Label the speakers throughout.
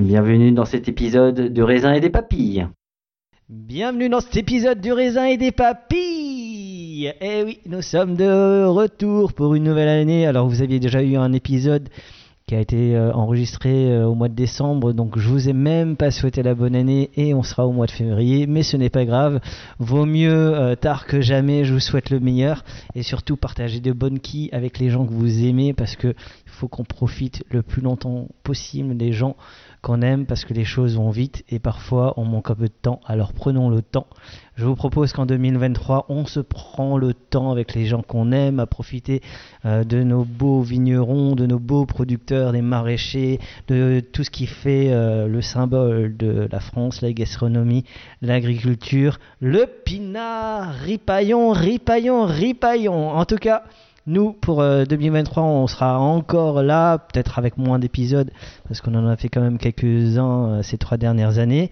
Speaker 1: bienvenue dans cet épisode de raisin et des papilles. Bienvenue dans cet épisode du raisin et des papilles. Eh oui, nous sommes de retour pour une nouvelle année. Alors vous aviez déjà eu un épisode qui a été euh, enregistré euh, au mois de décembre, donc je vous ai même pas souhaité la bonne année et on sera au mois de février, mais ce n'est pas grave, vaut mieux euh, tard que jamais, je vous souhaite le meilleur et surtout partagez de bonnes quilles avec les gens que vous aimez parce que il faut qu'on profite le plus longtemps possible des gens qu'on aime parce que les choses vont vite et parfois on manque un peu de temps, alors prenons le temps. Je vous propose qu'en 2023, on se prend le temps avec les gens qu'on aime à profiter euh, de nos beaux vignerons, de nos beaux producteurs, des maraîchers, de tout ce qui fait euh, le symbole de la France, la gastronomie, l'agriculture, le pinard, ripaillon, ripaillon, ripaillon. En tout cas, nous, pour euh, 2023, on sera encore là, peut-être avec moins d'épisodes, parce qu'on en a fait quand même quelques-uns euh, ces trois dernières années.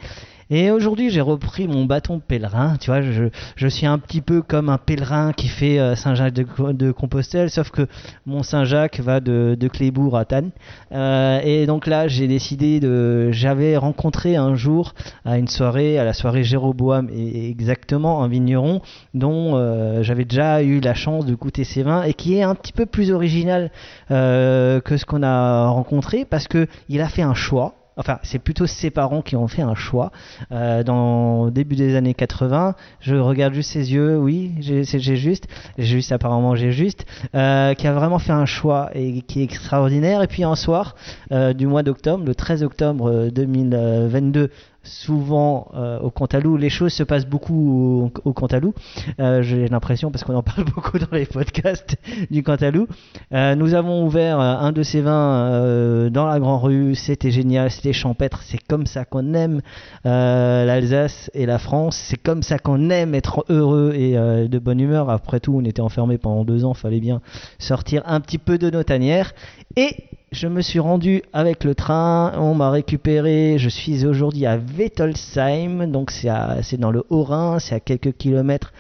Speaker 1: Et aujourd'hui, j'ai repris mon bâton pèlerin. Tu vois, je, suis un petit peu comme un pèlerin qui fait euh, Saint-Jacques de, Compostelle, sauf que mon Saint-Jacques va de, Clébourg à Tannes. Euh, et donc là, j'ai décidé de. J'avais rencontré un jour à une soirée, à la soirée Jéroboam, exactement un vigneron dont euh, j'avais déjà eu la chance de goûter ses vins et qui est un petit peu plus original que ce qu'on a rencontré parce que il a fait un choix. Enfin, c'est plutôt ses parents qui ont fait un choix euh, dans au début des années 80. Je regarde juste ses yeux, oui, j'ai juste, j'ai juste apparemment j'ai juste, euh, qui a vraiment fait un choix et qui est extraordinaire. Et puis un soir euh, du mois d'octobre, le 13 octobre euh, 2022, souvent euh, au Cantalou, les choses se passent beaucoup au, Cantalou. Euh, J'ai l'impression parce qu'on en parle beaucoup dans les podcasts du Cantalou. Euh, nous avons ouvert euh, un de ces vins euh, dans la Grand Rue. C'était génial, c'était champêtre. C'est comme ça qu'on aime euh, l'Alsace et la France. C'est comme ça qu'on aime être heureux et de bonne humeur. Après tout, on était enfermés pendant deux ans. Fallait bien sortir un petit peu de nos tanières. Et je me suis rendu avec le train, on m'a récupéré, je suis aujourd'hui à Wettolsheim, donc c'est dans le Haut-Rhin, c'est à quelques kilomètres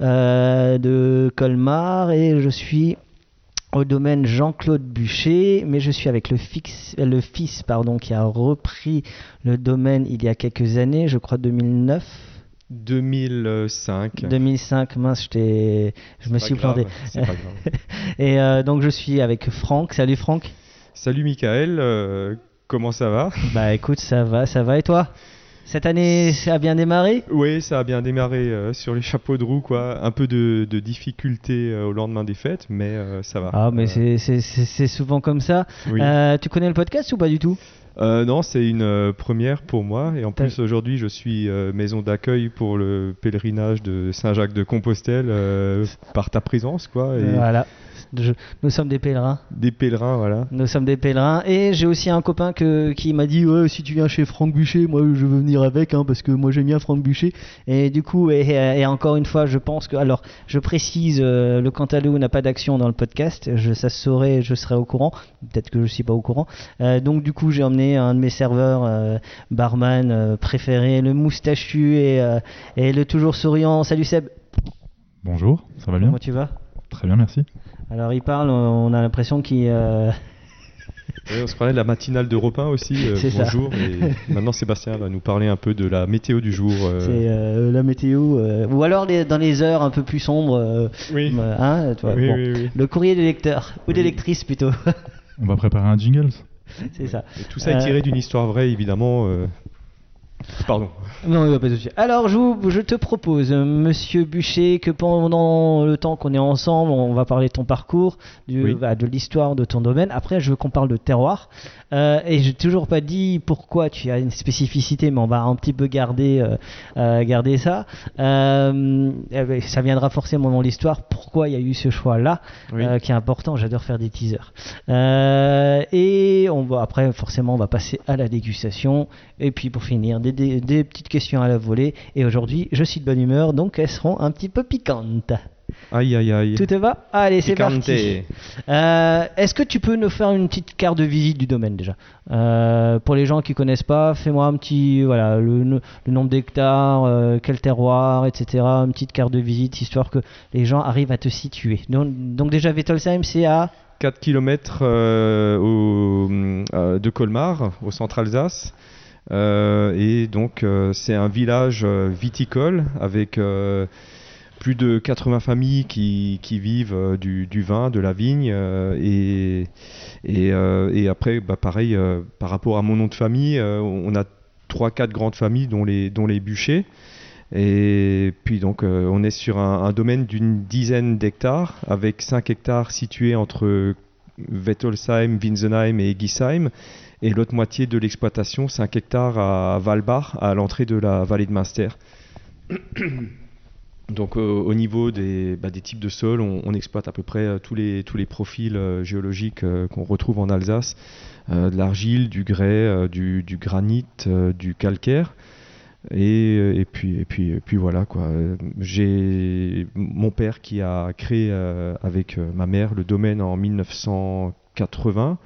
Speaker 1: euh, de Colmar, et je suis au domaine Jean-Claude Bûcher, mais je suis avec le, fils pardon, qui a repris le domaine il y a quelques années, je crois 2009.
Speaker 2: 2005.
Speaker 1: 2005, mince, je, me suis
Speaker 2: grave,
Speaker 1: planté. Et euh, donc je suis avec Franck. Salut Franck.
Speaker 2: Salut Michael, euh, comment ça va?
Speaker 1: Bah écoute, ça va, ça va et toi? Cette année, ça a bien démarré?
Speaker 2: Oui, ça a bien démarré euh, sur les chapeaux de roue, quoi. Un peu de, de difficulté euh, au lendemain des fêtes, mais ça va.
Speaker 1: Ah, mais c'est- souvent comme ça.
Speaker 2: oui.
Speaker 1: Tu connais le podcast ou pas du tout?
Speaker 2: Euh, non, c'est une euh, première pour moi. Et en plus, aujourd'hui, je suis euh, maison d'accueil pour le pèlerinage de Saint-Jacques de Compostelle euh, par ta présence, quoi. Et
Speaker 1: Voilà. Je- nous sommes des pèlerins.
Speaker 2: des pèlerins, voilà.
Speaker 1: Nous sommes des pèlerins. Et j'ai aussi un copain que, qui m'a dit ouais, si tu viens chez Franck Bûcher, moi je veux venir avec, hein, parce que moi j'aime bien Franck Bûcher. Et du coup, et, et encore une fois, je pense que. Alors, je précise, euh, le Cantalou n'a pas d'action dans le podcast. Je, ça se saurait, je serai au courant. Peut-être que je suis pas au courant. Euh, donc, du coup, j'ai emmené un de mes serveurs, euh, barman euh, préféré, le moustachu et, euh, et le toujours souriant. Salut Seb,
Speaker 3: Bonjour, ça va bien
Speaker 1: comment tu vas?
Speaker 3: Très bien, merci.
Speaker 1: Alors, il parle, on a l'impression qu'il. euh,
Speaker 2: Oui, on se parlait de la matinale d'Europe 1 aussi. euh,
Speaker 1: C'est ça.
Speaker 2: bonjour. Et maintenant, Sébastien va nous parler un peu de la météo du jour. euh.
Speaker 1: C'est euh, la météo. euh, ou alors les- dans les heures un peu plus sombres.
Speaker 2: Oui.
Speaker 1: hein,
Speaker 2: Oui,
Speaker 1: bon.
Speaker 2: oui, oui.
Speaker 1: Le courrier des lecteurs. Ou des lectrices plutôt.
Speaker 3: On va préparer un jingle.
Speaker 1: C'est ça.
Speaker 2: Et tout ça est
Speaker 1: Euh,
Speaker 2: tiré d'une histoire vraie, évidemment. Pardon.
Speaker 1: Non, pas de souci. Alors, je, vous- je te propose, euh, monsieur Bûcher, que pendant le temps qu'on est ensemble, on va parler de ton parcours, du,
Speaker 2: Oui.
Speaker 1: bah, de l'histoire de ton domaine. Après, je veux qu'on parle de terroir. Euh, et j'ai toujours pas dit pourquoi tu as une spécificité, mais on va un petit peu garder, euh, euh, garder ça. Euh, eh ben, ça viendra forcément dans l'histoire. Pourquoi il y a eu ce choix-là,
Speaker 2: Oui.
Speaker 1: qui est important. J'adore faire des teasers. Et on va après, forcément, on va passer à la dégustation. Et puis pour finir, des, des- des petites questions à la volée. Et aujourd'hui, je suis de bonne humeur, donc elles seront un petit peu piquantes.
Speaker 2: Aïe, aïe, aïe.
Speaker 1: Tout va Allez, c'est parti. Euh, Est-ce que tu peux nous faire une petite carte de visite du domaine déjà Euh, Pour les gens qui connaissent pas, fais-moi un petit, voilà, le, le nombre d'hectares, euh, quel terroir, etc. Une petite carte de visite, histoire que les gens arrivent à te situer. Donc, donc déjà, Wettolsheim, c'est à
Speaker 2: 4 km de Colmar, au centre Alsace. Et donc, c'est un village viticole avec plus de 80 familles qui, vivent euh, du, vin, de la vigne. euh, euh, et après, bah, pareil, par rapport à mon nom de famille, on a 3-4 grandes familles, dont les, dont bûchers. Et puis donc on est sur un, domaine d'une dizaine d'hectares, avec 5 hectares situés entre Wettolsheim, Winsenheim et Gisheim, et l'autre moitié de l'exploitation, 5 hectares à Walbach, à l'entrée de la vallée de Munster. Donc euh, au niveau des, bah, des types de sols, on, on exploite à peu près euh, tous, les, tous les profils euh, géologiques qu'on retrouve en Alsace, de l'argile, du grès, du, du granit, du calcaire. Et, et, puis, et, puis, et puis voilà quoi. J'ai mon père qui a créé euh, avec ma mère le domaine en 1980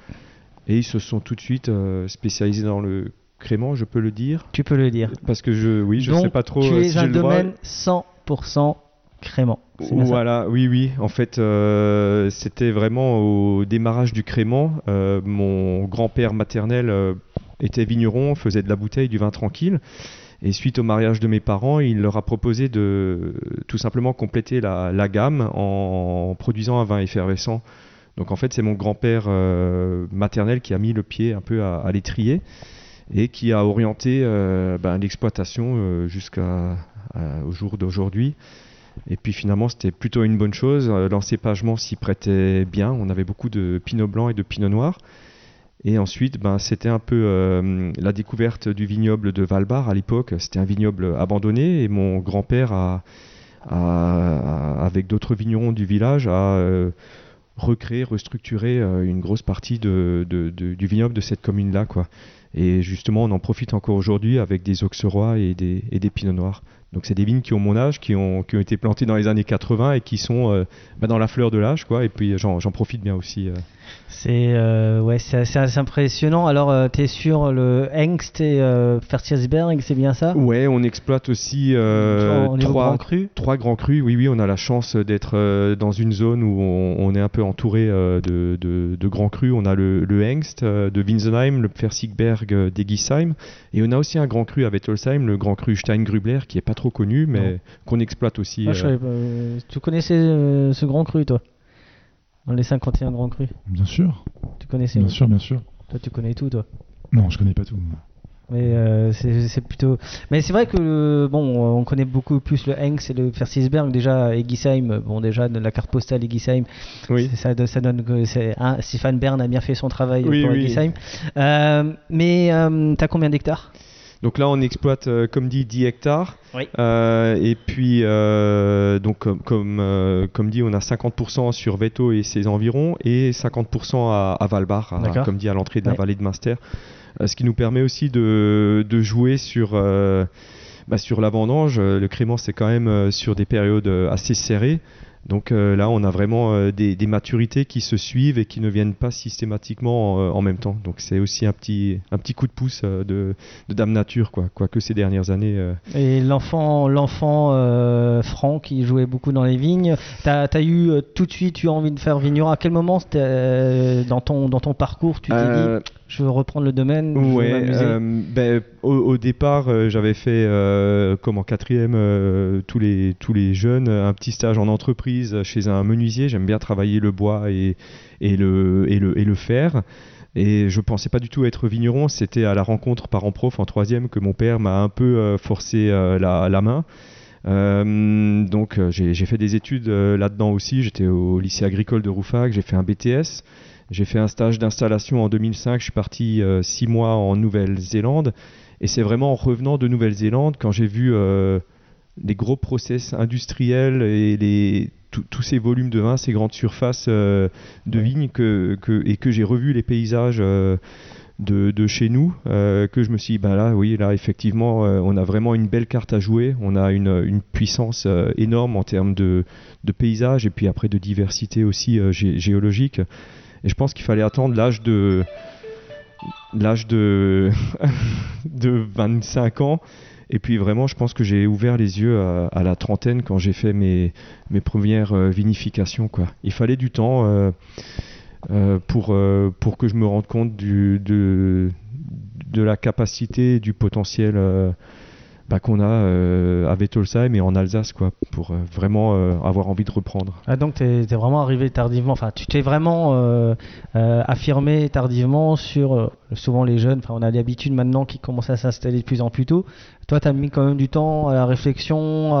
Speaker 2: et ils se sont tout de suite euh, spécialisés dans le crément, je peux le dire,
Speaker 1: Tu peux le dire.
Speaker 2: parce que je oui je
Speaker 1: Donc,
Speaker 2: sais pas trop
Speaker 1: Tu es
Speaker 2: si
Speaker 1: un
Speaker 2: le droit.
Speaker 1: domaine 100% crément.
Speaker 2: Voilà, oui, oui. En fait, euh, c'était vraiment au démarrage du crément. Euh, mon grand-père maternel euh, était vigneron, faisait de la bouteille, du vin tranquille. Et suite au mariage de mes parents, il leur a proposé de tout simplement compléter la, gamme en, produisant un vin effervescent. Donc en fait, c'est mon grand-père maternel qui a mis le pied un peu à, l'étrier et qui a orienté ben, l'exploitation jusqu'à au jour d'aujourd'hui. Et puis finalement, c'était plutôt une bonne chose. Euh, L'encépagement s'y prêtait bien. On avait beaucoup de pinot blanc et de pinot noir. Et ensuite, ben, c'était un peu euh, la découverte du vignoble de Valbar à l'époque. C'était un vignoble abandonné et mon grand-père, a, avec d'autres vignerons du village, a euh, recréé, restructuré euh, une grosse partie de- du vignoble de cette commune-là. quoi. Et justement, on en profite encore aujourd'hui avec des auxerrois et des, et des pinots noirs. Donc c'est des vignes qui ont mon âge, qui ont, été plantées dans les années 80 et qui sont euh, bah, dans la fleur de l'âge. quoi. Et puis j'en j'en profite bien aussi. euh.
Speaker 1: C'est euh, ouais, c'est assez, assez impressionnant. Alors, tu es sur le Hengst et euh, c'est bien ça?
Speaker 2: Ouais, on exploite aussi euh, trois,
Speaker 1: Grand Cru
Speaker 2: trois grands crus. Oui, oui, on a la chance d'être euh, dans une zone où on, on est un peu entouré euh, de, de- de grands crus. On a le, le Hengst euh, de Winsenheim, le Pfersigberg euh, d'Egisheim. Et on a aussi un grand cru à Wettolsheim, le grand cru Steingrubler, qui est pas trop connu, mais qu'on exploite aussi.
Speaker 1: Ah, je
Speaker 2: euh,
Speaker 1: savais pas, euh, Tu connaissais euh, ce grand cru, toi? Les 51 grands crus
Speaker 3: Bien sûr,
Speaker 1: Tu connaissais
Speaker 3: bien sûr, bien sûr.
Speaker 1: Toi, tu connais tout, toi
Speaker 3: Non, je connais pas tout.
Speaker 1: Mais euh, c'est plutôt. Mais c'est vrai que euh, bon, on connaît beaucoup plus le Hengst et le Fersisberg. Déjà, Egisheim, bon, déjà de la carte postale Egisheim,
Speaker 2: Oui.
Speaker 1: c'est- ça, do- ça donne que c'est un, Stéphane Bern a bien fait son travail
Speaker 2: Oui,
Speaker 1: pour
Speaker 2: oui.
Speaker 1: Egisheim. Euh, mais euh, t'as combien d'hectares?
Speaker 2: Donc là, on exploite, euh, comme dit, 10 hectares.
Speaker 1: Oui.
Speaker 2: Euh, et puis, euh, donc, comme, comme, comme dit, on a 50% sur Veto et ses environs et 50% à, à Valbar, à- comme dit, à l'entrée de la vallée de Munster. Ce qui nous permet aussi de, de jouer sur, bah, sur la vendange. Le crément, c'est quand même sur des périodes assez serrées. Donc euh, là, on a vraiment euh, des, des maturités qui se suivent et qui ne viennent pas systématiquement en, en même temps. Donc c'est aussi un petit, un petit coup de pouce euh, de, de Dame Nature, quoi. Quoique ces dernières années. euh,
Speaker 1: Et l'enfant, l'enfant euh, Franck qui jouait beaucoup dans les vignes, t'as as eu euh, tout de suite eu envie de faire vigneron. À quel moment c'était, euh, dans ton dans ton parcours tu t'es
Speaker 2: euh,
Speaker 1: dit je veux reprendre le domaine, je veux
Speaker 2: Ouais, euh, ben, au, au départ, euh, j'avais fait euh, comme en quatrième tous les tous les jeunes un petit stage en entreprise chez un menuisier. J'aime bien travailler le bois et, et le et le et le fer. Et je pensais pas du tout être vigneron. C'était à la rencontre parents-prof en troisième que mon père m'a un peu forcé la, la main. Donc j'ai fait des études là-dedans aussi. J'étais au lycée agricole de Rouffach. J'ai fait un BTS. J'ai fait un stage d'installation en 2005. Je suis parti euh, six mois en Nouvelle-Zélande. Et c'est vraiment en revenant de Nouvelle-Zélande quand j'ai vu euh, les gros process industriels et tous- ces volumes de vin, ces grandes surfaces euh, de vignes et que j'ai revu les paysages de, chez nous, que je me suis dit, ben là, oui, là, effectivement, on a vraiment une belle carte à jouer. On a une, puissance énorme en termes de, de paysage et puis après de diversité aussi gé- géologique. Et je pense qu'il fallait attendre l'âge de l'âge de de 25 ans et puis vraiment je pense que j'ai ouvert les yeux à, la trentaine quand j'ai fait mes mes premières euh, vinifications quoi. Il fallait du temps euh, euh, pour pour que je me rende compte de de la capacité du potentiel bah, qu'on a euh, à Wettolsheim et en Alsace quoi pour euh, vraiment euh, avoir envie de reprendre.
Speaker 1: Ah, donc t'es es vraiment arrivé tardivement, enfin tu t'es vraiment euh, affirmé tardivement sur souvent les jeunes, enfin on a l'habitude maintenant qui commencent à s'installer de plus en plus tôt. Toi t'as mis quand même du temps à la réflexion,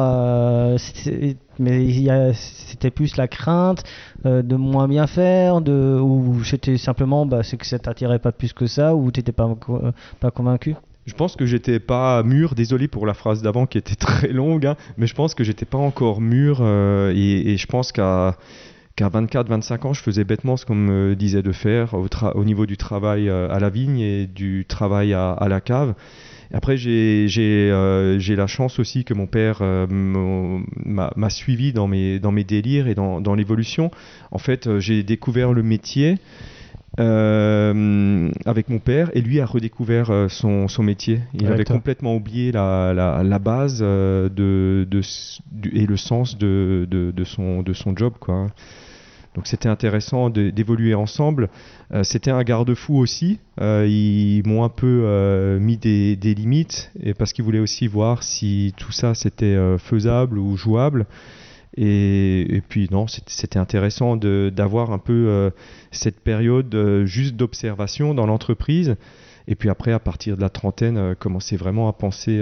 Speaker 1: mais c'était plus la crainte de moins bien faire, de, ou c'était simplement bah, c'est que ça t'attirait pas plus que ça, ou t'étais pas, pas convaincu?
Speaker 2: Je pense que j'étais pas mûr, désolé pour la phrase d'avant qui était très longue, hein, mais je pense que j'étais pas encore mûr euh, et, je pense qu'à qu'à 24-25 ans, je faisais bêtement ce qu'on me disait de faire au, niveau du travail euh, à la vigne et du travail à, la cave. Après, euh, j'ai la chance aussi que mon père m'a suivi dans mes, délires et dans, l'évolution. En fait, j'ai découvert le métier euh, avec mon père et lui a redécouvert euh, son, son métier. Il avait
Speaker 1: toi.
Speaker 2: complètement oublié la, la, la base euh, de, de, et le sens de, de, de son, de son job. Quoi. Donc c'était intéressant d'évoluer ensemble. Euh, c'était un garde-fou aussi. Euh, ils m'ont un peu euh, mis des, des limites et parce qu'ils voulaient aussi voir si tout ça c'était faisable ou jouable. Et, puis non, c'était- intéressant d'avoir un peu euh, cette période euh, juste d'observation dans l'entreprise. Et puis après, à partir de la trentaine, euh, commencer vraiment à penser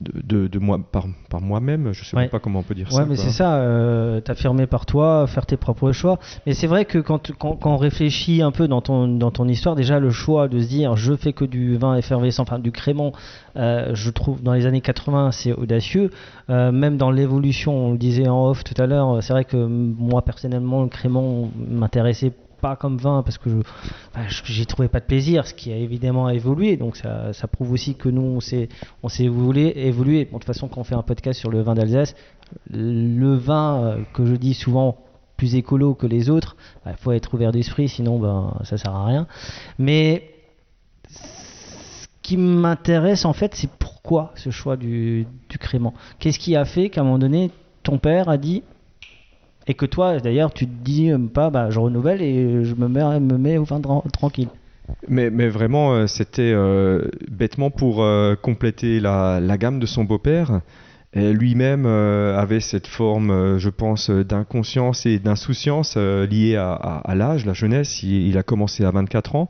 Speaker 2: de, de- de moi, par, par moi-même. Je sais
Speaker 1: Ouais.
Speaker 2: même pas comment on peut dire
Speaker 1: Ouais,
Speaker 2: ça.
Speaker 1: mais
Speaker 2: quoi.
Speaker 1: c'est ça, euh, t'affirmer par toi, faire tes propres choix. Mais c'est vrai que quand, quand, quand on réfléchit un peu dans ton, dans ton histoire, déjà le choix de se dire je fais que du vin effervescent, enfin du crément, euh, je trouve dans les années 80 c'est audacieux. Euh, même dans l'évolution, on le disait en off tout à l'heure, c'est vrai que moi personnellement le crément m'intéressait pas comme vin parce que bah, je- j'y trouvais pas de plaisir, ce qui a évidemment évolué. Donc ça, ça prouve aussi que nous on s'est on s'est évolué. Bon, de toute façon, quand on fait un podcast sur le vin d'Alsace, le vin euh, que je dis souvent plus écolo que les autres, il faut être ouvert d'esprit, sinon ben ça sert à rien. Mais ce qui m'intéresse en fait, c'est pourquoi ce choix du, du crément? Qu'est-ce qui a fait qu'à un moment donné, ton père a dit et que toi d'ailleurs tu te dis euh, pas bah je renouvelle et je me mets me mets au dra- tranquille.
Speaker 2: Mais, vraiment, euh, c'était euh, bêtement pour compléter la, gamme de son beau-père. Lui-même avait cette forme, je pense, d'inconscience et d'insouciance liée à, l'âge, la jeunesse. Il, a commencé à 24 ans.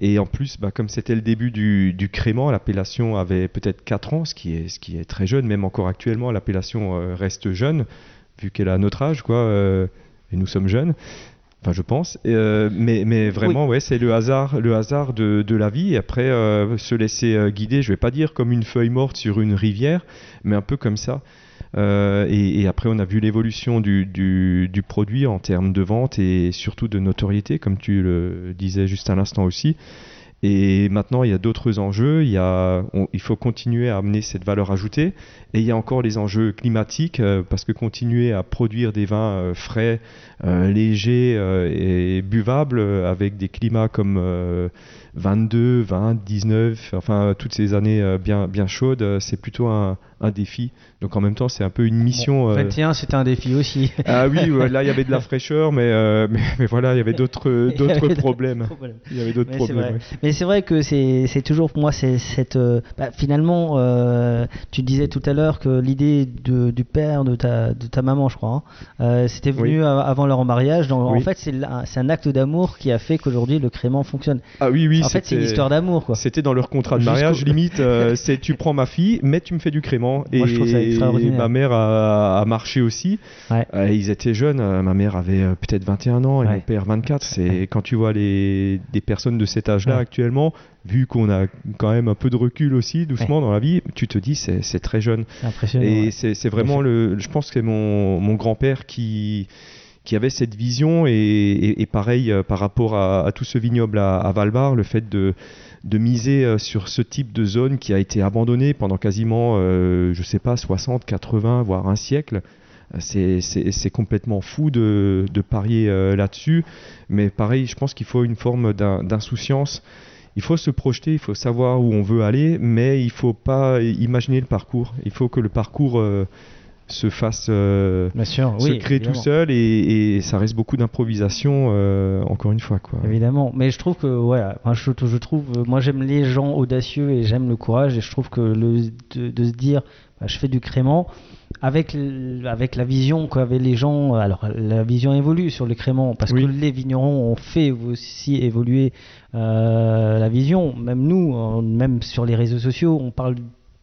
Speaker 2: Et en plus, bah, comme c'était le début du, du crément, l'appellation avait peut-être 4 ans, ce qui, est, très jeune, même encore actuellement, l'appellation reste jeune, vu qu'elle a notre âge, quoi, euh, et nous sommes jeunes. Enfin, je pense. Euh, mais, mais vraiment, ouais, c'est le hasard, le hasard de, de la vie. Et après, euh, se laisser euh, guider, je vais pas dire comme une feuille morte sur une rivière, mais un peu comme ça. Et, et après, on a vu l'évolution du, du, du produit en termes de vente et surtout de notoriété, comme tu le disais juste à l'instant aussi. Et maintenant, il y a d'autres enjeux. Il, faut continuer à amener cette valeur ajoutée. Et il y a encore les enjeux climatiques, euh, parce que continuer à produire des vins euh, frais, euh, légers et buvables, avec des climats comme euh, 22, 20, 19, enfin toutes ces années bien, chaudes, c'est plutôt un défi. Donc en même temps, c'est un peu une mission.
Speaker 1: Bon,
Speaker 2: euh,
Speaker 1: 21, c'était un défi aussi.
Speaker 2: Ah oui, là il y avait de la fraîcheur, mais, euh, mais, mais voilà, il y avait d'autres
Speaker 1: avait
Speaker 2: d'autres problèmes.
Speaker 1: problèmes.
Speaker 2: Il y avait d'autres problèmes. ouais.
Speaker 1: Mais c'est vrai que c'est toujours pour moi c'est cette euh, bah, finalement euh, tu disais tout à l'heure que l'idée du père de ta de ta maman je crois hein, euh, c'était venu
Speaker 2: Oui.
Speaker 1: avant leur mariage donc en fait c'est un acte d'amour qui a fait qu'aujourd'hui le crément fonctionne.
Speaker 2: Ah oui, oui,
Speaker 1: en fait c'est une histoire d'amour.
Speaker 2: C'était dans leur contrat de mariage, limite, euh, c'est tu prends ma fille, mais tu me fais du crément.
Speaker 1: Moi, je trouve ça extraordinaire.
Speaker 2: ma mère a, a marché aussi.
Speaker 1: Ouais.
Speaker 2: Euh, ils étaient jeunes, euh, ma mère avait euh, peut-être 21 ans et
Speaker 1: Ouais.
Speaker 2: mon père 24. C'est quand tu vois les des personnes de cet âge-là
Speaker 1: Ouais.
Speaker 2: actuellement, vu qu'on a quand même un peu de recul aussi, doucement dans la vie, tu te dis c'est très jeune.
Speaker 1: Impressionnant.
Speaker 2: Et c'est vraiment le. Je pense que c'est mon, mon grand-père qui, qui avait cette vision. Et, et- et pareil, par rapport à, à tout ce vignoble à, à Valbar, le fait de, de miser euh, sur ce type de zone qui a été abandonnée pendant quasiment, euh, je sais pas, 60, 80, voire un siècle. C'est- complètement fou de, de parier euh, là-dessus. Mais pareil, je pense qu'il faut une forme d'in- d'insouciance. Il faut se projeter, il faut savoir où on veut aller, mais il faut pas imaginer le parcours. Il faut que le parcours euh, se fasse, euh,
Speaker 1: sûr,
Speaker 2: se
Speaker 1: oui,
Speaker 2: crée tout seul et, et ça reste beaucoup d'improvisation, euh, encore une fois. Quoi.
Speaker 1: Évidemment, mais je trouve que voilà, moi je, je trouve, euh, moi j'aime les gens audacieux et j'aime le courage et je trouve que le, de, de se dire, bah, je fais du crément avec avec la vision qu'avaient les gens. Alors la vision évolue sur le crément parce
Speaker 2: Oui.
Speaker 1: que les vignerons ont fait aussi évoluer euh, la vision. Même nous, même sur les réseaux sociaux, on parle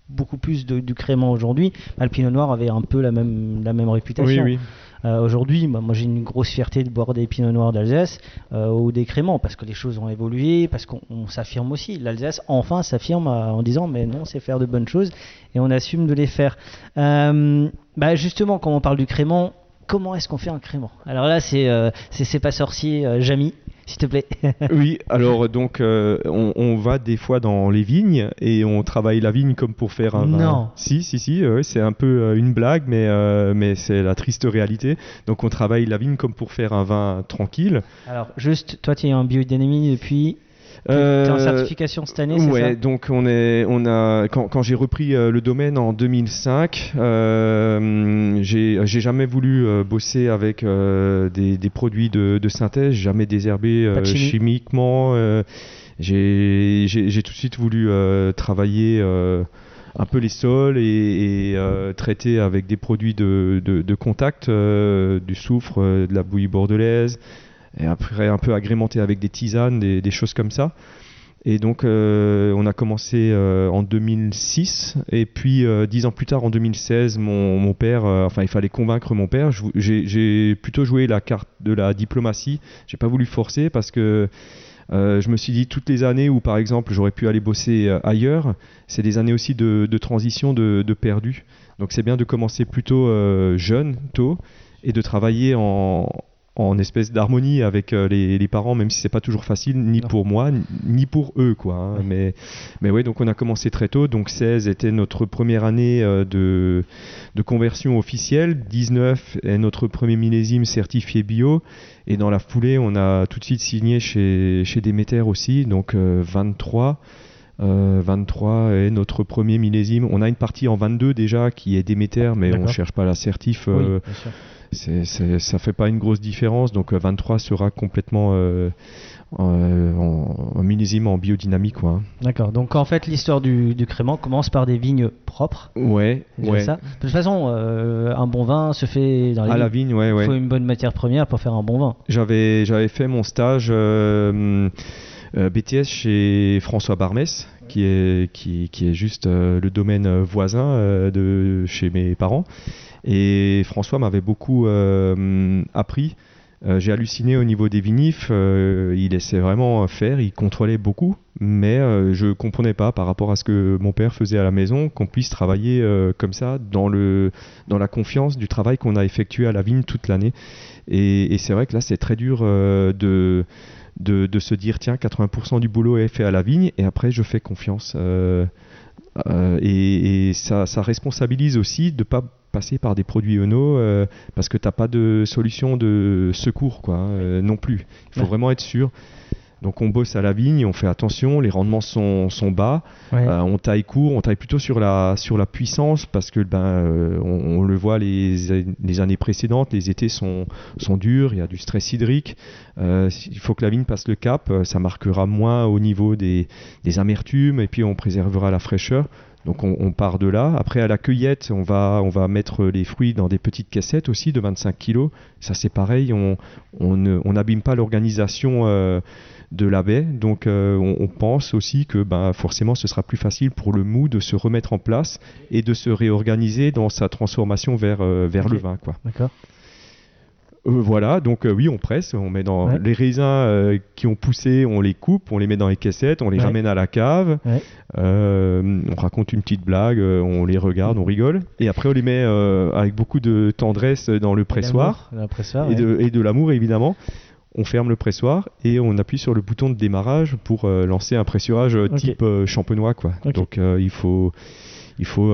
Speaker 1: beaucoup plus de- du crément aujourd'hui. Bah, le Pinot Noir avait un peu la même la même
Speaker 2: Oui,
Speaker 1: réputation.
Speaker 2: oui.
Speaker 1: Euh, Aujourd'hui, bah, moi j'ai une grosse fierté de boire des pinots noirs d'Alsace euh, ou des créments parce que les choses ont évolué, parce qu'on on s'affirme aussi. L'Alsace enfin s'affirme euh, en disant mais non, c'est faire de bonnes choses et on assume de les faire. Euh, bah, justement, quand on parle du crément, comment est-ce qu'on fait un crément? Alors là, c'est euh, c'est c'est pas sorcier, euh, Jamy, s'il te plaît.
Speaker 2: Oui, alors donc euh, on, on va des fois dans les vignes et on travaille la vigne comme pour faire un vin.
Speaker 1: Non.
Speaker 2: Si, si, si, ouais, c'est un peu euh, une blague, mais, euh, mais c'est la triste réalité. Donc on travaille la vigne comme pour faire un vin tranquille.
Speaker 1: Alors juste, toi tu es en biodynamie depuis. Es en
Speaker 2: Euh,
Speaker 1: certification cette année, c'est
Speaker 2: ouais,
Speaker 1: ça
Speaker 2: donc on est, on a, quand, quand j'ai repris euh, le domaine en 2005, euh, j'ai jamais voulu euh, bosser avec euh, des, des produits de, de synthèse, jamais désherbé euh,
Speaker 1: chimie.
Speaker 2: chimiquement. euh, j'ai tout de suite voulu euh, travailler euh, un peu les sols et, et, euh, traiter avec des produits de, de, de contact, euh, du soufre, euh, de la bouillie bordelaise, et après un peu agrémenté avec des tisanes, des, choses comme ça. Et donc, euh, on a commencé euh, en 2006. Et puis, euh, dix ans plus tard, en 2016, mon, père, enfin, il fallait convaincre mon père. J'ai plutôt joué la carte de la diplomatie. J'ai pas voulu forcer parce que je me suis dit, toutes les années où, par exemple, j'aurais pu aller bosser ailleurs, c'est des années aussi de, transition, de, de perdu. Donc, c'est bien de commencer plutôt jeune, tôt, et de travailler en, en espèce d'harmonie avec euh, les, les parents, même si c'est pas toujours facile, ni
Speaker 1: Non.
Speaker 2: pour moi, ni pour eux, quoi. hein. Mais, mais ouais, donc on a commencé très tôt. Donc 16 était notre première année euh, de, de conversion officielle. 19 est notre premier millésime certifié bio. Et dans la foulée, on a tout de suite signé chez, chez Déméter aussi. Donc euh, 23. Euh, 23 est notre premier millésime. On a une partie en 22 déjà qui est Déméter, mais on
Speaker 1: D'accord.
Speaker 2: cherche pas la certif.
Speaker 1: Oui,
Speaker 2: euh,
Speaker 1: sûr.
Speaker 2: C'est, c'est- ça fait pas une grosse différence. Donc euh, 23 sera complètement euh, euh, en, en millésime en biodynamique. Quoi. hein.
Speaker 1: D'accord. Donc en fait, l'histoire du, du crément commence par des vignes propres.
Speaker 2: Ouais, ouais.
Speaker 1: ça. De toute façon, euh, un bon vin se fait dans les
Speaker 2: À la
Speaker 1: vignes.
Speaker 2: vigne, ouais,
Speaker 1: Il
Speaker 2: ouais.
Speaker 1: faut une bonne matière première pour faire un bon vin.
Speaker 2: J'avais, j'avais fait mon stage euh, Euh, BTS chez François Barmès, qui est, qui, qui est juste euh, le domaine voisin euh, de chez mes parents. Et François m'avait beaucoup euh, appris. Euh, J'ai halluciné au niveau des vinifs. euh, il laissait vraiment faire, il contrôlait beaucoup, mais je comprenais pas par rapport à ce que mon père faisait à la maison qu'on puisse travailler comme ça dans, le, dans la confiance du travail qu'on a effectué à la vigne toute l'année. Et, c'est vrai que là, c'est très dur de, de, se dire tiens, 80% du boulot est fait à la vigne et après, je fais confiance. Et, et ça, ça responsabilise aussi de pas passer par des produits ENO euh, parce que t'as pas de solution de secours quoi hein, euh, non plus. Il faut
Speaker 1: Ouais.
Speaker 2: vraiment être sûr. Donc on bosse à la vigne, on fait attention, les rendements sont, sont bas,
Speaker 1: Ouais.
Speaker 2: euh, on taille court, on taille plutôt sur la, sur la puissance parce que ben, euh, on, on le voit les, les années précédentes, les étés sont, sont durs, il y a du stress hydrique, euh, il faut que la vigne passe le cap, ça marquera moins au niveau des, des amertumes et puis on préservera la fraîcheur. Donc on, on part de là. Après à la cueillette, on va, on va mettre les fruits dans des petites caissettes aussi de 25 kg. Ça c'est pareil, on on ne- on n'abîme pas l'organisation euh, de la baie. Donc euh, on, pense aussi que ben, forcément ce sera plus facile pour le mou de se remettre en place et de se réorganiser dans sa transformation vers, euh, vers le vin.
Speaker 1: D'accord.
Speaker 2: Euh, voilà, donc euh, oui, on presse, on met dans
Speaker 1: Ouais.
Speaker 2: les raisins euh, qui ont poussé, on les coupe, on les met dans les caissettes, on les
Speaker 1: Ouais.
Speaker 2: ramène à la cave,
Speaker 1: Ouais.
Speaker 2: on raconte une petite blague, on les regarde, on rigole, et après on les met avec beaucoup de tendresse dans le pressoir et de, l'amour évidemment. On ferme le pressoir et on appuie sur le bouton de démarrage pour euh, lancer un pressurage euh, type euh, champenois. Quoi. Donc il faut, il faut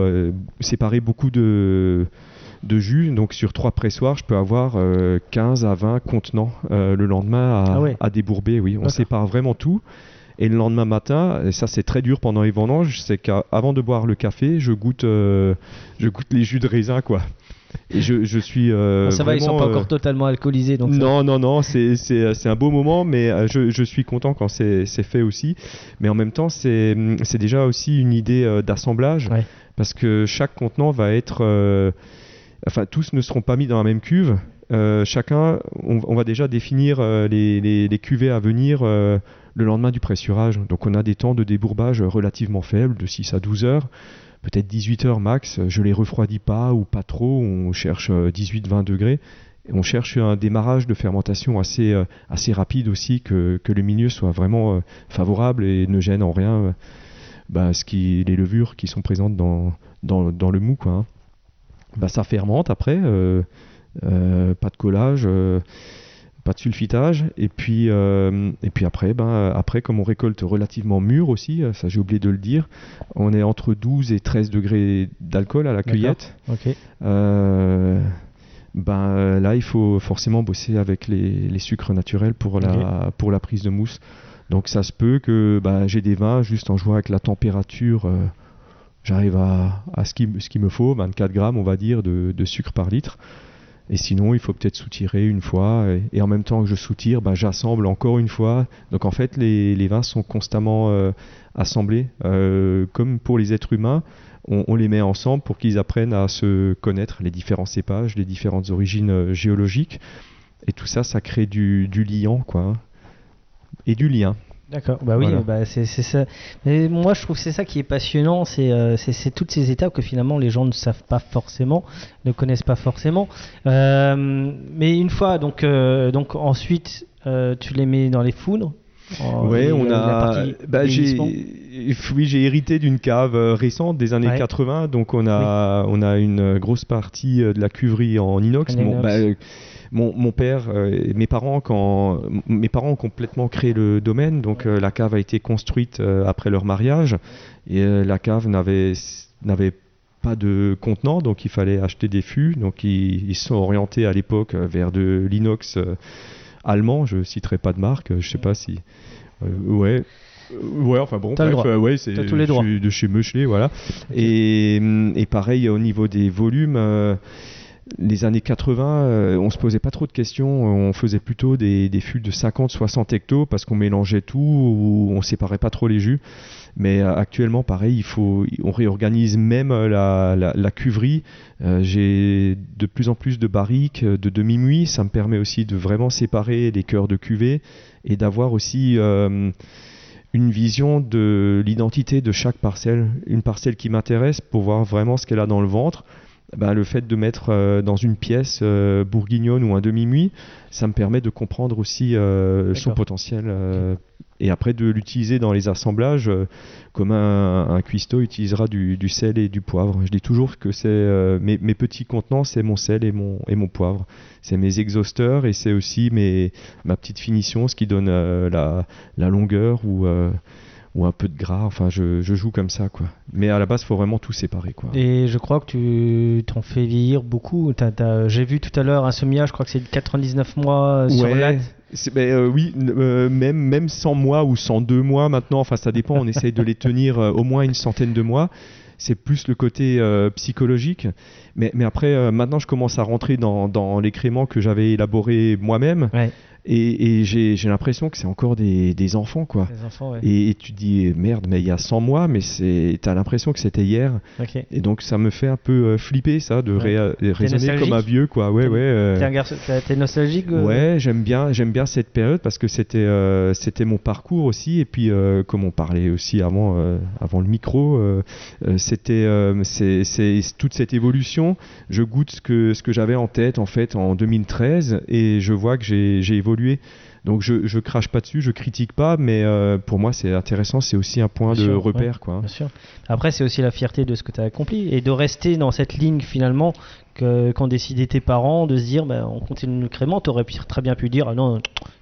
Speaker 2: séparer beaucoup de, de jus. Donc sur trois pressoirs, je peux avoir euh, 15 à 20 contenants euh, le lendemain à,
Speaker 1: Ah ouais.
Speaker 2: à débourber. Oui, on sépare vraiment tout. Et le lendemain matin, et ça c'est très dur pendant les vendanges, c'est qu'avant de boire le café, je goûte, euh, je goûte les jus de raisin quoi. Et je, je suis. euh,
Speaker 1: Bon, ça va, ils sont pas
Speaker 2: euh,
Speaker 1: encore totalement alcoolisés. Donc ça-
Speaker 2: non, non, non, c'est- un beau moment, mais euh, je, je suis content quand c'est fait aussi. Mais en même temps, c'est déjà aussi une idée euh, d'assemblage,
Speaker 1: Ouais.
Speaker 2: parce que chaque contenant va être... enfin, tous ne seront pas mis dans la même cuve. Euh, chacun, on, va déjà définir euh, les, cuvées à venir euh, le lendemain du pressurage. Donc on a des temps de débourbage relativement faibles, de 6 à 12 heures peut-être 18 heures max, je les refroidis pas ou pas trop, on cherche 18-20 degrés. Et on cherche un démarrage de fermentation assez, assez rapide aussi, que, le milieu soit vraiment favorable et ne gêne en rien bah, ce qui, les levures qui sont présentes dans, dans, dans le mou. Quoi, hein. Bah, ça fermente après, euh, euh, pas de collage. euh, pas de sulfitage et puis et puis après ben après comme on récolte relativement mûr aussi ça j'ai oublié de le dire on est entre 12 et 13 degrés d'alcool à la cueillette
Speaker 1: Ok.
Speaker 2: Euh, ben là il faut forcément bosser avec les, les sucres naturels pour la pour la prise de mousse donc ça se peut que ben, j'ai des vins juste en jouant avec la température j'arrive à, ce qu'il ce me faut 24 grammes on va dire de, sucre par litre et sinon, il faut peut-être soutirer une fois. Et, en même temps que je soutire, ben, j'assemble encore une fois. Donc en fait, les, vins sont constamment euh, assemblés. Euh, comme pour les êtres humains, on, on les met ensemble pour qu'ils apprennent à se connaître, les différents cépages, les différentes origines euh, géologiques. Et tout ça, ça crée du, du liant, quoi. hein. Et du lien.
Speaker 1: D'accord, bah oui,
Speaker 2: Voilà.
Speaker 1: bah c'est ça. Mais moi, je trouve que c'est ça qui est passionnant, c'est euh, c'est- toutes ces étapes que finalement les gens ne savent pas forcément, ne connaissent pas forcément. Euh, mais une fois, donc, euh, donc ensuite, tu les mets dans les foudres.
Speaker 2: Ouais, on a. bah, j'ai, oui, j'ai hérité d'une cave récente des années
Speaker 1: Ouais.
Speaker 2: 80, donc on a, on a une grosse partie de la cuverie en inox.
Speaker 1: En
Speaker 2: Bon,
Speaker 1: inox.
Speaker 2: bah, mon, mon père euh, et mes parents, quand mes parents ont complètement créé le domaine, donc euh, la cave a été construite euh, après leur mariage et la cave n'avait n'avait pas de contenant, donc il fallait acheter des fûts. Donc ils, ils se sont orientés à l'époque vers de l'inox allemand. Je citerai pas de marque. Je sais pas si. ouais. Ouais, enfin bon, bref, euh, ouais, c'est de chez Meuchelet, voilà. Et, et pareil au niveau des volumes, euh, les années 80, euh, on se posait pas trop de questions, on faisait plutôt des, fûts de 50-60 hectos parce qu'on mélangeait tout, ou on séparait pas trop les jus. Mais euh, actuellement, pareil, il faut, on réorganise même euh, la, la, cuverie. Euh, J'ai de plus en plus de barriques, euh, de demi-muits. Ça me permet aussi de vraiment séparer les cœurs de cuvée et d'avoir aussi euh, une vision de l'identité de chaque parcelle, une parcelle qui m'intéresse pour voir vraiment ce qu'elle a dans le ventre. Ben, le fait de mettre euh, dans une pièce euh, bourguignonne ou un demi-muit, ça me permet de comprendre aussi euh, son potentiel euh, et après de l'utiliser dans les assemblages comme un, un cuistot utilisera du, du sel et du poivre. Je dis toujours que c'est mes, mes petits contenants, c'est mon sel et mon, et mon poivre. C'est mes exhausteurs et c'est aussi mes, ma petite finition, ce qui donne la, la longueur ou, ou un peu de gras. Enfin, je, je joue comme ça, quoi. Mais à la base, il faut vraiment tout séparer, quoi.
Speaker 1: Et je crois que tu t'en fais vieillir beaucoup. J'ai vu tout à l'heure un semillage, je crois que c'est de 99 mois euh, sur
Speaker 2: Ouais, ben, euh, oui, euh, même, même 100 mois ou 102 mois maintenant, enfin ça dépend, on essaye de les tenir euh, au moins une centaine de mois. C'est plus le côté psychologique. Mais, mais après, maintenant, je commence à rentrer dans, dans les créments que j'avais élaborés moi-même.
Speaker 1: Ouais.
Speaker 2: Et, et j'ai l'impression que c'est encore des, des enfants, quoi.
Speaker 1: Les enfants, ouais.
Speaker 2: Et, et tu te dis, merde, mais il y a 100 mois, mais t'as l'impression que c'était hier. Et donc ça me fait un peu euh, flipper, ça, de
Speaker 1: Ouais.
Speaker 2: ré- de raisonner comme un vieux, quoi. Ouais, ouais. euh,
Speaker 1: T'es garçon, nostalgique euh
Speaker 2: Ouais, j'aime bien, bien cette période parce que c'était, euh, c'était mon parcours aussi. Et puis, euh, comme on parlait aussi avant, euh, avant le micro, euh, euh, c'était, euh, c'est, toute cette évolution. Je goûte ce que, ce que j'avais en tête en fait en 2013 et je vois que j'ai, j'ai Donc je, je crache pas dessus, je critique pas, mais euh, pour moi c'est intéressant, c'est aussi un point
Speaker 1: Bien
Speaker 2: de
Speaker 1: sûr,
Speaker 2: repère,
Speaker 1: ouais,
Speaker 2: quoi.
Speaker 1: Bien sûr. Après, c'est aussi la fierté de ce que tu as accompli et de rester dans cette ligne finalement qu'ont décidé tes parents de se dire ben, on continue le crément. Tu aurais très bien pu dire ah non,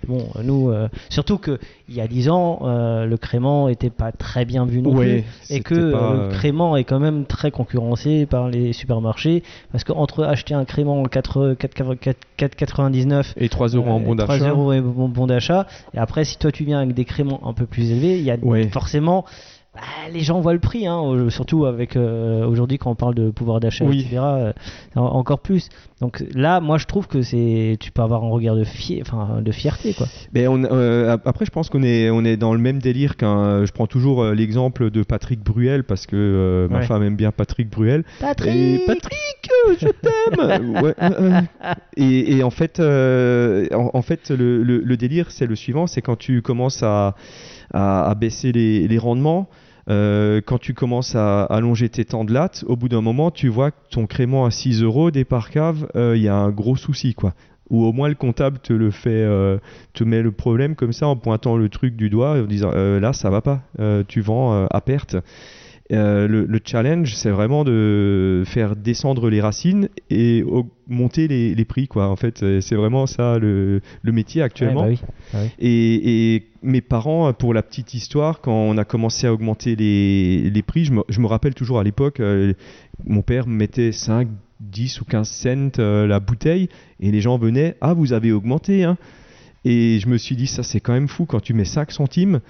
Speaker 1: bon, nous. euh, Surtout qu'il y a 10 ans, euh, le crément était pas très bien vu non
Speaker 2: Ouais,
Speaker 1: plus et que
Speaker 2: pas,
Speaker 1: euh, le crément est quand même très concurrencé par les supermarchés parce qu'entre acheter un crément 4 4 4 4,99
Speaker 2: Et 3 euros en bon
Speaker 1: 3
Speaker 2: d'achat.
Speaker 1: euros et bon, bon d'achat. Et après, si toi tu viens avec des créments un peu plus élevés, il y a
Speaker 2: Ouais.
Speaker 1: forcément. Bah, les gens voient le prix, hein, surtout avec euh, aujourd'hui quand on parle de pouvoir d'achat,
Speaker 2: Oui.
Speaker 1: etc. euh, en- encore plus. Donc là, moi je trouve que c'est, tu peux avoir un regard de, fier, enfin, de fierté, quoi.
Speaker 2: Mais on, euh, ap- après, je pense qu'on est, on est dans le même délire qu'un. Je prends toujours l'exemple de Patrick Bruel parce que ma femme aime bien Patrick Bruel.
Speaker 1: Patrick
Speaker 2: Et Patrick, je t'aime. Ouais, et, et en fait, en, en fait, le, le- le délire, c'est le suivant, c'est quand tu commences à, à, baisser les, rendements. euh, quand tu commences à allonger tes temps de latte, au bout d'un moment, tu vois que ton crément à 6 euros départ cave, euh, il y a un gros souci, quoi. Ou au moins le comptable te le fait, euh, te met le problème comme ça en pointant le truc du doigt et en disant là ça va pas, tu vends à perte. Euh, le, le challenge, c'est vraiment de faire descendre les racines et monter les, les prix, quoi. En fait, c'est- vraiment ça le, le métier actuellement.
Speaker 1: Ouais, bah oui, bah oui.
Speaker 2: Et, et mes parents, pour la petite histoire, quand on a commencé à augmenter les, les prix, je me, je me rappelle toujours à l'époque, euh, mon père mettait 5, 10 ou 15 cents euh, la bouteille et les gens venaient Ah, vous avez augmenté. Hein. Et je me suis dit Ça, c'est quand même fou quand tu mets 5 centimes.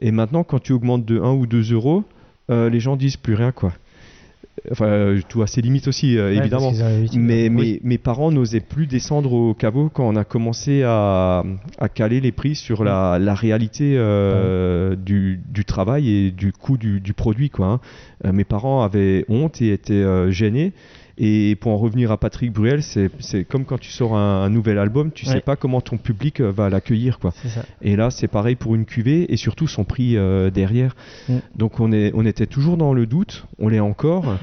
Speaker 2: Et maintenant, quand tu augmentes de 1 ou 2 euros, les gens disent plus rien, quoi. Enfin, euh, tout à ses limites aussi, euh,
Speaker 1: Ouais,
Speaker 2: évidemment. Mais
Speaker 1: Oui.
Speaker 2: mes, mes parents n'osaient plus descendre au caveau quand on a commencé à, à caler les prix sur la, la réalité euh, du, du travail et du coût du, du produit. Quoi, hein. Euh, mes parents avaient honte et étaient euh, gênés. Et pour en revenir à Patrick Bruel, c'est comme quand tu sors un, un nouvel album, tu
Speaker 1: Ouais.
Speaker 2: sais pas comment ton public euh, va l'accueillir. quoi. Et là, c'est pareil pour une cuvée et surtout son prix euh, derrière.
Speaker 1: Mm.
Speaker 2: Donc on, est, on était toujours dans le doute, on l'est encore,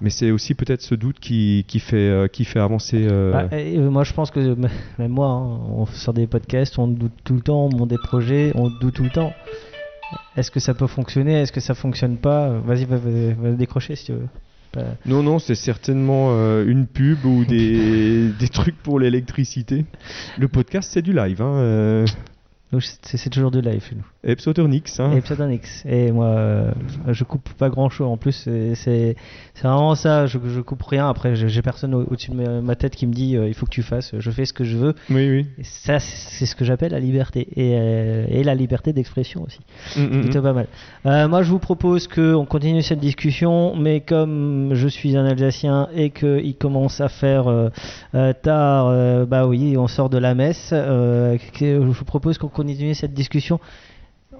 Speaker 2: mais c'est aussi peut-être ce doute qui, qui, fait, euh, qui fait avancer. euh,
Speaker 1: Bah, et, moi, je pense que même moi, hein, on sort des podcasts, on doute tout le temps, on monte des projets, on doute tout le temps. Est-ce que ça peut fonctionner? Est-ce que ça fonctionne pas? Vas-y, va, va- va décrocher si tu veux. Pas-
Speaker 2: Non, non, c'est certainement euh, une pub ou des, des trucs pour l'électricité. Le podcast, c'est du live. Hein, euh,
Speaker 1: c'est toujours de live chez nous.
Speaker 2: Epsoternix. Hein.
Speaker 1: Et. Et moi, euh, je coupe pas grand chose. En plus, c'est c'est- c'est vraiment ça. Je, je coupe rien. Après, j'ai personne au- au-dessus de ma, tête qui me dit euh, il faut que tu fasses. Je fais ce que je veux.
Speaker 2: Oui, oui.
Speaker 1: Et ça, c'est c'est ce que j'appelle la liberté. Et, euh, et la liberté d'expression aussi.
Speaker 2: Mm, mm,
Speaker 1: Plutôt
Speaker 2: mm.
Speaker 1: pas mal. Euh, moi, je vous propose qu'on continue cette discussion, mais comme je suis un Alsacien et qu'il commence à faire tard, bah oui, on sort de la messe, je vous propose qu'on continue cette discussion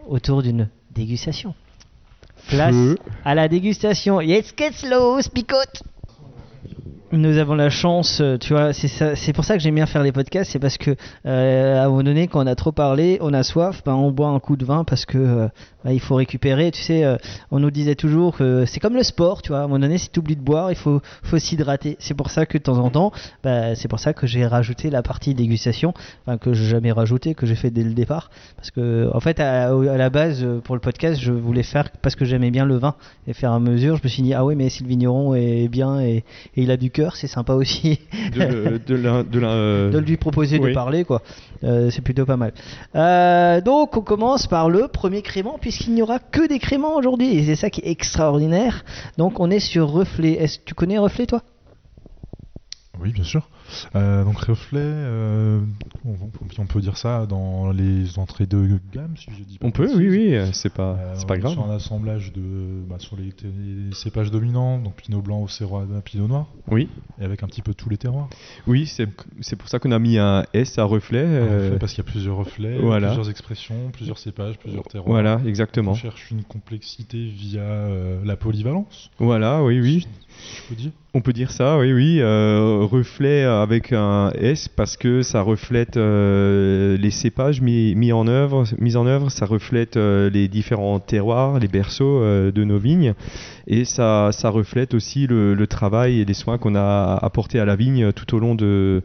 Speaker 1: autour d'une dégustation. Place
Speaker 2: Feu.
Speaker 1: à la dégustation. Geht's los, picote nous avons la chance, euh, tu vois, c'est pour ça que j'aime bien faire les podcasts, c'est parce que euh, à un moment donné, quand on a trop parlé, on a soif, ben on boit un coup de vin parce que euh, bah, il faut récupérer. Tu sais, euh, on nous disait toujours que c'est comme le sport, tu vois. À un moment donné, si tu oublies de boire, il faut, faut s'hydrater. C'est pour ça que de temps en temps, bah, c'est pour ça que j'ai rajouté la partie dégustation, enfin que j'ai jamais rajouté, que j'ai fait dès le départ. Parce que, en fait, à, à la base, euh, pour le podcast, je voulais faire parce que j'aimais bien le vin et faire à mesure. Je me suis dit, ah oui, mais si le vigneron est bien et, et il a du cœur, c'est sympa aussi
Speaker 2: De, le- de la- de la, euh,
Speaker 1: de lui proposer de parler, quoi. Euh, c'est plutôt pas mal. Euh, donc, on commence par le premier crément, puisqu'il n'y aura que des créments aujourd'hui, et c'est ça qui est extraordinaire. Donc, on est sur Reflet. Est-ce que tu connais Reflet, toi?
Speaker 3: Oui, bien sûr. Euh, donc reflet, euh, on, on- on peut dire ça dans les entrées de gamme, si je dis pas
Speaker 2: On peut, oui, oui, euh, c'est pas,
Speaker 3: Euh,
Speaker 2: c'est pas
Speaker 3: on
Speaker 2: grave.
Speaker 3: Sur un assemblage de, bah, sur les, les cépages dominants, donc pinot blanc, auxerrois, pinot noir,
Speaker 2: Oui,
Speaker 3: et avec un petit peu tous les terroirs.
Speaker 2: oui, c'est c'est pour ça qu'on a mis un S à reflet.
Speaker 3: Un reflet parce qu'il y a plusieurs reflets,
Speaker 2: voilà.
Speaker 3: plusieurs expressions, plusieurs cépages, plusieurs terroirs.
Speaker 2: Voilà,
Speaker 3: On
Speaker 2: exactement.
Speaker 3: cherche une complexité via la polyvalence,
Speaker 2: Voilà, oui, oui.
Speaker 3: si je peux dire.
Speaker 2: On peut dire ça, oui, oui. reflet avec un S parce que ça reflète euh, les cépages mis, en œuvre, mis en œuvre, ça reflète euh, les différents terroirs, les berceaux euh, de nos vignes, et ça, ça reflète aussi le, travail et les soins qu'on a apportés à la vigne tout au long de,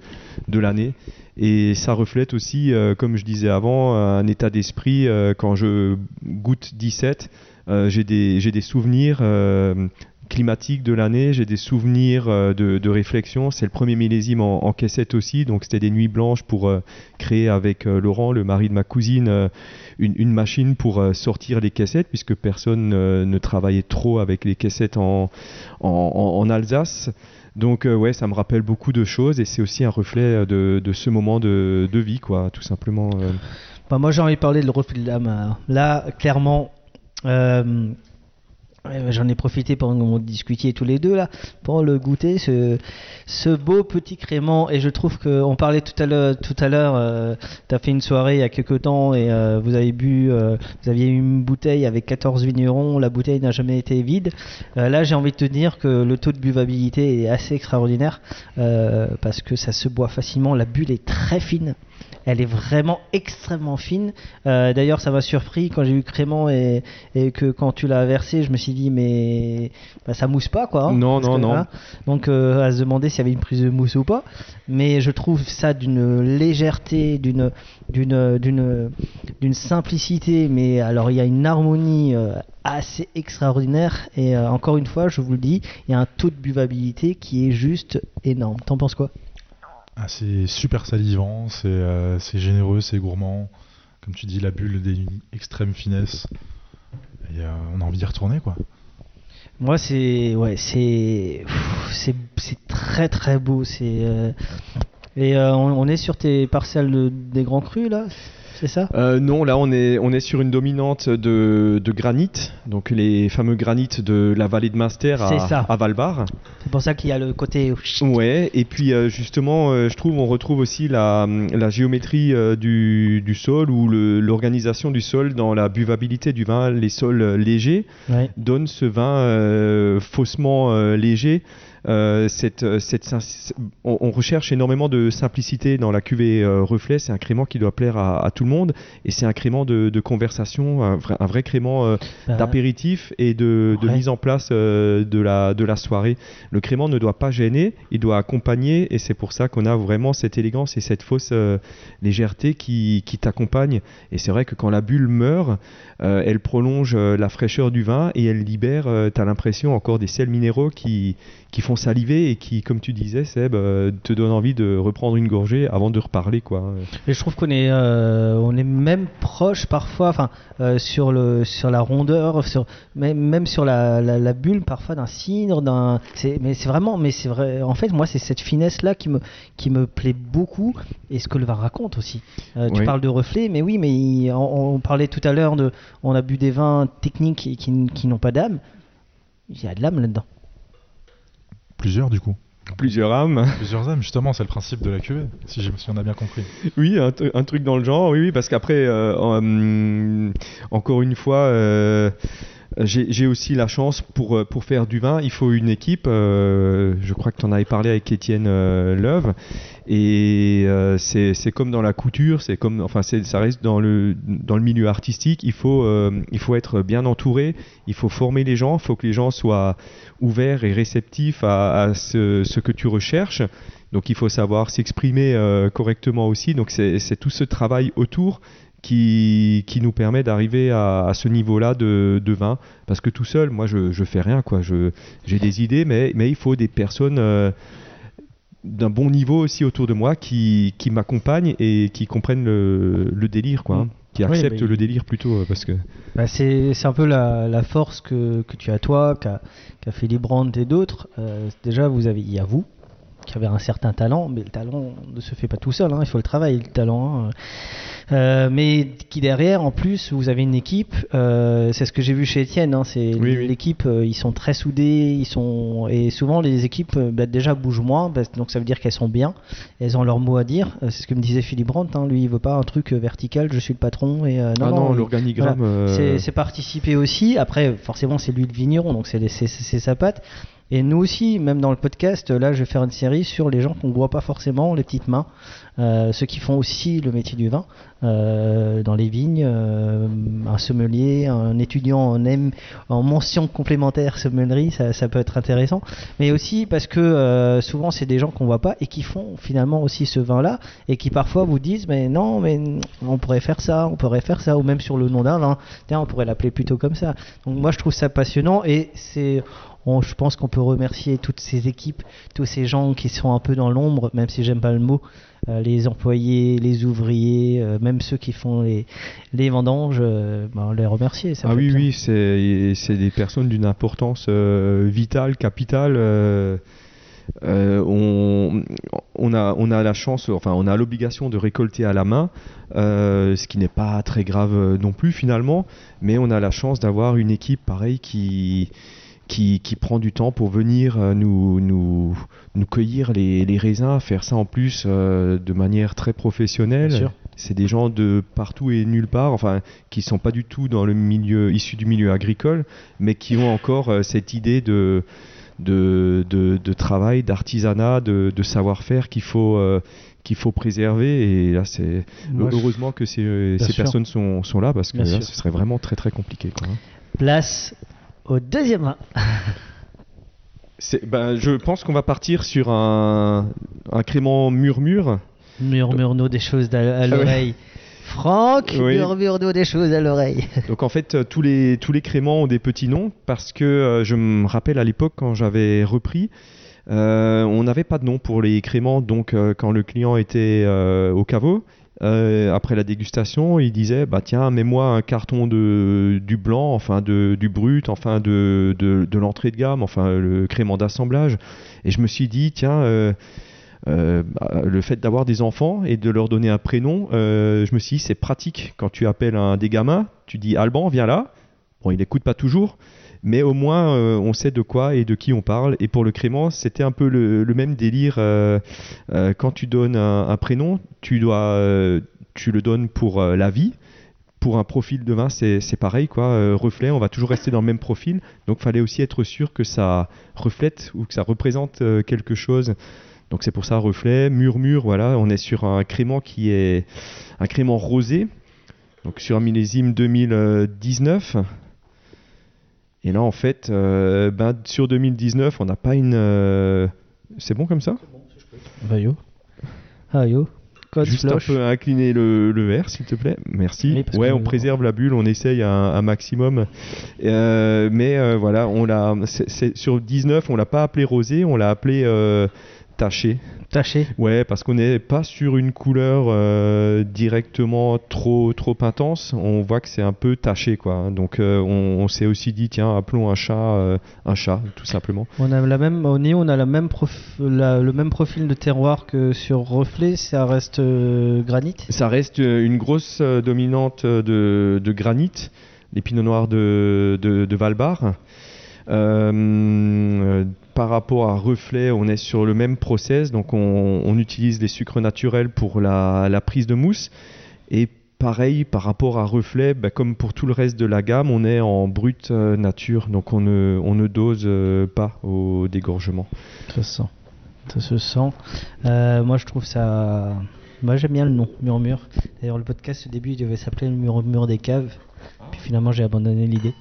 Speaker 2: de l'année. Et ça reflète aussi, comme je disais avant, un état d'esprit. quand je goûte 17, euh, j'ai des, des souvenirs climatiques de l'année, j'ai des souvenirs euh, de, réflexion. C'est le premier millésime en, en caissette aussi, donc c'était des nuits blanches pour euh, créer avec euh, Laurent, le mari de ma cousine, une, machine pour sortir les caissettes, puisque personne ne travaillait trop avec les caissettes en, Alsace. Donc ouais, ça me rappelle beaucoup de choses et c'est aussi un reflet de, ce moment de, vie, quoi, tout simplement.
Speaker 1: Bah, Moi, j'ai envie de parler de le reflet de l'âme. Là, clairement, j'en ai profité pendant que vous discutiez tous les deux là pour le goûter ce, beau petit crément. Et je trouve que on parlait tout à l'heure tout à l'heure euh, tu fait une soirée il y a quelques temps et euh, vous avez bu euh, vous aviez une bouteille avec 14 vignerons la bouteille n'a jamais été vide. Là j'ai envie de te dire que le taux de buvabilité est assez extraordinaire parce que ça se boit facilement la bulle est très fine elle est vraiment extrêmement fine. Euh, D'ailleurs, ça m'a surpris quand j'ai eu Crément et, et que quand tu l'as versé, je me suis dit mais bah, ça mousse pas quoi. hein,
Speaker 2: Non, non,
Speaker 1: que,
Speaker 2: non.
Speaker 1: hein, donc euh, à se demander s'il y avait une prise de mousse ou pas. Mais je trouve ça d'une légèreté, d'une d'une d'une d'une simplicité. Mais alors il y a une harmonie euh, assez extraordinaire et encore une fois, je vous le dis, il y a un taux de buvabilité qui est juste énorme. T'en penses quoi?
Speaker 3: Ah, c'est super salivant, c'est euh, généreux, c'est gourmand. Comme tu dis, la bulle d'une extrême finesse. Et euh, on a envie d'y retourner, quoi.
Speaker 1: Moi, c'est ouais, c'est c'est très très beau. C'est euh, et euh, on, est sur tes parcelles de- des grands crus là, c'est ça?
Speaker 2: Euh, non, là on est, on est sur une dominante de, de granit, donc les fameux granites de la vallée de Munster
Speaker 1: C'est
Speaker 2: à,
Speaker 1: ça.
Speaker 2: à Valbar.
Speaker 1: C'est pour ça qu'il y a le côté.
Speaker 2: Ouais, et puis euh, justement, euh, je trouve on retrouve aussi la, la géométrie euh, du, du sol ou l'organisation du sol dans la buvabilité du vin. Les sols euh, légers
Speaker 1: Ouais.
Speaker 2: donnent ce vin euh, faussement euh, léger. Euh, cette, euh, cette, on, on recherche énormément de simplicité dans la cuvée euh, reflet. C'est un crément qui doit plaire à, à tout le monde et c'est un crément de, de conversation, un vrai, un vrai crément euh,
Speaker 1: Bah,
Speaker 2: d'apéritif et de, mise en place de, la, de la soirée. Le crément ne doit pas gêner, il doit accompagner et c'est pour ça qu'on a vraiment cette élégance et cette fausse légèreté qui, qui t'accompagne. Et c'est vrai que quand la bulle meurt, elle prolonge la fraîcheur du vin et elle libère, tu as l'impression, encore des sels minéraux qui, qui font saliver et qui, comme tu disais, Seb, euh, te donnent envie de reprendre une gorgée avant de reparler. Quoi.
Speaker 1: Et je trouve qu'on est, euh, on est même proche parfois, enfin, euh, sur le, sur la rondeur, sur, même, même sur la, la, la bulle parfois d'un cidre, d'un, c'est, mais c'est vraiment, mais c'est vrai. En fait, moi, c'est cette finesse là qui me, qui me plaît beaucoup et ce que le vin raconte aussi. Euh, Tu parles de reflet, mais oui, mais il- on, on parlait tout à l'heure de, on a bu des vins techniques et qui, qui n'ont pas d'âme. Il y a de l'âme là-dedans.
Speaker 3: Plusieurs, du coup.
Speaker 2: Plusieurs âmes.
Speaker 3: Plusieurs âmes, justement, c'est le principe de la cuvée, si, on a bien compris.
Speaker 2: Oui, un truc dans le genre, oui, oui, parce qu'après, euh, hum, encore une fois, euh, j'ai aussi la chance pour, euh, pour faire du vin, il faut une équipe. Euh, je crois que tu en avais parlé avec Étienne euh, Love. Et c'est comme dans la couture, c'est comme, enfin, ça reste dans le, dans le milieu artistique. Il faut, il faut être bien entouré, il faut former les gens, il faut que les gens soient ouverts et réceptifs à, à ce, ce, que tu recherches. Donc il faut savoir s'exprimer correctement aussi. Donc c'est tout ce travail autour qui, qui nous permet d'arriver à, à, ce niveau-là de, de, vin. Parce que tout seul, moi, je, je fais rien. quoi. J'ai des idées, mais, mais il faut des personnes euh, d'un bon niveau aussi autour de moi qui, qui m'accompagnent et qui comprennent le, le délire, quoi. Hein. Mm. qui acceptent le délire plutôt. Euh, parce que...
Speaker 1: Bah c'est un peu la, la force que, que, tu as toi, qu'a qu Philippe Brandt et d'autres. Euh, déjà, vous avez, il y a vous, qui avait un certain talent, mais le talent ne se fait pas tout seul, hein, il faut le travail, le talent. Hein. Euh, mais qui derrière, en plus, vous avez une équipe. Euh, c'est ce que j'ai vu chez Étienne. Hein, c'est l'équipe. Euh, ils sont très soudés. Ils sont et souvent les équipes bah, déjà bougent moins. Bah, donc ça veut dire qu'elles sont bien. Elles ont leur mot à dire. c'est ce que me disait Philippe Brandt. Hein, lui, il veut pas un truc vertical. Je suis le patron et non,
Speaker 2: ah non, l'organigramme.
Speaker 1: C'est participer aussi. Après, forcément, c'est lui le vigneron, donc c'est sa patte. Et nous aussi, même dans le podcast, là, je vais faire une série sur les gens qu'on ne voit pas forcément, les petites mains, euh, ceux qui font aussi le métier du vin euh, dans les vignes, euh, un sommelier, un étudiant en, M, en mention complémentaire sommellerie, ça, peut être intéressant. Mais aussi parce que souvent, c'est des gens qu'on voit pas et qui font finalement aussi ce vin-là et qui parfois vous disent, mais non, mais on pourrait faire ça, on pourrait faire ça, ou même sur le nom d'un vin, tiens, on pourrait l'appeler plutôt comme ça. Donc moi, je trouve ça passionnant et c'est je pense qu'on peut remercier toutes ces équipes, tous ces gens qui sont un peu dans l'ombre, même si j'aime pas le mot, euh, les employés, les ouvriers, euh, même ceux qui font les, les vendanges, euh, on les remercier.
Speaker 2: ah oui, oui, c'est des personnes d'une importance vitale, capitale. on, on, a, on a la chance, enfin on a l'obligation de récolter à la main, ce qui n'est pas très grave non plus finalement, mais on a la chance d'avoir une équipe pareille qui, qui, prend du temps pour venir euh, nous, nous, nous cueillir les, les, raisins, faire ça en plus euh, de manière très professionnelle. C'est des gens de partout et nulle part, enfin, qui sont pas du tout dans le milieu issu du milieu agricole, mais qui ont encore euh, cette idée de, de, de, travail, d'artisanat, de, de savoir-faire qu'il faut qu'il faut préserver et là c'est heureusement que ces, ces personnes sont, sont, là parce que là, ce serait vraiment très très compliqué quoi. Hein.
Speaker 1: Place au deuxième vin.
Speaker 2: Ben, je pense qu'on va partir sur un, un crément murmure.
Speaker 1: Murmure-nous des choses à, ah l'oreille. Franck, murmure-nous des choses à l'oreille.
Speaker 2: Donc en fait, euh, tous les, tous les créments ont des petits noms parce que euh, je me rappelle à l'époque quand j'avais repris, euh, on n'avait pas de nom pour les créments. Donc quand le client était au caveau, euh, après la dégustation, il disait bah tiens, mets-moi un carton de du blanc, enfin de du brut, enfin de, de, l'entrée de gamme, enfin le crément d'assemblage. Et je me suis dit tiens. Euh, euh, bah, le fait d'avoir des enfants et de leur donner un prénom, je me suis dit c'est pratique quand tu appelles un des gamins, tu dis Alban viens là. Bon, il n'écoute pas toujours, mais au moins euh, on sait de quoi et de qui on parle. Et pour le Crément, c'était un peu le, même délire. Euh, euh, quand tu donnes un, prénom, tu dois, tu le donnes pour la vie. Pour un profil de vin, c'est pareil, quoi. reflet, on va toujours rester dans le même profil. Donc, fallait aussi être sûr que ça reflète ou que ça représente quelque chose. Donc, c'est pour ça reflet, murmure. Voilà, on est sur un crément qui est un crément rosé. Donc, sur un millésime 2019. Et là, en fait, euh, ben, sur 2019, on n'a pas une. Euh, c'est bon comme ça?
Speaker 1: Bah yo. Ah yo.
Speaker 2: Code Juste un peu incliner le, le verre, s'il te plaît. Merci. ouais, on préserve la bulle, on essaye un, maximum. Euh, mais voilà, on l'a. Sur 19, on l'a pas appelé rosé, on l'a appelé taché.
Speaker 1: Taché
Speaker 2: Ouais, parce qu'on n'est pas sur une couleur euh, directement trop, trop intense. On voit que c'est un peu taché, quoi. Donc euh, on, s'est aussi dit, tiens, appelons un chat euh, un chat, tout simplement.
Speaker 1: On a la même, au Néo, on a la même le même profil de terroir que sur Reflet. Ça reste granit
Speaker 2: Ça reste une grosse dominante de, de granit, les pinots noirs de, de, de Valbar. Euh, par rapport à reflet, on est sur le même process, donc on, utilise des sucres naturels pour la, prise de mousse. Et pareil, par rapport à reflet, bah, comme pour tout le reste de la gamme, on est en brute euh, nature, donc on ne, on ne dose euh, pas au dégorgement.
Speaker 1: Ça se sent. Ça se sent. Euh, moi, je trouve ça. Moi, j'aime bien le nom, Murmure. D'ailleurs, le podcast, au début, il devait s'appeler le Murmure des caves. Puis finalement, j'ai abandonné l'idée.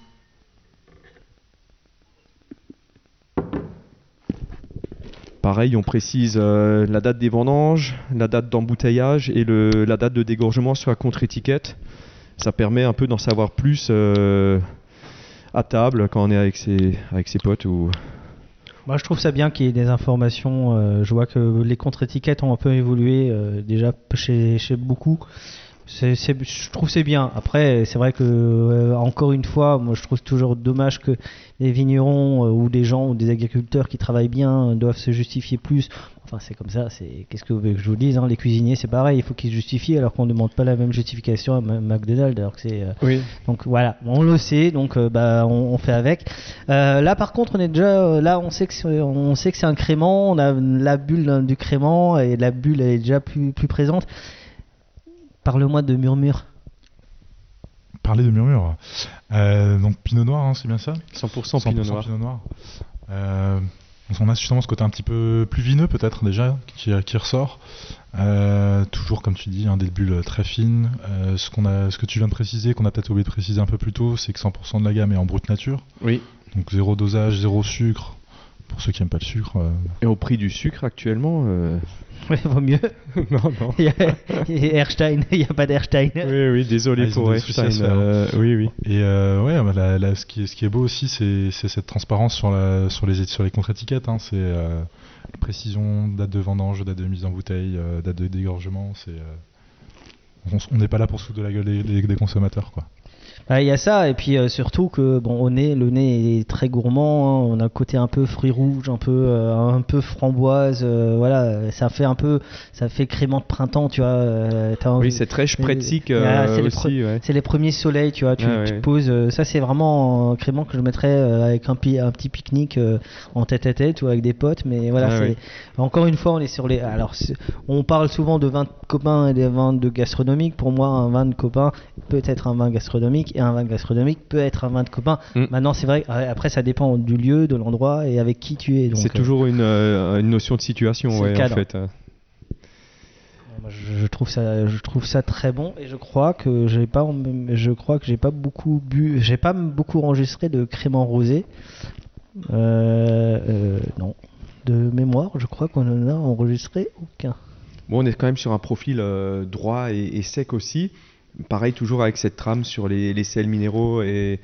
Speaker 2: Pareil, on précise euh, la date des vendanges, la date d'embouteillage et la date de dégorgement sur la contre-étiquette. Ça permet un peu d'en savoir plus euh, à table quand on est avec ses, avec potes ou
Speaker 1: Moi, je trouve ça bien qu'il y ait des informations. euh, je vois que les contre-étiquettes ont un peu évolué déjà chez beaucoup. Je trouve c'est bien. Après, c'est vrai que euh, encore une fois, moi, je trouve toujours dommage que les vignerons euh, ou des gens ou des agriculteurs qui travaillent bien euh, doivent se justifier plus. Enfin, c'est comme ça. C'est qu'est-ce que vous voulez que je vous dise hein, Les cuisiniers, c'est pareil. Il faut qu'ils se justifient alors qu'on ne demande pas la même justification à McDonald's. Alors que c'est
Speaker 2: Oui.
Speaker 1: donc voilà, on le sait, donc bah on, on fait avec. Là par contre, on est déjà là, on sait que c'est, on sait que c'est un crément, on a la bulle hein, du crément et la bulle elle est déjà plus plus présente. Parle-moi de murmure.
Speaker 3: Parler de murmure. Euh, donc Pinot Noir, hein, c'est bien ça?
Speaker 2: 100%, Pinot Noir.
Speaker 3: Euh, on a justement ce côté un petit peu plus vineux peut-être déjà qui, qui ressort. Euh, toujours comme tu dis, hein, des bulles très fines. Euh, ce, qu'on a, ce que tu viens de préciser, qu'on a peut-être oublié de préciser un peu plus tôt, c'est que 100% de la gamme est en brute nature.
Speaker 2: Oui.
Speaker 3: Donc zéro dosage, zéro sucre. Pour ceux qui n'aiment pas le sucre. euh,
Speaker 2: Et au prix du sucre actuellement euh,
Speaker 1: Ouais, vaut mieux.
Speaker 2: Non, non.
Speaker 1: Il y a, il y a Erstein, il n'y a pas d'Erstein.
Speaker 2: Oui, oui, désolé
Speaker 3: Ah,
Speaker 2: pour Erstein.
Speaker 3: faire, hein.
Speaker 2: euh, oui, oui.
Speaker 3: Et euh, ouais, bah, la- la- ce, qui est, ce qui est beau aussi, c'est cette transparence sur, la, sur, les, sur les contre-étiquettes. hein. c'est euh, la précision, date de vendange, date de mise en bouteille, euh, date de dégorgement. C'est euh, on n'est pas là pour se foutre de la gueule des, des- des consommateurs, quoi.
Speaker 1: Il y a ça, et puis euh, surtout que bon, au nez, le nez est très gourmand. hein, on a un côté un peu fruits rouges, un peu, euh, un peu framboise. euh, voilà, ça fait un peu, ça fait crément de printemps, tu vois. envie-
Speaker 2: Oui, c'est très
Speaker 1: euh, c'est les
Speaker 2: ouais.
Speaker 1: Les premiers soleils, tu vois. Tu,
Speaker 2: ouais.
Speaker 1: poses. ça, c'est vraiment un crément que je mettrais avec un, un petit pique-nique en tête à tête ou avec des potes. Mais voilà, c'est-
Speaker 2: ouais.
Speaker 1: encore une fois, on est sur les. Alors, on parle souvent de vin de copains et des vins de gastronomique. Pour moi, un vin de copain peut être un vin gastronomique et un vin gastronomique peut être un vin de copain.
Speaker 2: Mm.
Speaker 1: Maintenant, c'est vrai. ouais, Après, ça dépend du lieu, de l'endroit et avec qui tu es.
Speaker 2: C'est
Speaker 1: euh,
Speaker 2: toujours une, euh, une notion de situation, ouais, en fait. hein.
Speaker 1: Je, je trouve ça, je trouve ça très bon et je crois que j'ai pas, je crois que j'ai pas beaucoup bu, j'ai pas beaucoup enregistré de crément rosé. Euh, euh, non, de mémoire, je crois qu'on en a enregistré aucun.
Speaker 2: Bon, on est quand même sur un profil euh, droit et, et sec aussi. Pareil, toujours avec cette trame sur les, les sels minéraux, et...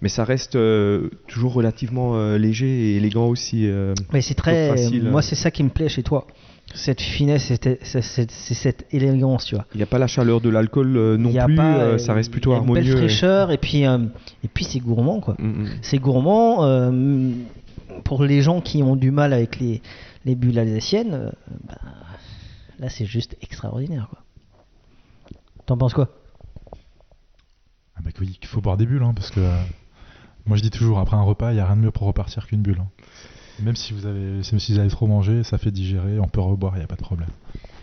Speaker 2: mais ça reste euh, toujours relativement euh, léger et élégant aussi. euh,
Speaker 1: Mais c'est très, moi c'est ça qui me plaît chez toi, cette finesse, c'est cette élégance, tu vois.
Speaker 2: Il n'y a pas la chaleur de l'alcool non
Speaker 1: Il y a
Speaker 2: plus,
Speaker 1: pas,
Speaker 2: ça reste plutôt
Speaker 1: y a une
Speaker 2: harmonieux.
Speaker 1: belle fraîcheur et puis et puis c'est gourmand quoi.
Speaker 2: Mm, mm.
Speaker 1: C'est gourmand. pour les gens qui ont du mal avec les, les bulles alsaciennes, bah, là c'est juste extraordinaire. quoi. T'en penses quoi?
Speaker 3: Ah bah il faut boire des bulles, hein, parce que euh, moi je dis toujours, après un repas, il n'y a rien de mieux pour repartir qu'une bulle. hein. Même si vous avez, même si vous avez trop mangé, ça fait digérer, on peut reboire, il n'y a pas de problème.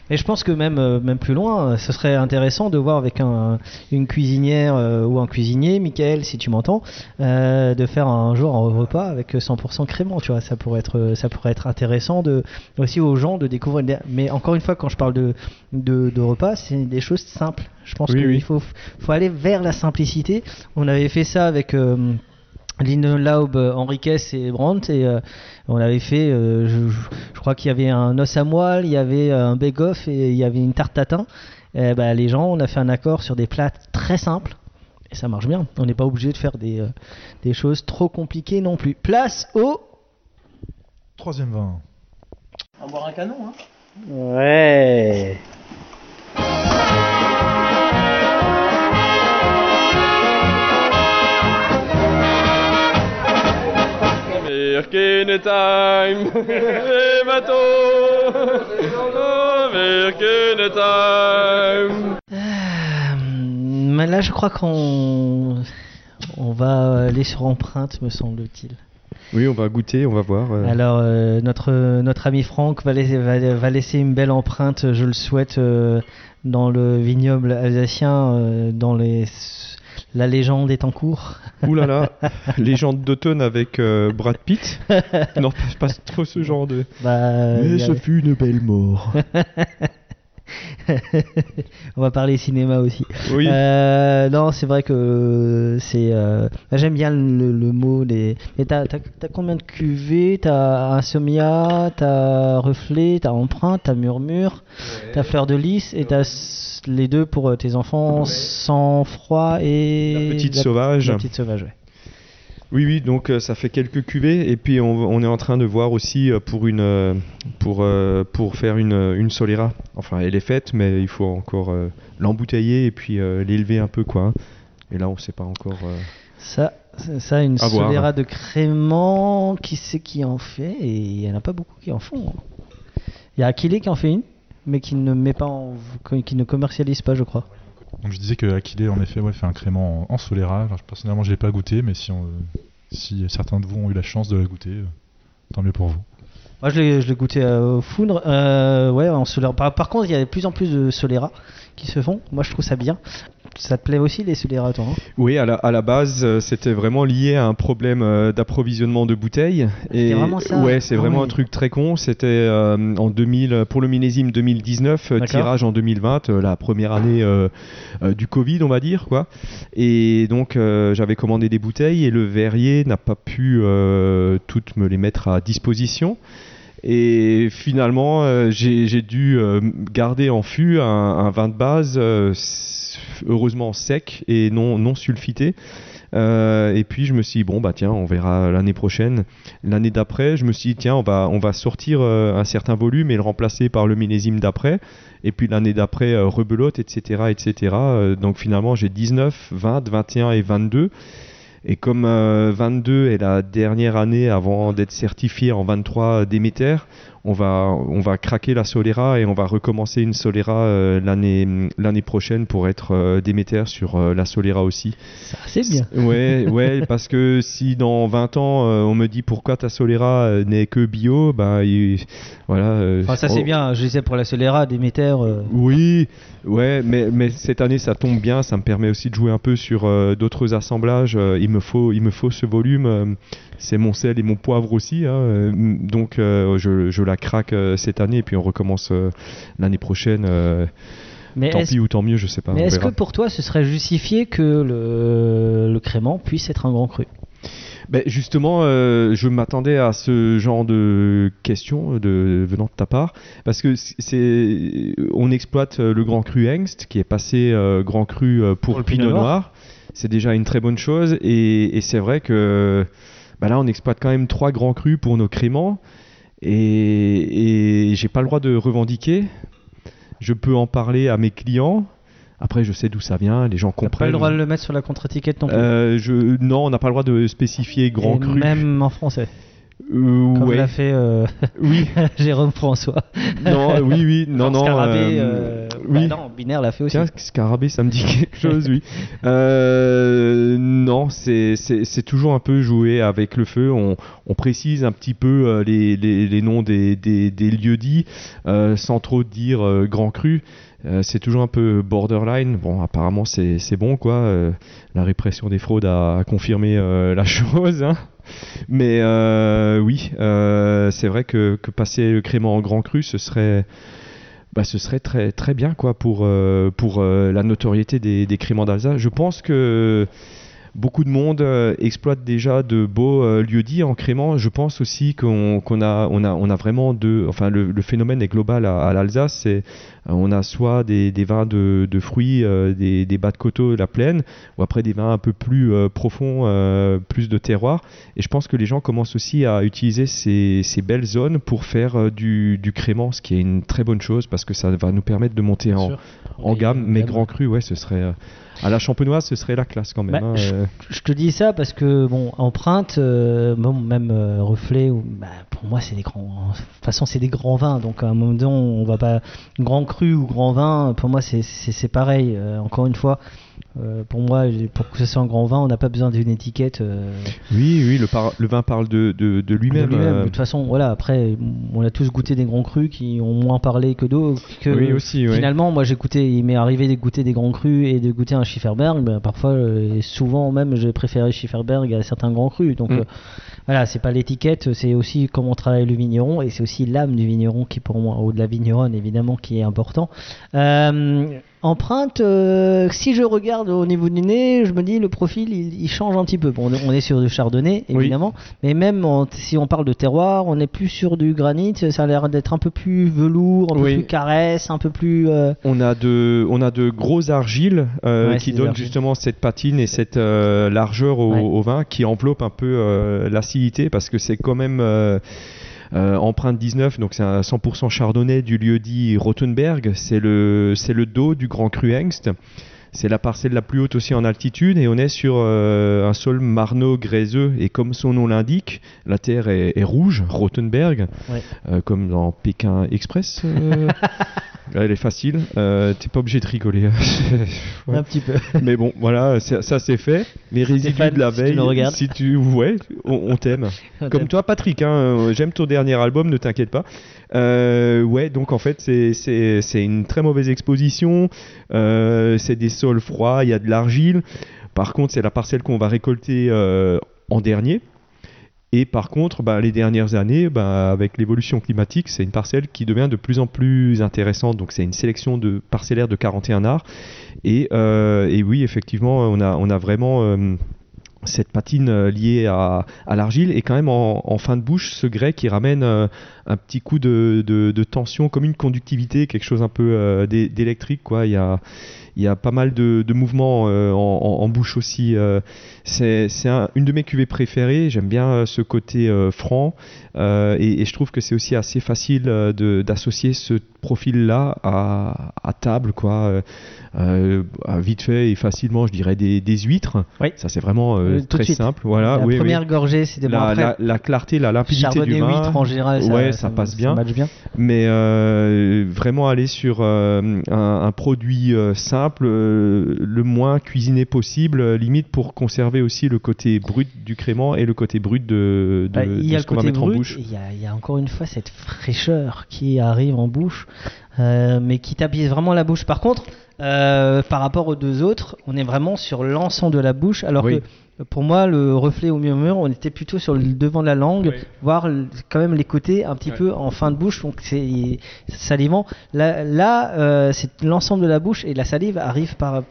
Speaker 1: Et je pense que même, euh, même plus loin, euh, ce serait intéressant de voir avec un, une cuisinière euh, ou un cuisinier, Michael, si tu m'entends, euh, de faire un jour un repas avec 100% crément. Tu vois, ça pourrait être, ça pourrait être intéressant de, aussi aux gens de découvrir. Mais encore une fois, quand je parle de, de, de repas, c'est des choses simples. Je pense
Speaker 2: Oui,
Speaker 1: qu'il
Speaker 2: oui.
Speaker 1: faut, faut aller vers la simplicité. On avait fait ça avec. euh, Lindenlaub, euh, Enriquez et Brandt et euh, on avait fait, euh, je, crois qu'il y avait un os à moelle, il y avait un bake-off et il y avait une tarte tatin. Et bah, les gens, on a fait un accord sur des plats très simples et ça marche bien. On n'est pas obligé de faire des, euh, des choses trop compliquées non plus. Place au.
Speaker 3: Troisième vin.
Speaker 1: On va boire un canon, hein Ouais.
Speaker 2: Merkene time, les bateaux, Merkene time.
Speaker 1: Euh, mais là, je crois qu'on on va aller sur empreinte, me semble-t-il.
Speaker 2: Oui, on va goûter, on va voir. euh.
Speaker 1: Alors, euh, notre, notre ami Franck va laisser, va, va laisser une belle empreinte, je le souhaite, euh, dans le vignoble alsacien, euh, dans les, la légende est en cours.
Speaker 2: Ouh là là, légende d'automne avec euh, Brad Pitt. non, pas, pas trop ce genre de.
Speaker 1: Bah,
Speaker 2: Mais ce fut une belle mort.
Speaker 1: On va parler cinéma aussi.
Speaker 2: Oui.
Speaker 1: Euh, non, c'est vrai que c'est. euh, J'aime bien le, le mot des. Mais t'as combien de cuvées? T'as Insomnia, t'as Reflet, t'as Empreinte, t'as Murmure, t'as Fleur de Lys et t'as les deux pour euh, tes enfants Sang Froid et.
Speaker 2: La Petite Sauvage.
Speaker 1: La Petite Sauvage, ouais.
Speaker 2: Oui, oui, donc euh, ça fait quelques cuvées. Et puis on, on est en train de voir aussi euh, pour, une, euh, pour, pour faire une, une Solera. Enfin, elle est faite, mais il faut encore l'embouteiller et puis l'élever un peu, quoi. Et là, on ne sait pas encore.
Speaker 1: Ça, ça, une
Speaker 2: voir.
Speaker 1: Solera de crément, qui c'est qui en fait? Et il n'y en a pas beaucoup qui en font. hein. Il y a Aquilé qui en fait une, mais qui ne met pas en, qui ne commercialise pas, je crois.
Speaker 3: Donc je disais que en effet fait un crément en, en Solera. Personnellement je l'ai pas goûté, mais si, on- si certains de vous ont eu la chance de la goûter, euh, tant mieux pour vous.
Speaker 1: Moi, je l'ai je l'ai goûté euh, au Foudre. Euh, ouais, en Solera. Par, par contre, il y a de plus en plus de Solera qui se font. Moi, je trouve ça bien. Ça te plaît aussi les Solera, toi hein?
Speaker 2: Oui, à la, à la base, euh, c'était vraiment lié à un problème euh, d'approvisionnement de bouteilles.
Speaker 1: C'était vraiment ça
Speaker 2: Ouais, c'est
Speaker 1: Ah
Speaker 2: vraiment
Speaker 1: oui.
Speaker 2: un truc très con. C'était euh, en 2000 pour le millésime 2019, euh,
Speaker 1: D'accord.
Speaker 2: tirage en 2020, euh, la première année euh, euh, du Covid, on va dire quoi. Et donc j'avais commandé des bouteilles et le verrier n'a pas pu toutes me les mettre à disposition. Et finalement, j'ai dû garder en fût un, un vin de base, heureusement sec et non, non sulfité. Euh, et puis je me suis dit, bon, bah tiens, on verra l'année prochaine. L'année d'après, je me suis dit, tiens, on va, on va sortir euh, un certain volume et le remplacer par le millésime d'après. Et puis l'année d'après, euh, rebelote, etc. etc. Donc finalement, j'ai 19, 20, 21 et 22. Et comme euh, 22 est la dernière année avant d'être certifié en 23 Déméter, on va, on va craquer la Solera et on va recommencer une Solera euh, l'année l'année prochaine pour être euh, Déméter sur euh, la Solera aussi.
Speaker 1: Ça, c'est bien.
Speaker 2: Ouais, ouais, parce que si dans 20 ans euh, on me dit pourquoi ta Solera n'est que bio, bah il- voilà.
Speaker 1: Enfin, ça, c'est bien. Je disais pour la Solera, Déméter.
Speaker 2: oui, ouais, mais, mais cette année ça tombe bien, ça me permet aussi de jouer un peu sur d'autres assemblages. il, me faut, il me faut ce volume, c'est mon sel et mon poivre aussi, hein, donc je, je la craque euh, cette année et puis on recommence euh, l'année prochaine. euh,
Speaker 1: Mais
Speaker 2: tant pis ou tant mieux, je sais pas.
Speaker 1: mais est-ce que pour toi, ce serait justifié que le, le crément puisse être un grand cru?
Speaker 2: Ben, justement, euh, je m'attendais à ce genre de questions de, venant de ta part, parce que c'est, on exploite le Grand Cru Hengst, qui est passé euh, Grand Cru pour,
Speaker 1: Pour le
Speaker 2: Pinot
Speaker 1: Pinot
Speaker 2: Noir.
Speaker 1: Noir.
Speaker 2: C'est déjà une très bonne chose, et, et c'est vrai que ben là, on exploite quand même trois grands crus pour nos créments, et, et j'ai pas le droit de revendiquer. Je peux en parler à mes clients. Après, je sais d'où ça vient, les gens
Speaker 1: T'as pas
Speaker 2: comprennent.
Speaker 1: le droit de le mettre sur la contre-étiquette non plus.
Speaker 2: Euh, je, non, on n'a pas le droit de spécifier grand
Speaker 1: Et
Speaker 2: cru.
Speaker 1: Même en français.
Speaker 2: Euh,
Speaker 1: Comme
Speaker 2: ouais.
Speaker 1: l'a fait euh,
Speaker 2: Oui.
Speaker 1: Jérôme François.
Speaker 2: Non, euh, oui, oui, non, non.
Speaker 1: Scarabée,
Speaker 2: euh,
Speaker 1: euh,
Speaker 2: oui.
Speaker 1: bah non, Binaire l'a fait aussi.
Speaker 2: Scarabée, ça me dit quelque chose, oui. Euh, non, c'est toujours un peu jouer avec le feu. On, on précise un petit peu les, les- les noms des, des- des lieux dits, sans trop dire grand cru. Euh, c'est toujours un peu borderline. Bon, apparemment, c'est c'est bon, quoi. Euh, la répression des fraudes a, a confirmé euh, la chose. hein. Mais euh, oui, euh, c'est vrai que, passer le crément en grand cru, ce serait, bah, ce serait très, très bien quoi, pour, euh, pour la notoriété des, des créments d'Alsace. Je pense que beaucoup de monde euh, exploite déjà de beaux euh, lieux-dits en crément. Je pense aussi qu'on a, on a, on a vraiment deux. Enfin, le, le phénomène est global à, à l'Alsace. C'est, euh, on a soit des, des vins de, de fruits, euh, des, des bas de coteaux, la plaine, ou après des vins un peu plus euh, profonds, euh, plus de terroir. Et je pense que les gens commencent aussi à utiliser ces, ces belles zones pour faire du, du crément, ce qui est une très bonne chose parce que ça va nous permettre de monter en, en gamme. Mais grand cru, ouais, ce serait. À la champenoise, ce serait la classe quand même.
Speaker 1: Bah,
Speaker 2: hein,
Speaker 1: je,
Speaker 2: euh.
Speaker 1: je te dis ça parce que bon, empreinte, euh, bon, même euh, reflet, ou, bah, pour moi c'est des grands. De toute façon, c'est des grands vins, donc à un moment donné, on va pas grand cru ou grand vin. Pour moi, c'est pareil. Encore une fois, Euh, pour moi, pour que ce soit un grand vin, on n'a pas besoin d'une étiquette. euh,
Speaker 2: Oui, oui, le, par- le vin parle de, de, de
Speaker 1: de
Speaker 2: lui-même.
Speaker 1: lui-même.
Speaker 2: euh,
Speaker 1: De toute façon, voilà. Après, on a tous goûté des grands crus qui ont moins parlé que d'autres.
Speaker 2: Oui, aussi, oui.
Speaker 1: Finalement, moi, j'ai goûté. Il m'est arrivé de goûter des grands crus et de goûter un Schifferberg. Ben, parfois, euh, et souvent même, j'ai préféré Schifferberg à certains grands crus. Donc,
Speaker 2: Mm.
Speaker 1: voilà, c'est pas l'étiquette, c'est aussi comment travaille le vigneron et c'est aussi l'âme du vigneron qui, pour moi, ou de la vigneronne évidemment, qui est important. Euh, empreinte, euh, si je regarde au niveau du nez, je me dis le profil il, il change un petit peu. Bon, on est sur du chardonnay
Speaker 2: Oui.
Speaker 1: évidemment, mais même en- si on parle de terroir, on est plus sur du granit. Ça a l'air d'être un peu plus velours, un
Speaker 2: Oui.
Speaker 1: peu plus caresse, un peu plus. euh,
Speaker 2: On a de, on a de grosses argiles euh,
Speaker 1: Ouais,
Speaker 2: qui donnent justement cette patine et cette largeur au,
Speaker 1: Ouais.
Speaker 2: au vin qui enveloppe un peu l'acidité parce que c'est quand même empreinte 19, donc c'est un 100% chardonnay du lieu dit Rothenberg. C'est le, c'est le dos du Grand Cru Hengst. C'est la parcelle la plus haute aussi en altitude et on est sur euh, un sol marneux gréseux et comme son nom l'indique, la terre est, est rouge, Rothenberg,
Speaker 1: Ouais.
Speaker 2: euh, comme dans Pékin Express. euh. Elle est facile, t'es pas obligé de rigoler. Ouais.
Speaker 1: Un petit peu.
Speaker 2: Mais bon, voilà, ça c'est fait. Les résidus de la
Speaker 1: si tu
Speaker 2: veille,
Speaker 1: regardes.
Speaker 2: si tu, ouais, on, on t'aime. Comme toi, Patrick. hein, J'aime ton dernier album, ne t'inquiète pas. Euh, ouais, donc en fait, c'est- une très mauvaise exposition. Euh, c'est des sols froids, il y a de l'argile. Par contre, c'est la parcelle qu'on va récolter euh, en dernier. Et par contre, bah, les dernières années, bah, avec l'évolution climatique, c'est une parcelle qui devient de plus en plus intéressante. Donc c'est une sélection de parcellaires de 41 arts. Et, euh, et oui, effectivement, on a, on a vraiment cette patine euh, liée à, l'argile. Et quand même, en, fin de bouche, ce grès qui ramène euh, un petit coup de, tension, comme une conductivité, quelque chose un peu euh, d'é- d'électrique. quoi. Il y a, y a pas mal de, mouvements en, en- en bouche aussi. C'est c'est un- une de mes cuvées préférées. J'aime bien euh, ce côté euh, franc. euh, et, et je trouve que c'est aussi assez facile d'associer ce profil-là à, à table. Quoi. À vite fait et facilement, je dirais des, des huîtres.
Speaker 1: Oui.
Speaker 2: Ça, c'est vraiment très simple. Voilà,
Speaker 1: la
Speaker 2: oui, oui.
Speaker 1: première gorgée, c'était bon
Speaker 2: La, la- la clarté, la
Speaker 1: Chardonnay
Speaker 2: du vin.
Speaker 1: huître en général, ça,
Speaker 2: ouais, ça, passe bien.
Speaker 1: match bien.
Speaker 2: Mais vraiment aller sur un, un produit simple, le moins cuisiné possible, limite pour conserver aussi le côté brut du crément et le côté brut de, de,
Speaker 1: Bah,
Speaker 2: de
Speaker 1: a
Speaker 2: ce qu'on va mettre en bouche.
Speaker 1: il y, a, il y a encore une fois cette fraîcheur qui arrive en bouche, euh, mais qui tapisse vraiment la bouche. Par contre, euh, par rapport aux deux autres, on est vraiment sur l'ensemble de la bouche, alors
Speaker 2: Oui.
Speaker 1: que pour moi, le reflet au murmure, on était plutôt sur le devant de la langue, voire le- quand même les côtés un petit
Speaker 2: Ouais.
Speaker 1: peu en fin de bouche, donc c'est salivant. Là, là euh, c'est l'ensemble de la bouche et la salive arrive par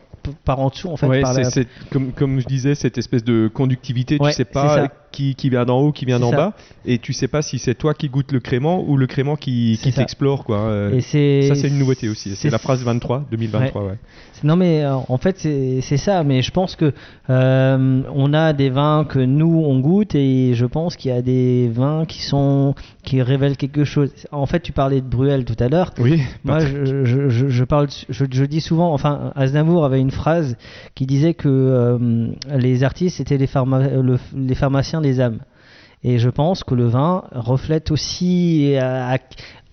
Speaker 1: par en dessous en fait
Speaker 2: Ouais,
Speaker 1: par
Speaker 2: c'est-
Speaker 1: la-
Speaker 2: c'est- comme, comme je disais, cette espèce de conductivité,
Speaker 1: Ouais,
Speaker 2: tu sais pas qui, qui vient d'en haut, qui vient d'en bas, et tu sais pas si c'est toi qui goûtes le crément ou le crément qui, t'explore. quoi. Euh,
Speaker 1: et
Speaker 2: ça, c'est une nouveauté aussi. C'est
Speaker 1: c'est-
Speaker 2: la phrase 23, 2023. Ouais.
Speaker 1: Non mais euh, en fait c'est ça, mais je pense que euh, on a des vins que nous on goûte et je pense qu'il y a des vins qui sont qui révèlent quelque chose. En fait tu parlais de Bruel tout à l'heure.
Speaker 2: Oui,
Speaker 1: Moi je, je, je, je parle, je, dis souvent, enfin Aznavour avait une phrase qui disait que euh, les artistes étaient les, pharma- le- les pharmaciens des âmes. Et je pense que le vin reflète aussi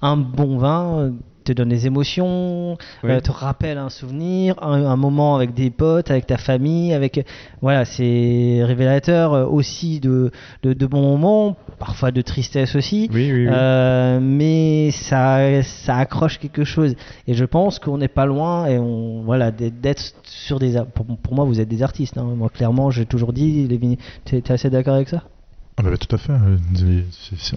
Speaker 1: un bon vin te donne des émotions,
Speaker 2: Oui.
Speaker 1: euh, te rappelle un souvenir, un, un moment avec des potes, avec ta famille, avec voilà, c'est révélateur euh, aussi de, de, de bons moments, parfois de tristesse aussi.
Speaker 2: Oui, oui, oui.
Speaker 1: Euh, mais ça, ça accroche quelque chose. Et je pense qu'on n'est pas loin et on, voilà, d'être sur des. Pour, pour moi, vous êtes des artistes. hein. Moi, clairement, j'ai toujours dit. T'es t'es assez d'accord avec ça?
Speaker 3: Ah bah, bah, tout à fait. c'est-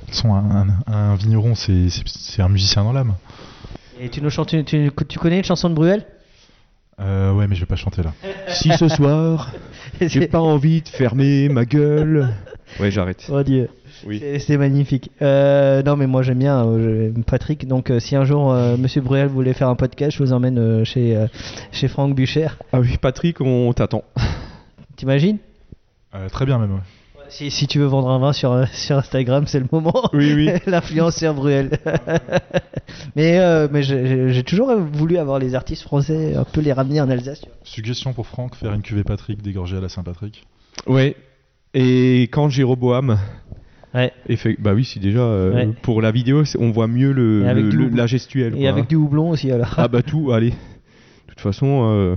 Speaker 3: toute façon, un, un- un vigneron, c'est un musicien dans l'âme.
Speaker 1: Et tu nous chantes, une- tu, tu connais une chanson de Bruel?
Speaker 3: Euh, ouais, mais je vais pas chanter là.
Speaker 2: Si ce soir, j'ai pas envie de fermer ma gueule. Ouais, j'arrête.
Speaker 1: Oh Dieu.
Speaker 2: Oui.
Speaker 1: C'est- magnifique. Euh, non, mais moi j'aime bien euh, Patrick. Donc, euh, si un jour euh, Monsieur Bruel voulait faire un podcast, je vous emmène euh, chez, euh, chez Franck Bucher.
Speaker 2: Ah oui, Patrick, on t'attend.
Speaker 1: T'imagines?
Speaker 3: Euh, très bien même. ouais.
Speaker 1: Si, si tu veux vendre un vin sur, euh, sur Instagram, c'est le moment.
Speaker 2: Oui, oui.
Speaker 1: L'influenceur Bruel. mais euh, mais j'ai- toujours voulu avoir les artistes français, un peu les ramener en Alsace.
Speaker 3: Suggestion pour Franck, faire une cuvée Patrick dégorgée à la Saint-Patrick.
Speaker 2: Ouais. Et quand Jéroboam.
Speaker 1: Ouais.
Speaker 2: Bah oui, si déjà euh,
Speaker 1: Ouais.
Speaker 2: pour la vidéo, on voit mieux le, la gestuelle.
Speaker 1: Et
Speaker 2: quoi.
Speaker 1: avec du houblon aussi alors.
Speaker 2: Ah bah tout, allez. De toute façon, euh,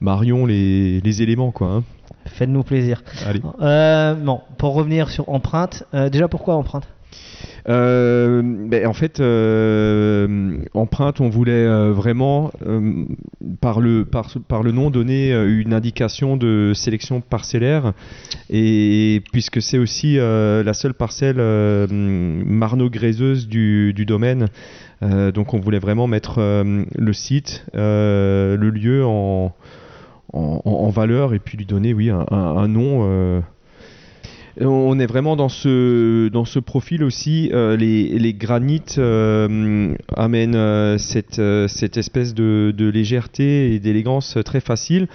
Speaker 2: marions les, les éléments, quoi. hein.
Speaker 1: Faites-nous plaisir.
Speaker 2: Allez.
Speaker 1: Euh, bon, pour revenir sur empreinte, euh, déjà pourquoi empreinte?
Speaker 2: Euh, ben, en fait, euh, empreinte, on voulait euh, vraiment, par, le, par, par le nom, donner une indication de sélection parcellaire. Et puisque c'est aussi la seule parcelle marno-graiseuse du, du domaine, donc on voulait vraiment mettre le site, le lieu en, en, valeur et puis lui donner, oui, un, nom. euh, on est vraiment dans ce, profil aussi. euh, les, les granites euh, amènent cette, espèce de légèreté et d'élégance très facile.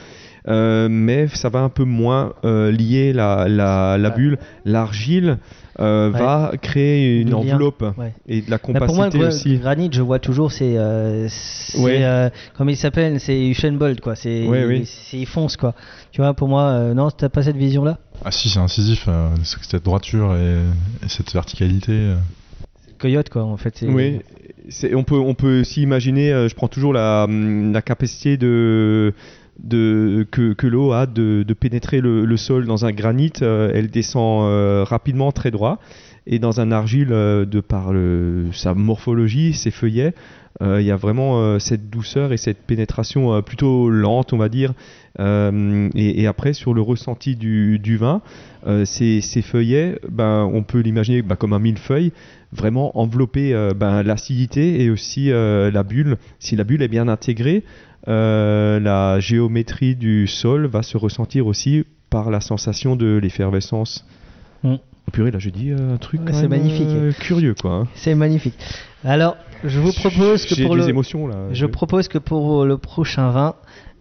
Speaker 2: Euh, mais ça va un peu moins euh, lier la, la, la bulle. L'argile euh,
Speaker 1: Ouais.
Speaker 2: va créer une enveloppe
Speaker 1: ouais.
Speaker 2: et de la
Speaker 1: Bah,
Speaker 2: compacité
Speaker 1: pour moi,
Speaker 2: aussi.
Speaker 1: le granit, je vois toujours, c'est. euh, c'est,
Speaker 2: Ouais.
Speaker 1: euh, comment il s'appelle? C'est Usain Bolt, quoi. C'est,
Speaker 2: Ouais, oui.
Speaker 1: c'est- il fonce, quoi. Tu vois, pour moi, euh, non, t'as pas cette vision-là?
Speaker 3: Ah si, c'est incisif, euh, c'est- cette droiture et, et cette verticalité.
Speaker 1: Coyote, quoi, en fait. c'est-
Speaker 2: Oui, c'est- on peut, on peut aussi imaginer, euh, je prends toujours la, hum, la capacité de, que, l'eau a de, pénétrer le, sol dans un granit, euh, elle descend euh, rapidement très droit. Et dans un argile, euh, de par sa morphologie, ses feuillets, il y a vraiment cette douceur et cette pénétration plutôt lente, on va dire. Et, après, sur le ressenti du, vin, ces, feuillets, ben, on peut l'imaginer ben, comme un millefeuille, vraiment envelopper ben, l'acidité et aussi la bulle. Si la bulle est bien intégrée, euh, la géométrie du sol va se ressentir aussi par la sensation de l'effervescence.
Speaker 1: Mm.
Speaker 2: Oh purée, là je dis euh, un truc
Speaker 1: Ouais, c'est magnifique.
Speaker 2: euh, curieux quoi. hein.
Speaker 1: C'est magnifique. Alors, je vous propose que pour
Speaker 2: des
Speaker 1: le,
Speaker 2: émotions là.
Speaker 1: je propose que pour le prochain vin,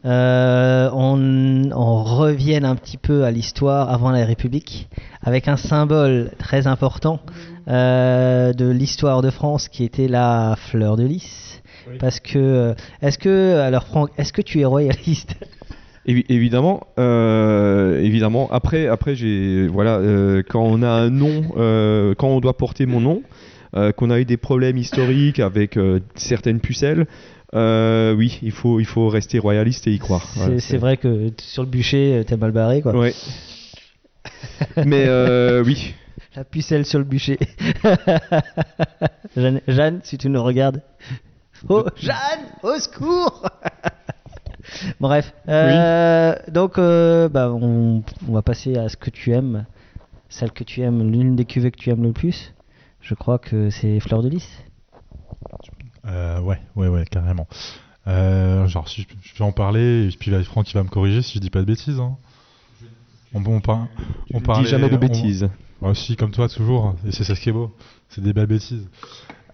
Speaker 1: euh, on, on revienne un petit peu à l'histoire avant la République, avec un symbole très important euh, de l'histoire de France qui était la fleur de lys. Parce que, euh, est-ce que, alors Franck, est-ce que tu es royaliste?
Speaker 2: Évi- évidemment, euh, évidemment. Après, après, j'ai voilà, euh, quand on a un nom, euh, quand on doit porter mon nom, euh, qu'on a eu des problèmes historiques avec euh, certaines pucelles, euh, oui, il faut, il faut rester royaliste et y croire.
Speaker 1: C'est
Speaker 2: Voilà,
Speaker 1: vrai que sur le bûcher, t'es mal barré, quoi.
Speaker 2: Ouais. Mais euh, oui.
Speaker 1: La pucelle sur le bûcher. Jeanne, Jeanne, si tu nous regardes. Oh, Jeanne, au secours Bref, euh, donc euh, bah, on, on va passer à ce que tu aimes, celle que tu aimes, l'une des cuvées que tu aimes le plus. Je crois que c'est Fleur de Lys.
Speaker 3: Euh, ouais, ouais, ouais, carrément. Euh, genre, si je, vais en parler, et puis Franck qui va me corriger si je dis pas de bêtises. Hein. On, on, par- on
Speaker 2: dis jamais de
Speaker 3: on-
Speaker 2: bêtises.
Speaker 3: Moi aussi, comme toi, toujours. Et c'est ça ce qui est beau. C'est des belles bêtises.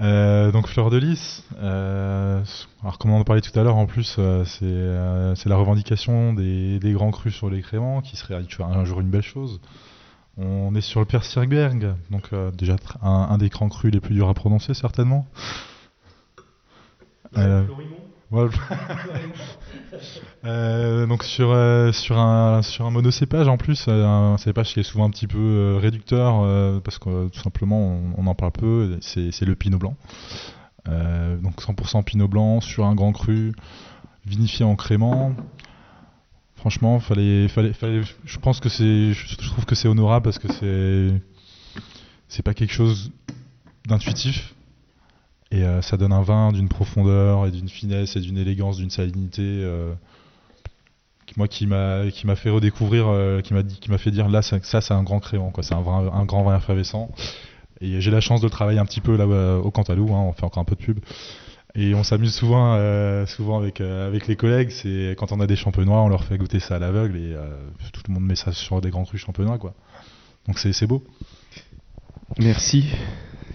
Speaker 3: Euh, donc, Fleur de Lys. euh, alors, comme on en parlait tout à l'heure, en plus, euh, c'est la revendication des, des grands crus sur les créments qui serait un jour une belle chose. On est sur le Persirberg, donc déjà un, un des grands crus les plus durs à prononcer, certainement. Euh, donc sur, euh, sur, un, sur un monocépage en plus, euh, un cépage qui est souvent un petit peu réducteur parce que tout simplement on, en parle peu, c'est le pinot blanc. Donc 100% pinot blanc sur un grand cru, vinifié en crément. Franchement, fallait, fallait, fallait, je pense que c'est, je trouve que c'est honorable parce que c'est, c'est pas quelque chose d'intuitif. Et euh, ça donne un vin d'une profondeur et d'une finesse et d'une élégance, d'une salinité. euh, qui- moi, qui m'a qui m'a fait redécouvrir, euh, qui m'a dit, qui m'a fait dire là, ça, c'est un grand créant, quoi. C'est un, vin- un grand vin effervescent. Et j'ai la chance de le travailler un petit peu là au Cantalou. Hein, on fait encore un peu de pub. Et on s'amuse souvent, souvent avec, avec les collègues. C'est quand on a des champenois, on leur fait goûter ça à l'aveugle et tout le monde met ça sur des grands crus champenois, quoi. Donc c'est beau.
Speaker 2: Merci.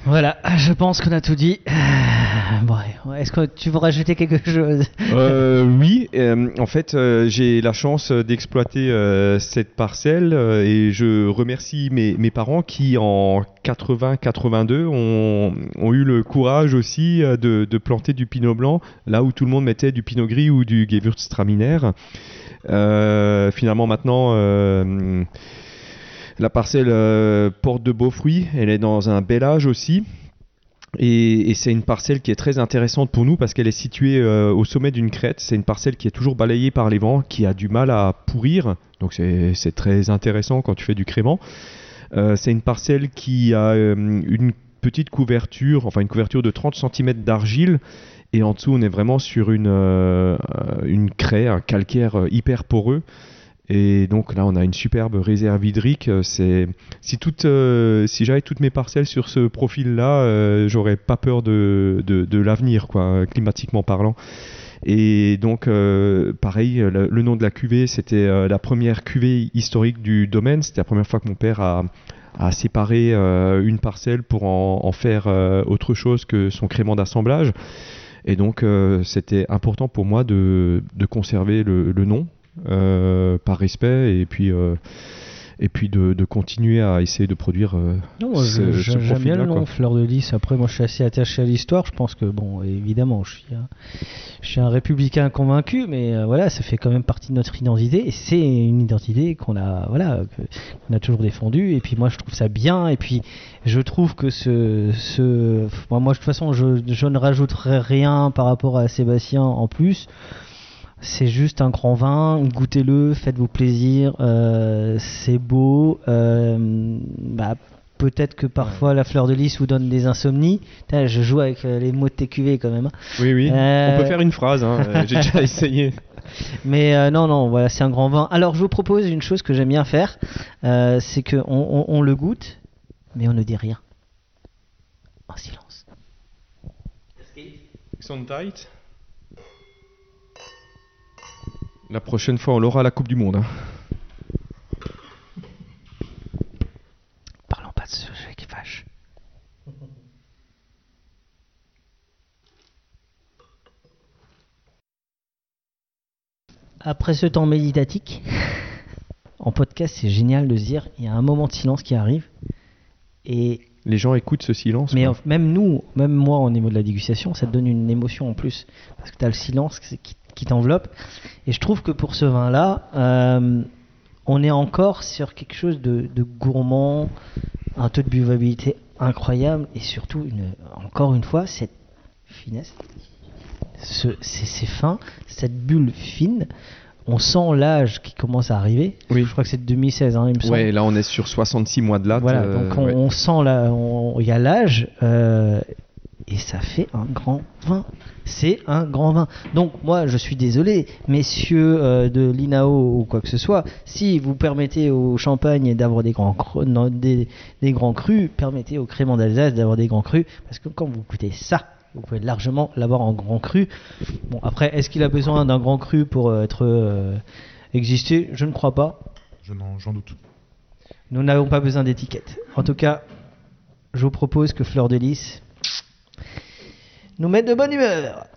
Speaker 1: Voilà, je pense qu'on a tout dit. Bon, Est-ce que tu veux rajouter quelque chose?
Speaker 2: Euh, oui, euh, en fait, euh, j'ai la chance d'exploiter euh, cette parcelle euh, et je remercie mes, parents qui, en 80-82, ont, eu le courage aussi euh, de, de planter du pinot blanc là où tout le monde mettait du pinot gris ou du Gewürztraminer. Euh, finalement, maintenant, euh, la parcelle euh, porte de beaux fruits. Elle est dans un bel âge aussi. Et, c'est une parcelle qui est très intéressante pour nous parce qu'elle est située euh, au sommet d'une crête. C'est une parcelle qui est toujours balayée par les vents, qui a du mal à pourrir. Donc c'est très intéressant quand tu fais du crément. Euh, c'est une parcelle qui a une petite couverture, enfin une couverture de 30 cm d'argile. Et en dessous, on est vraiment sur une, une craie, un calcaire hyper poreux. Et donc là, on a une superbe réserve hydrique. Euh, C'est euh, si j'avais toutes mes parcelles sur ce profil-là, euh, j'aurais pas peur de, l'avenir, quoi, climatiquement parlant. Et donc, euh, pareil, le, nom de la cuvée, c'était la première cuvée historique du domaine. C'était la première fois que mon père a, séparé une parcelle pour en, faire autre chose que son crément d'assemblage. Et donc, c'était important pour moi de, conserver le, nom par respect et puis, euh, et puis de, de continuer à essayer de produire euh,
Speaker 1: Non, moi,
Speaker 2: ce,
Speaker 1: je-
Speaker 2: ce
Speaker 1: j'aime bien le nom. Fleur de Lys. Après, moi, je suis assez attaché à l'histoire. Je pense que, bon, évidemment, je suis un, je suis un républicain convaincu, mais euh, voilà, ça fait quand même partie de notre identité. Et c'est une identité qu'on a, voilà, qu'on a toujours défendue. Et puis, moi, je trouve ça bien. Et puis, je trouve que ce, ce, moi, moi, de toute façon, je, je ne rajouterai rien par rapport à Sébastien en plus. C'est juste un grand vin, goûtez-le, faites-vous plaisir, euh, c'est beau. euh, bah, Peut-être que parfois la fleur de lys vous donne des insomnies. Je joue avec euh, les mots de TQV quand même. hein.
Speaker 2: Oui, oui.
Speaker 1: Euh,
Speaker 2: On peut faire une phrase, hein, j'ai déjà essayé.
Speaker 1: Mais euh, non, non, voilà, c'est un grand vin. Alors je vous propose une chose que j'aime bien faire, euh, c'est que on, le goûte, mais on ne dit rien. En silence.
Speaker 2: Tight? La prochaine fois, on l'aura à la Coupe du Monde. hein.
Speaker 1: Parlons pas de ce sujet qui fâche. Après ce temps méditatique, en podcast, c'est génial de se dire il y a un moment de silence qui arrive. Et
Speaker 2: Les gens écoutent ce silence.
Speaker 1: mais
Speaker 2: quoi.
Speaker 1: même nous, même moi au niveau de la dégustation, ça te donne une émotion en plus. Parce que tu as le silence qui, qui- t'enveloppe. Et je trouve que pour ce vin-là, euh, on est encore sur quelque chose de, de gourmand, un taux de buvabilité incroyable et surtout, une, encore une fois, cette finesse, ce, c'est, c'est fin, cette bulle fine. On sent l'âge qui commence à arriver.
Speaker 2: Oui.
Speaker 1: Je crois que c'est de 2016, hein, il me semble.
Speaker 2: Ouais, là on est sur 66 mois de latte.
Speaker 1: Voilà,
Speaker 2: euh,
Speaker 1: donc on,
Speaker 2: ouais.
Speaker 1: on sent là, il y a l'âge euh, et ça fait un grand vin. C'est un grand vin. Donc moi, je suis désolé, messieurs euh, de l'INAO ou quoi que ce soit, si vous permettez au champagne d'avoir des grands cru, non, des, des grands crus, permettez au crément d'Alsace d'avoir des grands crus, parce que quand vous goûtez ça, vous pouvez largement l'avoir en grand cru. Bon, après, est-ce qu'il a besoin d'un grand cru pour euh, être euh, exister? Je ne crois pas.
Speaker 3: Je n'en- J'en doute.
Speaker 1: Nous n'avons pas besoin d'étiquette. En tout cas, je vous propose que Fleur de Lys nous mette de bonne humeur.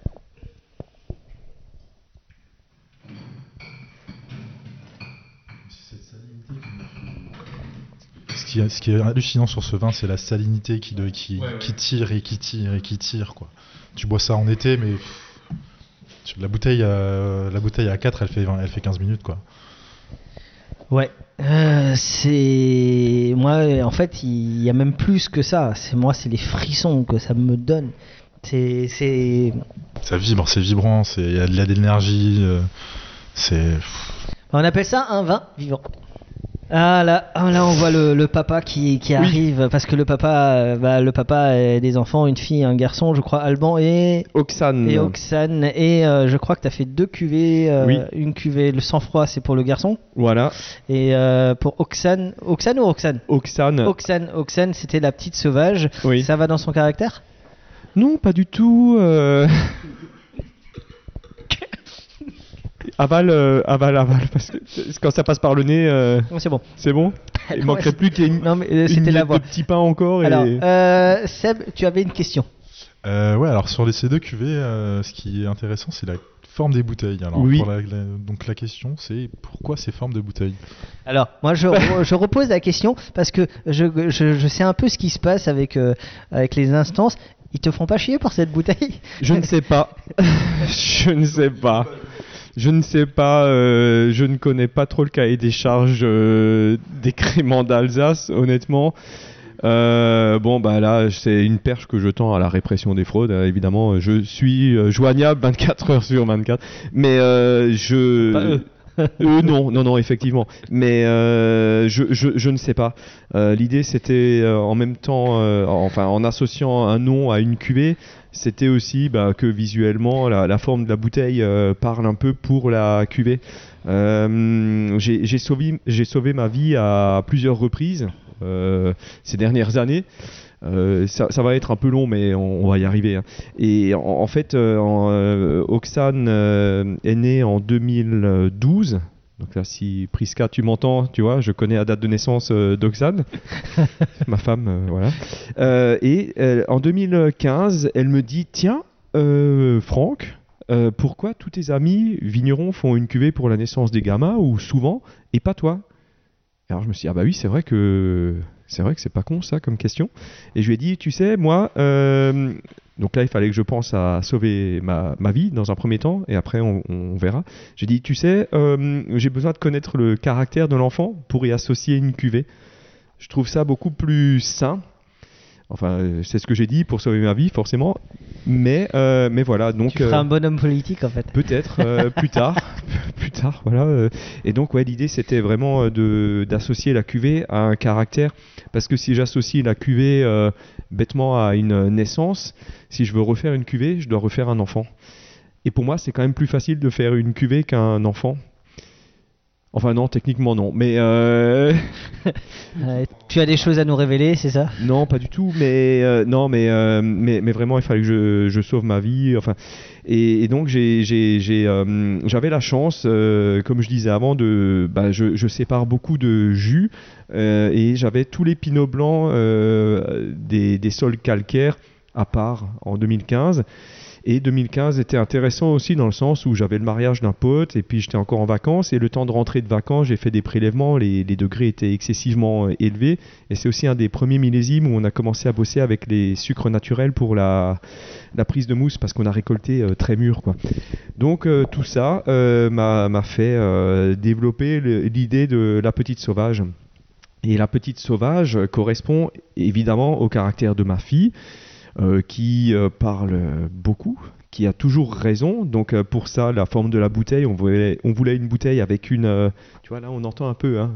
Speaker 3: Ce qui, est- ce qui est hallucinant sur ce vin, c'est la salinité qui, de- qui, qui tire et qui tire et qui tire. Quoi. Tu bois ça en été, mais la bouteille, à, la bouteille à 4, elle fait, 20 elle fait 15 minutes. Quoi.
Speaker 1: Ouais. Euh, c'est moi en fait il y a même plus que ça c'est moi c'est les frissons que ça me donne c'est c'est
Speaker 3: Ça vibre, c'est vibrant, c'est- il y a de l'énergie. euh, c'est.
Speaker 1: on appelle ça un vin vivant ah là, ah, là on voit le, le papa qui, qui arrive parce que le papa euh, bah, le papa a des enfants une fille un garçon je crois Alban et
Speaker 2: Oxane.
Speaker 1: Et Oxane, et euh, je crois que tu as fait deux cuvées. euh,
Speaker 2: Oui.
Speaker 1: Une cuvée, le sang-froid, c'est pour le garçon.
Speaker 2: Voilà.
Speaker 1: Et euh, pour Oxane, Oxane ou Oxane?
Speaker 2: Oxane.
Speaker 1: Oxane, Oxane, c'était la petite sauvage.
Speaker 2: Oui.
Speaker 1: Ça va dans son caractère?
Speaker 2: Non, pas du tout. euh. aval, euh, aval, aval. Parce que quand ça passe par le nez, euh,
Speaker 1: C'est bon.
Speaker 2: c'est bon. Il
Speaker 1: Non,
Speaker 2: manquerait
Speaker 1: c'est-
Speaker 2: plus qu'il y ait une,
Speaker 1: Non, mais euh,
Speaker 2: une
Speaker 1: la voix.
Speaker 2: de petit pain encore. Et...
Speaker 1: Alors, euh, Seb, tu avais une question.
Speaker 3: Euh, ouais, alors sur les C2 cuvées, euh, ce qui est intéressant, c'est la forme des bouteilles. Alors,
Speaker 2: Oui.
Speaker 3: pour la- la- donc la question, c'est pourquoi ces formes de bouteilles?
Speaker 1: Alors, moi, je, re- je repose la question parce que je, je, je sais un peu ce qui se passe avec, euh, avec les instances. Ils te font pas chier pour cette bouteille
Speaker 2: Je ne sais pas. je ne sais pas. Je ne sais pas. euh, je ne connais pas trop le cahier des charges euh, des créments d'Alsace, honnêtement. Euh, bon, bah là, c'est une perche que je tends à la répression des fraudes. Euh, évidemment, je suis euh, joignable 24 heures sur 24. Mais euh, je.
Speaker 1: Eux,
Speaker 2: non, non, non, effectivement. Mais euh, je, je, je ne sais pas. Euh, L'idée, c'était euh, en même temps, euh, enfin, en associant un nom à une cuvée, c'était aussi bah, que visuellement, la, forme de la bouteille euh, parle un peu pour la cuvée. Euh, J'ai sauvé, sauvé ma vie à plusieurs reprises euh, ces dernières années. Euh, ça, ça va être un peu long, mais on, on va y arriver. hein. Et en, en fait, euh, euh, Oxane euh, est né en 2012. Donc là, si Priska, tu m'entends, tu vois, je connais la date de naissance d'Oxane, ma femme, voilà. Et en 2015, elle me dit, tiens, Franck, pourquoi tous tes amis vignerons font une cuvée pour la naissance des gamins ou souvent et pas toi? Alors je me suis dit, ah bah oui, c'est vrai que c'est vrai que c'est pas con ça comme question. Et je lui ai dit, tu sais, moi, euh, donc là il fallait que je pense à sauver ma, ma vie dans un premier temps et après on, verra. J'ai dit, tu sais, euh, j'ai besoin de connaître le caractère de l'enfant pour y associer une cuvée. Je trouve ça beaucoup plus sain. Enfin, euh, c'est ce que j'ai dit pour sauver ma vie, forcément. Mais, euh, mais voilà, donc.
Speaker 1: Tu feras
Speaker 2: euh,
Speaker 1: un bonhomme politique en fait.
Speaker 2: Peut-être euh, plus tard, plus tard, voilà. Et donc ouais, l'idée c'était vraiment de d'associer la cuvée à un caractère, parce que si j'associe la cuvée euh, bêtement à une naissance, si je veux refaire une cuvée, je dois refaire un enfant. Et pour moi, c'est quand même plus facile de faire une cuvée qu'un enfant. Enfin non, techniquement non, mais euh,
Speaker 1: Euh, tu as des choses à nous révéler, c'est ça?
Speaker 2: Non, pas du tout. Mais euh, non, mais, euh, mais mais vraiment, il fallait que je, je sauve ma vie. Enfin, et, et donc j'avais la chance, comme je disais avant, de bah, je, je sépare beaucoup de jus et j'avais tous les pinots blancs des des sols calcaires à part en 2015. Et 2015 était intéressant aussi dans le sens où j'avais le mariage d'un pote et puis j'étais encore en vacances et le temps de rentrer de vacances j'ai fait des prélèvements, les, les degrés étaient excessivement euh, élevés et c'est aussi un des premiers millésimes où on a commencé à bosser avec les sucres naturels pour la, la prise de mousse parce qu'on a récolté euh, très mûr quoi. Donc euh, tout ça m'a fait développer l'idée de la petite sauvage. Et la petite sauvage correspond évidemment au caractère de ma fille, qui euh, parle beaucoup, qui a toujours raison. Donc euh, pour ça, la forme de la bouteille, on voulait, on voulait une bouteille avec une... euh, tu vois là, on entend un peu. Hein,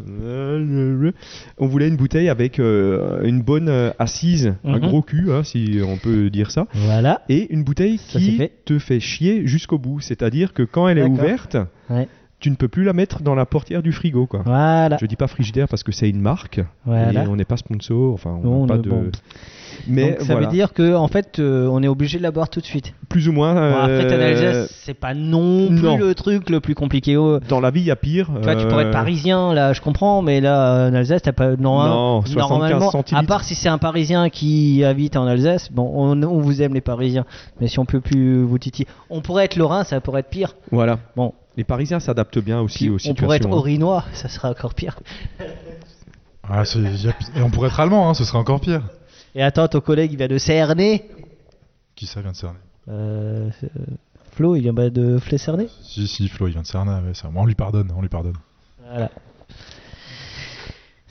Speaker 2: on voulait une bouteille avec euh, une bonne euh, assise, un
Speaker 1: Mhm.
Speaker 2: gros cul, hein, si on peut dire ça.
Speaker 1: Voilà.
Speaker 2: Et une bouteille
Speaker 1: Ça,
Speaker 2: qui
Speaker 1: fait.
Speaker 2: te fait chier jusqu'au bout. C'est-à-dire que quand elle est ouverte,
Speaker 1: Ouais.
Speaker 2: tu ne peux plus la mettre dans la portière du frigo. Quoi.
Speaker 1: Voilà.
Speaker 2: Je dis pas frigidaire parce que c'est une marque.
Speaker 1: Voilà.
Speaker 2: Et on n'est pas sponsor. Enfin, on n'a pas de.
Speaker 1: bon.
Speaker 2: Mais
Speaker 1: Donc, ça
Speaker 2: voilà.
Speaker 1: veut dire que en fait, euh, on est obligé de la boire tout de suite.
Speaker 2: plus ou moins.
Speaker 1: Bon, après, t'as
Speaker 2: euh,
Speaker 1: l'Alsace, c'est pas non plus
Speaker 2: non.
Speaker 1: le truc le plus compliqué. Oh,
Speaker 2: Dans la vie, il y a pire.
Speaker 1: Tu vois, tu pourrais être
Speaker 2: euh,
Speaker 1: parisien, là, je comprends, mais là, en Alsace, t'as pas. Non,
Speaker 2: Non, 75
Speaker 1: normalement, à part si c'est un parisien qui habite en Alsace, bon, on, on vous aime les parisiens, mais si on peut plus vous titiller. On pourrait être lorrain, ça pourrait être pire.
Speaker 2: Voilà.
Speaker 1: Bon,
Speaker 2: Les Parisiens s'adaptent bien aussi
Speaker 1: Puis
Speaker 2: aux
Speaker 1: on
Speaker 2: situations.
Speaker 1: pourrait être
Speaker 2: hein.
Speaker 1: orinois, ça serait encore pire.
Speaker 3: Ah, et on pourrait être allemand, hein, ce serait encore pire.
Speaker 1: Et attends, ton collègue, il vient de Cernay.
Speaker 3: Qui ça vient de Cernay
Speaker 1: Euh, euh, Flo, il vient de Flé-Cernay
Speaker 3: Si, si, Flo, il vient de Cernay, ouais, ça. on lui pardonne, on lui pardonne.
Speaker 1: Voilà.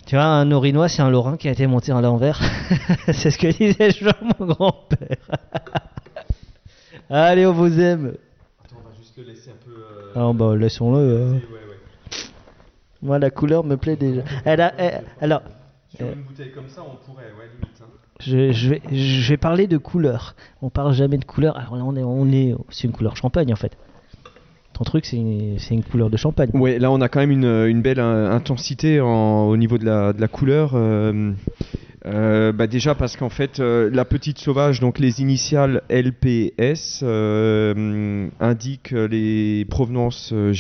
Speaker 1: Tu vois, un Orinois, c'est un Lorrain qui a été monté à l'envers. c'est ce que disait Jean, mon grand-père. Allez, on vous aime.
Speaker 2: on va juste le laisser un peu. euh,
Speaker 1: Ah bah, laissons-le. hein. Moi, la couleur me plaît déjà. Elle a, elle- alors,
Speaker 2: Sur
Speaker 1: Euh.
Speaker 2: une bouteille comme ça, on pourrait, ouais, limite. hein.
Speaker 1: Je, je vais, parler de couleur. On parle jamais de couleur. Alors là, on est, on est, c'est une couleur champagne en fait. Ton truc, c'est une, couleur de champagne.
Speaker 2: Ouais, là on a quand même une, belle intensité en- au niveau de la, de la couleur. euh, euh, bah déjà parce qu'en fait euh, la petite sauvage, donc les initiales LPS, indiquent les provenances euh,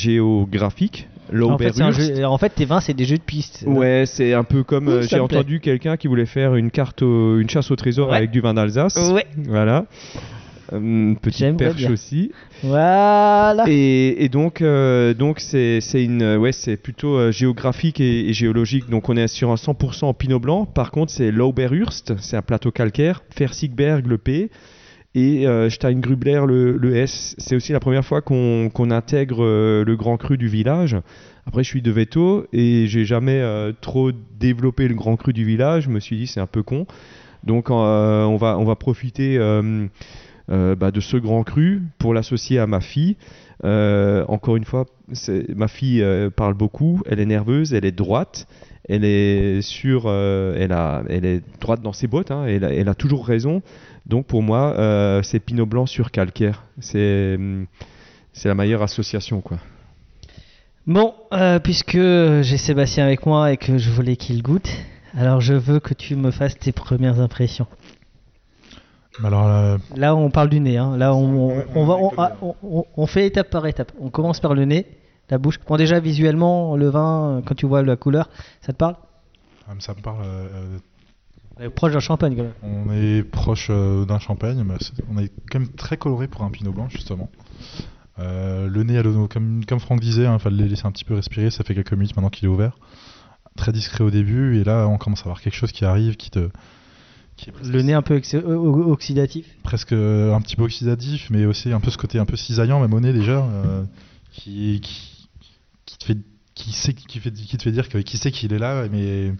Speaker 1: En fait, en fait, tes vins, c'est des jeux de piste.
Speaker 2: Ouais, c'est un peu comme euh, j'ai entendu quelqu'un qui voulait faire une carte, au- une chasse au trésor
Speaker 1: Ouais.
Speaker 2: avec du vin d'Alsace.
Speaker 1: Ouais.
Speaker 2: Voilà. Euh, petite perche
Speaker 1: bien.
Speaker 2: aussi.
Speaker 1: Voilà.
Speaker 2: Et, et donc, euh, donc c'est c'est une, euh, ouais, c'est plutôt euh, géographique et, et géologique. Donc, on est sur un 100% en pinot blanc. Par contre, c'est Lauberhurst, c'est un plateau calcaire. Fersigberg, le P. Et euh, Steingrubler, le, le S, c'est aussi la première fois qu'on intègre euh, le grand cru du village. Après, je suis de Veto et j'ai jamais euh, trop développé le grand cru du village. Je me suis dit, c'est un peu con. Donc, on, va, profiter bah, de ce grand cru pour l'associer à ma fille. Encore une fois, ma fille parle beaucoup, elle est nerveuse, elle est droite, elle est sûre, elle, est droite dans ses bottes, hein, elle a toujours raison. Donc pour moi, euh, c'est Pinot Blanc sur calcaire. C'est hum, c'est la meilleure association, quoi.
Speaker 1: Bon, euh, puisque j'ai Sébastien avec moi et que je voulais qu'il goûte, alors je veux que tu me fasses tes premières impressions.
Speaker 3: Alors là,
Speaker 1: Là, on parle du nez. hein. Là, on, on- on va, on, ah, on- on- fait étape par étape. On commence par le nez, la bouche. Bon, déjà visuellement, le vin, euh, quand tu vois la couleur, ça te parle?
Speaker 3: Ah, ça me parle. Euh,
Speaker 1: On est proche d'un champagne quand même.
Speaker 3: on est proche euh, d'un champagne, mais c'est- on est quand même très coloré pour un pinot blanc justement. Euh, le nez, comme, comme Franck disait, il fallait le laisser un petit peu respirer. Ça fait quelques minutes maintenant qu'il est ouvert. Très discret au début, et là on commence à avoir quelque chose qui arrive, qui te, qui est presque,
Speaker 1: Le nez un peu o- oxydatif.
Speaker 3: presque, euh, un petit peu oxydatif, mais aussi un peu ce côté un peu cisaillant même au nez déjà, euh, qui, qui, qui te fait, qui sait, qui fait, qui te fait dire que, qui sait qu'il est là, mais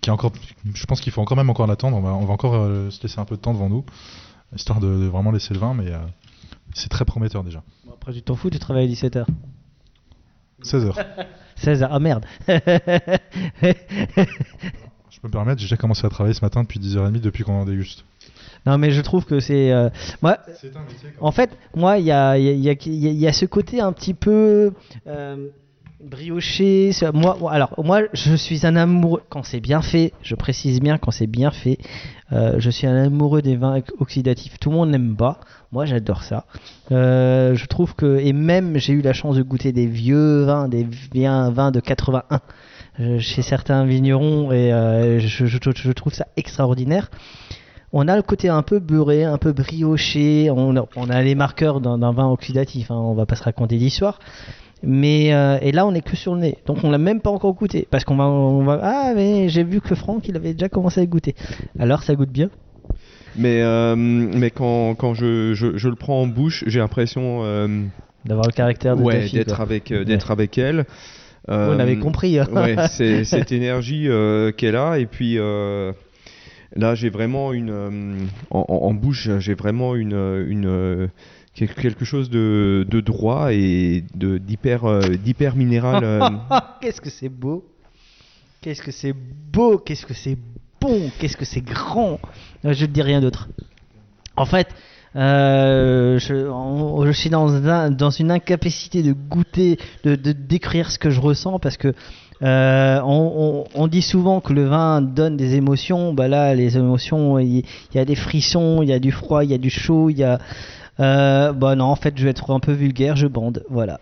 Speaker 3: qui est encore, je pense qu'il faut encore même encore l'attendre. On va, on va encore euh, se laisser un peu de temps devant nous, histoire de, de vraiment laisser le vin, mais euh, c'est très prometteur déjà.
Speaker 1: Bon, après, tu t'en fous, tu travailles à 17h.
Speaker 3: 16h.
Speaker 1: 16h, ah merde.
Speaker 3: Je peux me permettre, j'ai déjà commencé à travailler ce matin depuis 10h30 depuis qu'on en déguste.
Speaker 1: non, mais je trouve que c'est. euh, Moi,
Speaker 3: C'est un métier
Speaker 1: En fait, moi, il y a, y, a, y a- y a ce côté un petit peu euh, brioché. Moi, alors, moi, je suis un amoureux. Quand c'est bien fait, je précise bien, quand c'est bien fait, euh, je suis un amoureux des vins oxydatifs. Tout le monde n'aime pas. Moi, j'adore ça. Euh, je trouve que. Et même, j'ai eu la chance de goûter des vieux vins, des vins de 81 euh, chez certains vignerons et je, trouve ça extraordinaire. On a le côté un peu beurré, un peu brioché. On a, les marqueurs d'un d'un vin oxydatif. Hein, on va pas se raconter d'histoire. Mais euh, et là, on est que sur le nez. Donc, on l'a même pas encore goûté parce qu'on va, on va. Ah, mais j'ai vu que Franck, il avait déjà commencé à goûter. Alors, ça goûte bien.
Speaker 2: Mais, euh, mais quand, quand je, je, je le prends en bouche, j'ai l'impression euh,
Speaker 1: D'avoir le caractère de
Speaker 2: ouais, d'être avec, d'être avec elle.
Speaker 1: on avait compris. hein.
Speaker 2: ouais, c'est cette énergie qu'elle a. Et puis là, j'ai vraiment une. en, en- bouche, j'ai vraiment une. une quelque chose de, droit et d'hyper euh, minéral. euh,
Speaker 1: Qu'est-ce que c'est beau Qu'est-ce que c'est beau Qu'est-ce que c'est bon Qu'est-ce que c'est grand Je ne dis rien d'autre. En fait, euh, je, suis dans, dans une incapacité de goûter, de, décrire ce que je ressens parce que euh, on, on- dit souvent que le vin donne des émotions. Bah là, les émotions, il y, a des frissons, il y a du froid, il y a du chaud, il y a. Euh, bah non, en fait, je vais être un peu vulgaire, je bande. Voilà.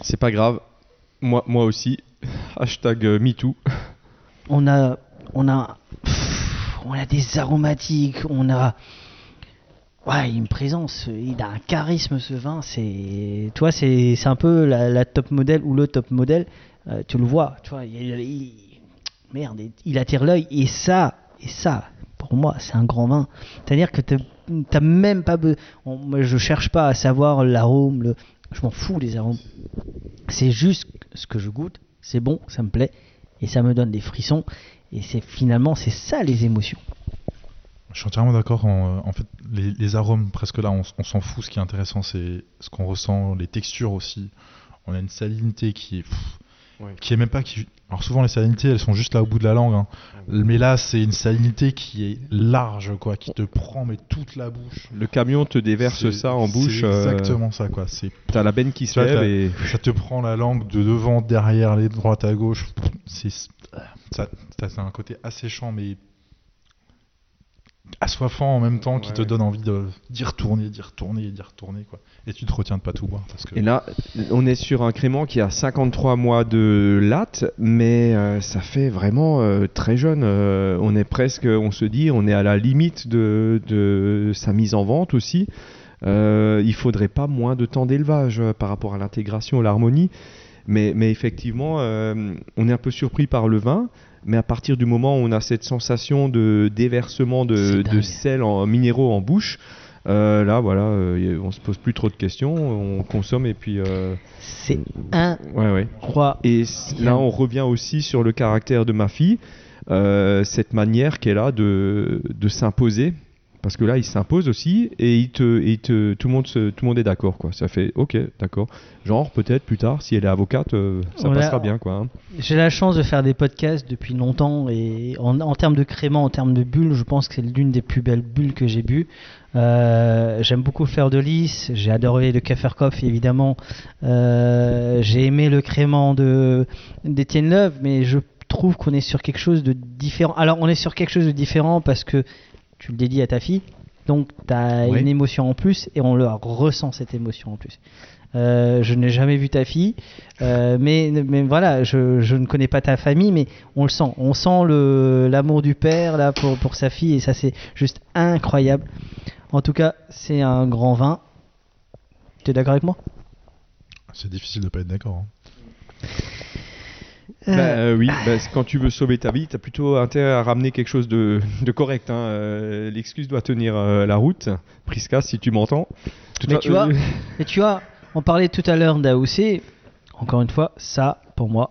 Speaker 2: c'est pas grave. Moi, moi aussi. Hashtag euh, MeToo.
Speaker 1: on a on a pff, on a des aromatiques on a ouais une présence il a un charisme ce vin c'est toi c'est c'est un peu la, la top modèle ou le top modèle euh, tu le vois tu vois il, il- merde il- attire l'œil et ça et ça pour moi c'est un grand vin c'est à dire que t'as t'as même pas je cherche pas à savoir l'arôme le je m'en fous des arômes c'est juste ce que je goûte c'est bon ça me plaît et ça me donne des frissons et c'est finalement c'est ça les émotions
Speaker 3: Je suis entièrement d'accord. En, en fait, les, les arômes, presque là, on, s'en fout. Ce qui est intéressant, c'est ce qu'on ressent, les textures aussi. On a une salinité qui est, pff,
Speaker 2: Ouais.
Speaker 3: qui est même pas. Qui, alors souvent, les salinités, elles sont juste là au bout de la langue. hein. Mais là, c'est une salinité qui est large, quoi, qui te prend mais toute la bouche.
Speaker 2: Le camion te déverse ça en bouche.
Speaker 3: C'est
Speaker 2: euh,
Speaker 3: exactement ça, quoi. C'est
Speaker 2: T'as la benne qui se lève et.
Speaker 3: ça te prend la langue de devant, derrière, les droite à gauche. C'est ça, ça c'est un côté asséchant mais assoiffant en même temps qui
Speaker 2: Ouais,
Speaker 3: te donne envie de d'y retourner, d'y retourner, d'y retourner quoi. Et tu te retiens de pas tout boire parce que
Speaker 2: Et là, on est sur un crément qui a 53 mois de latte, mais euh, ça fait vraiment euh, très jeune. Euh, on est presque, on se dit, on est à la limite de, de sa mise en vente aussi. Euh, il faudrait pas moins de temps d'élevage euh, par rapport à l'intégration, l'harmonie. Mais, mais effectivement, euh, on est un peu surpris par le vin. Mais à partir du moment où on a cette sensation de déversement de, sel en minéraux en bouche, Euh, là, voilà, euh, on se pose plus trop de questions, on consomme et puis. euh,
Speaker 1: C'est un.
Speaker 2: Ouais, ouais. Et là, on revient aussi sur le caractère de ma fille, euh, cette manière qu'elle a de, de s'imposer. Parce que là, il s'impose aussi et il te, et il te, tout, le monde se- tout le monde est d'accord. quoi. Ça fait OK, d'accord. Genre, peut-être plus tard, si elle est avocate, euh, ça passera bien. quoi. hein.
Speaker 1: J'ai la chance de faire des podcasts depuis longtemps et en, en termes de crément, en termes de bulles, je pense que c'est l'une des plus belles bulles que j'ai bu. Euh, J'aime beaucoup le fleur de lys, j'ai adoré le Kaferkopf évidemment. Euh, j'ai aimé le crément de d'Étienne Love, mais je trouve qu'on est sur quelque chose de différent. Alors on est sur quelque chose de différent parce que tu le dédies à ta fille, donc tu as une émotion en plus et on le ressent cette émotion en plus. Euh, je n'ai jamais vu ta fille, euh, mais, mais voilà, je, je ne connais pas ta famille, mais on le sent. On sent le- l'amour du père là pour, pour sa fille et ça c'est juste incroyable. En tout cas, c'est un grand vin. Tu es d'accord avec moi?
Speaker 3: C'est difficile de pas être d'accord. hein.
Speaker 2: Bah, euh, oui, bah, quand tu veux sauver ta vie, tu as plutôt intérêt à ramener quelque chose de, de correct. hein. Euh, L'excuse doit tenir euh, la route. Prisca, si tu m'entends.
Speaker 1: Mais
Speaker 2: fa-
Speaker 1: tu vois,
Speaker 2: euh,
Speaker 1: mais tu vois, on parlait tout à l'heure d'AOC. Encore une fois, ça, pour moi,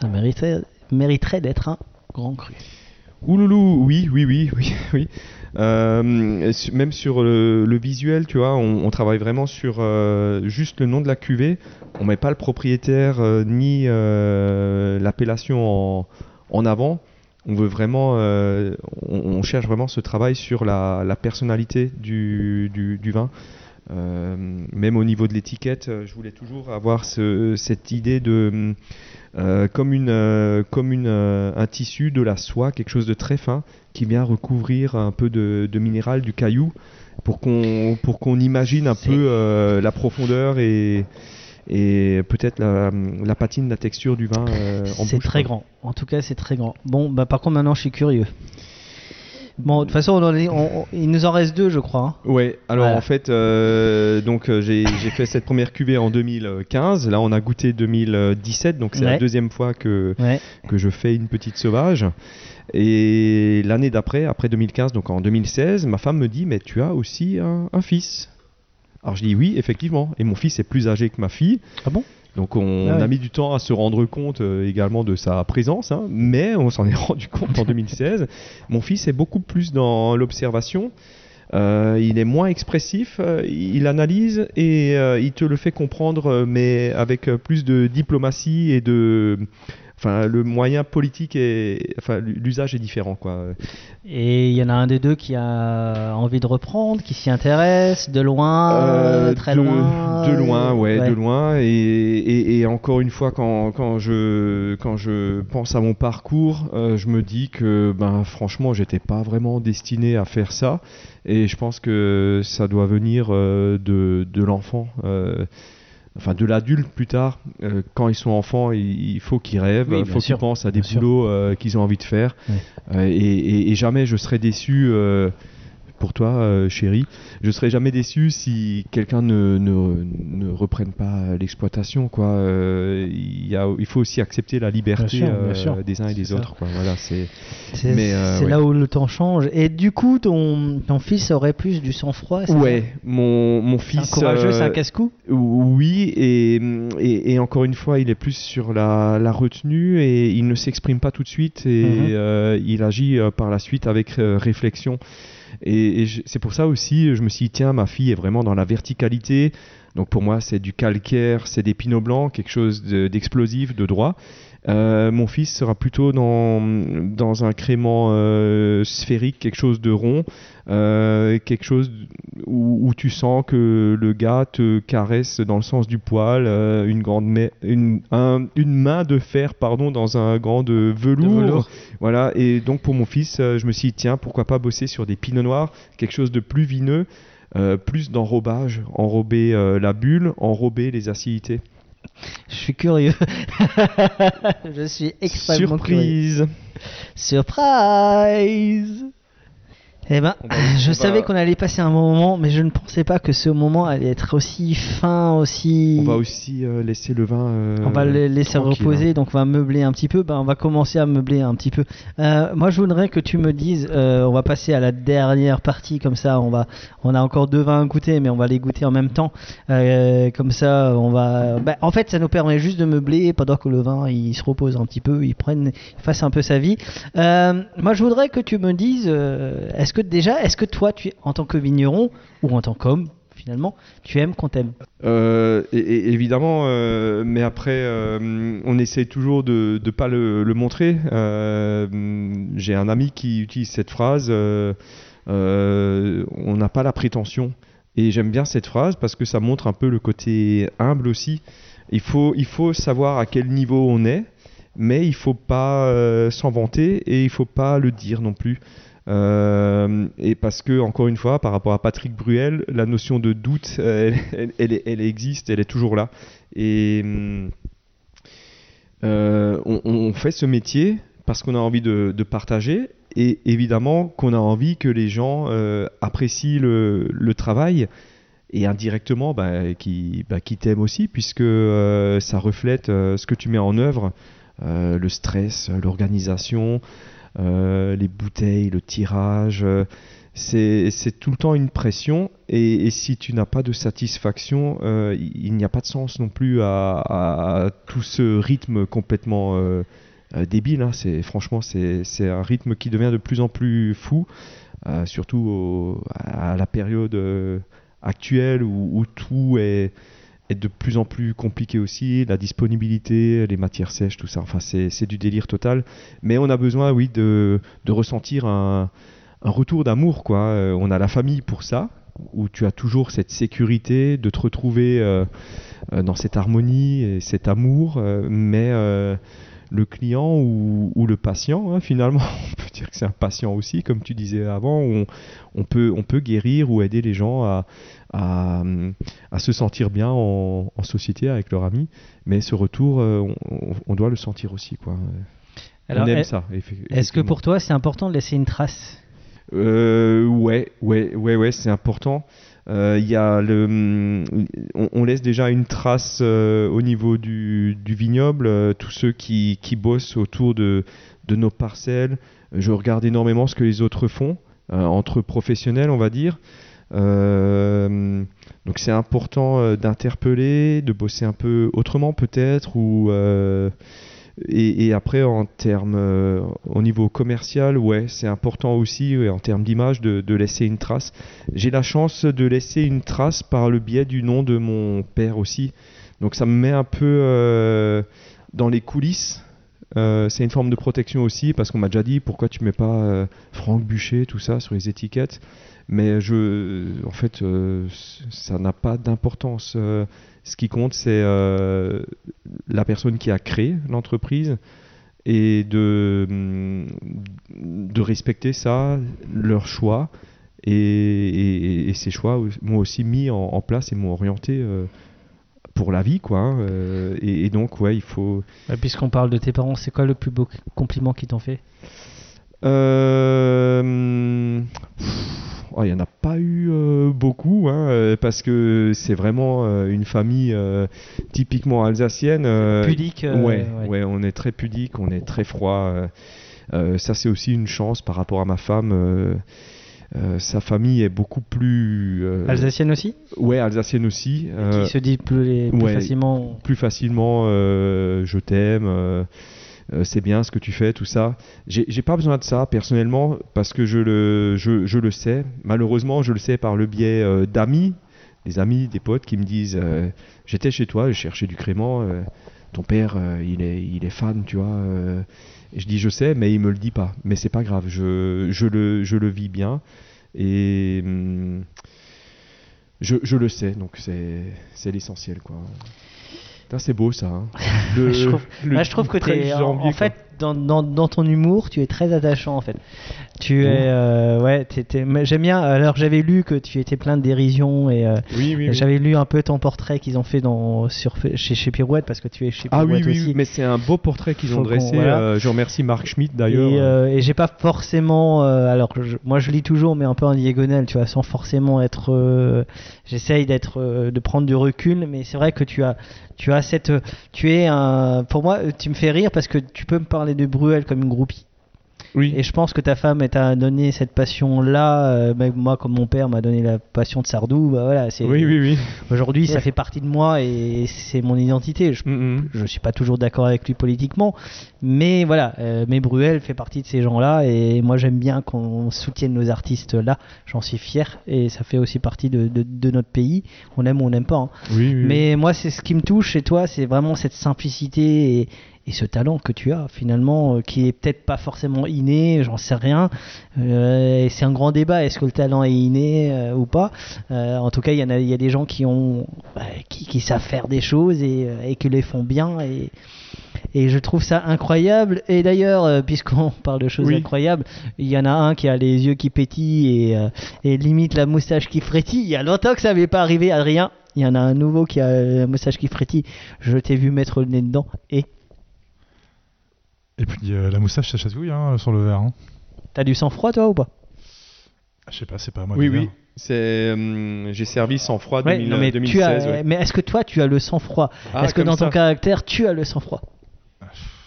Speaker 1: ça mériterait, mériterait d'être un grand cru.
Speaker 2: Ouloulou, oui, oui, oui, oui, oui. Euh, même sur le, visuel, tu vois, on, travaille vraiment sur euh, juste le nom de la cuvée. On met pas le propriétaire euh, ni l'appellation en, en avant. On veut vraiment, on, cherche vraiment ce travail sur la, personnalité du, du, vin. Même au niveau de l'étiquette, je voulais toujours avoir ce- cette idée de euh, comme une euh, comme une euh, un tissu de la soie, quelque chose de très fin qui vient recouvrir un peu de, de minéral du caillou pour qu'on pour qu'on imagine un peu la profondeur et et peut-être la, la patine, la texture du vin en
Speaker 1: C'est très grand. En tout cas, c'est très grand. Bon, bah par contre, maintenant, je suis curieux. Bon, de toute façon, on en est- on- on- il nous en reste deux, je crois. hein.
Speaker 2: Ouais, alors
Speaker 1: Voilà.
Speaker 2: en fait, euh, donc euh, j'ai j'ai fait cette première cuvée en 2015. Là, on a goûté 2017, donc c'est
Speaker 1: Ouais.
Speaker 2: la deuxième fois que
Speaker 1: Ouais.
Speaker 2: que je fais une petite sauvage. Et l'année d'après, après 2015, donc en 2016, ma femme me dit mais tu as aussi un, un fils. Alors je dis oui, effectivement. Et mon fils est plus âgé que ma fille.
Speaker 1: Ah bon?
Speaker 2: Donc on
Speaker 1: Ah ouais.
Speaker 2: a mis du temps à se rendre compte euh, également de sa présence, hein, mais on s'en est rendu compte en 2016. Mon fils est beaucoup plus dans l'observation. Euh, il est moins expressif, euh, il analyse et il te le fait comprendre, mais avec plus de diplomatie et de. Enfin, le moyen politique et. Enfin, l'usage est différent, quoi.
Speaker 1: Et il y en a un des deux qui a envie de reprendre, qui s'y intéresse, de loin,
Speaker 2: Euh,
Speaker 1: très
Speaker 2: de,
Speaker 1: loin.
Speaker 2: De loin, ouais,
Speaker 1: Ouais.
Speaker 2: de loin. Et, et- et encore une fois, quand, quand, je, quand je pense à mon parcours, euh, je me dis que, ben, franchement, j'étais pas vraiment destiné à faire ça. Et je pense que ça doit venir euh, de, de l'enfant. Euh, Enfin, de l'adulte plus tard, Euh, quand ils sont enfants, il, il faut qu'ils rêvent, il
Speaker 1: bien
Speaker 2: faut qu'ils pensent à des boulots euh, qu'ils ont envie de faire. Euh, et, et- et jamais je serais déçu euh, pour toi, euh, chérie. Je serais jamais déçu si quelqu'un ne, ne, ne reprenne pas l'exploitation. Quoi. Euh, il, y a, il faut aussi accepter la liberté
Speaker 1: Bien sûr, bien
Speaker 2: euh,
Speaker 1: sûr.
Speaker 2: des uns et des
Speaker 1: ça.
Speaker 2: autres. Quoi. Voilà, c'est.
Speaker 1: C'est
Speaker 2: Mais,
Speaker 1: c'est
Speaker 2: ouais.
Speaker 1: là où le temps change. Et du coup, ton, ton fils aurait plus du sang-froid c'est
Speaker 2: Ouais, mon, mon
Speaker 1: C'est un
Speaker 2: fils.
Speaker 1: courageux, c'est un casse-cou?
Speaker 2: Oui, et, et, et encore une fois, il est plus sur la, la retenue et il ne s'exprime pas tout de suite et
Speaker 1: Mhm.
Speaker 2: il agit par la suite avec réflexion. Et, c'est pour ça aussi, je me suis dit, tiens, ma fille est vraiment dans la verticalité. Donc pour moi, c'est du calcaire, c'est des pinots blancs, quelque chose de- d'explosif, de droit. Euh, mon fils sera plutôt dans, dans un crément euh, sphérique, quelque chose de rond, euh, quelque chose où, où tu sens que le gars te caresse dans le sens du poil, une, grande ma- une, un- une main de fer pardon, dans un grand de velours.
Speaker 1: velours.
Speaker 2: Voilà, et donc pour mon fils, je me suis dit, tiens, pourquoi pas bosser sur des pinots noirs, quelque chose de plus vineux, plus d'enrobage, enrober la bulle, enrober les acidités.
Speaker 1: Je suis curieux. je suis extrêmement curieux.
Speaker 2: Surprise
Speaker 1: Surprise
Speaker 4: Eh ben,
Speaker 2: va-
Speaker 4: je savais
Speaker 2: va-
Speaker 4: qu'on allait passer un bon moment, mais je ne pensais pas que ce moment allait être aussi fin, aussi.
Speaker 2: On va aussi euh, laisser le vin. euh,
Speaker 4: On va le laisser
Speaker 2: tranquille,
Speaker 4: reposer,
Speaker 2: hein.
Speaker 4: donc on va meubler un petit peu. Ben, on va commencer à meubler un petit peu. Euh, moi, je voudrais que tu me dises, euh, on va passer à la dernière partie, comme ça, on va, on a encore deux vins à goûter, mais on va les goûter en même temps. Euh, comme ça, on va. ben, en fait, ça nous permet juste de meubler pendant que le vin il se repose un petit peu, il prenne, il fasse un peu sa vie. Euh, moi, je voudrais que tu me dises, euh, est-ce que déjà, est-ce que toi, tu, en tant que vigneron ou en tant qu'homme, finalement, tu aimes qu'on t'aime?
Speaker 2: Euh, évidemment, euh, mais après, euh, on essaie toujours de ne pas le, montrer. J'ai un ami qui utilise cette phrase on n'a pas la prétention. Et j'aime bien cette phrase parce que ça montre un peu le côté humble aussi. Il faut, il faut savoir à quel niveau on est, mais il faut pas s'en vanter et il faut pas le dire non plus. Euh, et parce que, encore une fois, par rapport à Patrick Bruel, la notion de doute, euh, elle, existe, elle est toujours là. Et euh, on, fait ce métier parce qu'on a envie de, partager et évidemment qu'on a envie que les gens apprécient le, travail et indirectement bah, qui, bah, t'aiment aussi puisque ça reflète ce que tu mets en œuvre, le stress, l'organisation, les bouteilles, le tirage. euh, c'est tout le temps une pression et, si tu n'as pas de satisfaction, euh, il n'y a pas de sens non plus à, tout ce rythme complètement euh, euh, débile. hein. C'est franchement c'est un rythme qui devient de plus en plus fou, euh, surtout à la période euh, actuelle où tout est est de plus en plus compliqué aussi, la disponibilité, les matières sèches, tout ça. Enfin, c'est du délire total. Mais on a besoin, oui, de, de ressentir un, un retour d'amour, quoi. Euh, on a la famille pour ça, où tu as toujours cette sécurité de te retrouver euh, euh, dans cette harmonie et cet amour. mais le client ou, ou le patient, hein, finalement, on peut dire que c'est un patient aussi, comme tu disais avant, où on, on peut, on peut guérir ou aider les gens à, à, à se sentir bien en, en société avec leurs amis. Mais ce retour, euh, on, doit le sentir aussi. Quoi.
Speaker 4: Alors,
Speaker 2: on aime
Speaker 4: est-
Speaker 2: ça.
Speaker 4: Est-ce que pour toi, c'est important de laisser une trace?
Speaker 2: Euh, ouais, ouais, ouais, ouais, c'est important. Euh, y a le, hum, on, laisse déjà une trace euh, au niveau du, du vignoble. euh, tous ceux qui, qui bossent autour de, de nos parcelles, je regarde énormément ce que les autres font entre professionnels, on va dire. Donc c'est important d'interpeller, de bosser un peu autrement peut-être ou et, après, en termes, euh, au niveau commercial, ouais, c'est important aussi, en termes d'image, de, laisser une trace. J'ai la chance de laisser une trace par le biais du nom de mon père aussi. Donc ça me met un peu euh, dans les coulisses. Euh, c'est une forme de protection aussi, parce qu'on m'a déjà dit pourquoi tu mets pas Franck Bûcher, tout ça, sur les étiquettes? Mais je, en fait, euh, ça n'a pas d'importance. Euh, ce qui compte, c'est euh, la personne qui a créé l'entreprise et de, respecter ça, leur choix. Et, ces choix m'ont aussi mis en, place et m'ont orienté pour la vie. Quoi, hein. Et, et donc, ouais, il faut.
Speaker 4: Puisqu'on parle de tes parents, c'est quoi le plus beau compliment qu'ils t'ont fait?
Speaker 2: Euh, pff, oh, Il n'y en a pas eu euh, beaucoup, hein, euh, parce que c'est vraiment euh, une famille euh, typiquement alsacienne.
Speaker 4: Pudique,
Speaker 2: ouais,
Speaker 4: ouais.
Speaker 2: ouais, on est très pudique, on est très froid. ça, c'est aussi une chance par rapport à ma femme. euh, sa famille est beaucoup plus. euh,
Speaker 4: Alsacienne aussi?
Speaker 2: Ouais, alsacienne aussi. euh,
Speaker 4: Qui se dit plus, plus
Speaker 2: ouais,
Speaker 4: facilement?
Speaker 2: plus facilement je t'aime euh, c'est bien ce que tu fais tout ça. J'ai pas besoin de ça personnellement parce que je le je, je le sais. Malheureusement je le sais par le biais euh, d'amis des amis des potes qui me disent euh, j'étais chez toi je cherchais du crément ton père il est il est fan tu vois et je dis je sais mais il me le dit pas. Mais c'est pas grave je, je le je le vis bien. Et hum, je, je le sais, donc c'est l'essentiel quoi. Putain, C'est beau ça. hein. Le-
Speaker 4: je trouve,
Speaker 2: le
Speaker 4: bah, je trouve que
Speaker 2: 13
Speaker 4: t'es, en,
Speaker 2: janvier,
Speaker 4: en fait,
Speaker 1: dans, dans, dans ton humour, tu es très attachant en fait. Tu es, euh, ouais, j'aime bien. Alors j'avais lu que tu étais plein de dérision et, euh,
Speaker 2: Oui, oui,
Speaker 1: et
Speaker 2: oui.
Speaker 1: j'avais lu un peu ton portrait qu'ils ont fait dans sur chez chez Pirouette parce que tu es chez
Speaker 2: Ah oui,
Speaker 1: Pirouette aussi.
Speaker 2: oui, mais c'est un beau portrait qu'ils ont dressé.
Speaker 1: voilà.
Speaker 2: euh, je remercie Marc Schmitt d'ailleurs.
Speaker 1: Et, et j'ai pas forcément. alors, je- moi je lis toujours, mais un peu en diagonale, tu vois, sans forcément être. J'essaye d'être, de prendre du recul, mais c'est vrai que tu as, tu as cette, tu es un. Pour moi, tu me fais rire parce que tu peux me parler de Bruel comme une groupie.
Speaker 2: Oui.
Speaker 1: Et je pense que ta femme t'a donné cette passion-là. euh, moi, comme mon père m'a donné la passion de Sardou, bah voilà. C'est,
Speaker 2: Oui, oui, oui.
Speaker 1: Aujourd'hui, ça fait partie de moi et c'est mon identité. Je,
Speaker 2: Mm, mm.
Speaker 1: je suis pas toujours d'accord avec lui politiquement, mais voilà. Euh, mais Bruel fait partie de ces gens-là et moi j'aime bien qu'on soutienne nos artistes là. J'en suis fier et ça fait aussi partie de, de- de notre pays. On aime ou on n'aime pas. hein.
Speaker 2: Oui, oui,
Speaker 1: Mais moi, c'est ce qui me touche chez toi, c'est vraiment cette simplicité et, et ce talent que tu as finalement, euh, qui est peut-être pas forcément inné, j'en sais rien. Euh, c'est un grand débat, est-ce que le talent est inné euh, ou pas? Euh, En tout cas, il y, en a, il y a des gens qui ont, bah, qui, qui savent faire des choses et, et qui les font bien. Et, et je trouve ça incroyable. Et d'ailleurs, puisqu'on parle de choses
Speaker 2: Oui.
Speaker 1: incroyables, il y en a un qui a les yeux qui pétillent et, et limite la moustache qui frétille. Il y a longtemps que ça n'avait pas arrivé, Adrien. Il y en a un nouveau qui a la moustache qui frétille. Je t'ai vu mettre le nez dedans. Et
Speaker 3: Et puis euh, la moustache, ça chatouille hein, sur le verre. Hein.
Speaker 1: t'as du sang-froid, toi, ou pas?
Speaker 3: Je sais pas, c'est pas à moi.
Speaker 2: Oui,
Speaker 3: de
Speaker 2: oui. hum, j'ai servi sans froid
Speaker 1: Ouais,
Speaker 2: 2000,
Speaker 1: non, mais, tu
Speaker 2: 2016.
Speaker 1: as,
Speaker 2: ouais.
Speaker 1: mais est-ce que toi, tu as le sang-froid
Speaker 2: Ah,
Speaker 1: Est-ce que dans ton caractère, tu as le sang-froid